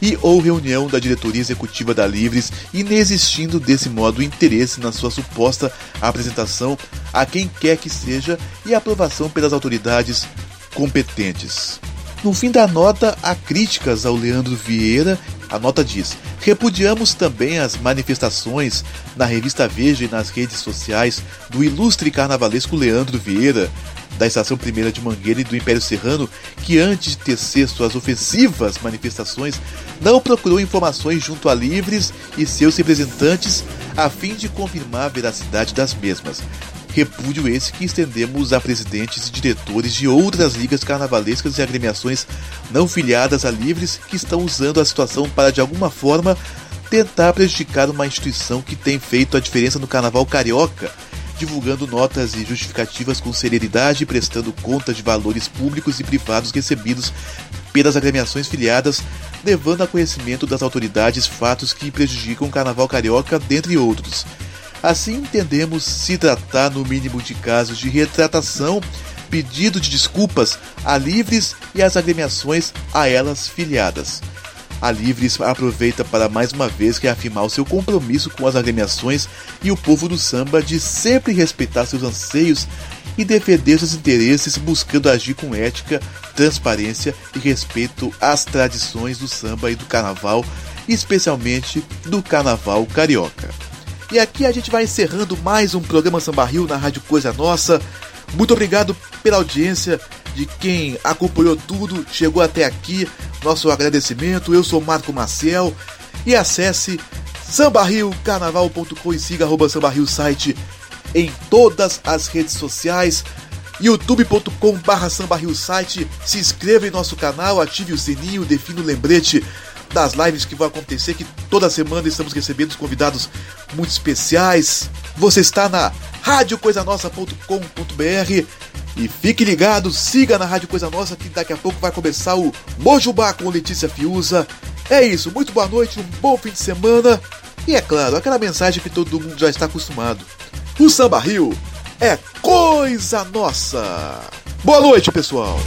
Speaker 8: e ou reunião da diretoria executiva da Livres, inexistindo desse modo interesse na sua suposta apresentação a quem quer que seja e aprovação pelas autoridades competentes. No fim da nota, há críticas ao Leandro Vieira. A nota diz: Repudiamos também as manifestações na revista Veja e nas redes sociais do ilustre carnavalesco Leandro Vieira, da Estação Primeira de Mangueira e do Império Serrano, que antes de tecer suas ofensivas manifestações, não procurou informações junto a Livres e seus representantes a fim de confirmar a veracidade das mesmas. Repúdio esse que estendemos a presidentes e diretores de outras ligas carnavalescas e agremiações não filiadas a livres que estão usando a situação para de alguma forma tentar prejudicar uma instituição que tem feito a diferença no carnaval carioca, divulgando notas e justificativas com celeridade e prestando conta de valores públicos e privados recebidos pelas agremiações filiadas, levando a conhecimento das autoridades fatos que prejudicam o carnaval carioca, dentre outros. Assim entendemos se tratar no mínimo de casos de retratação, pedido de desculpas a livres e às agremiações a elas filiadas. A Livres aproveita para mais uma vez reafirmar o seu compromisso com as agremiações e o povo do samba de sempre respeitar seus anseios e defender seus interesses, buscando agir com ética, transparência e respeito às tradições do samba e do carnaval, especialmente do carnaval carioca. E aqui a gente vai encerrando mais um programa Samba Rio na Rádio Coisa Nossa. Muito obrigado pela audiência de quem acompanhou tudo, chegou até aqui. Nosso agradecimento. Eu sou Marco Maciel e acesse sambarriocarnaval.com e siga arroba sambarrio site em todas as redes sociais youtube.com barra site se inscreva em nosso canal, ative o sininho, defina o lembrete das lives que vão acontecer, que toda semana estamos recebendo convidados muito especiais. Você está na radiocoisanossa.com.br E fique ligado, siga na Rádio Coisa Nossa que daqui a pouco vai começar o Mojubá com Letícia Fiuza. É isso, muito boa noite, um bom fim de semana. E é claro, aquela mensagem que todo mundo já está acostumado. O Samba Rio é coisa nossa. Boa noite, pessoal.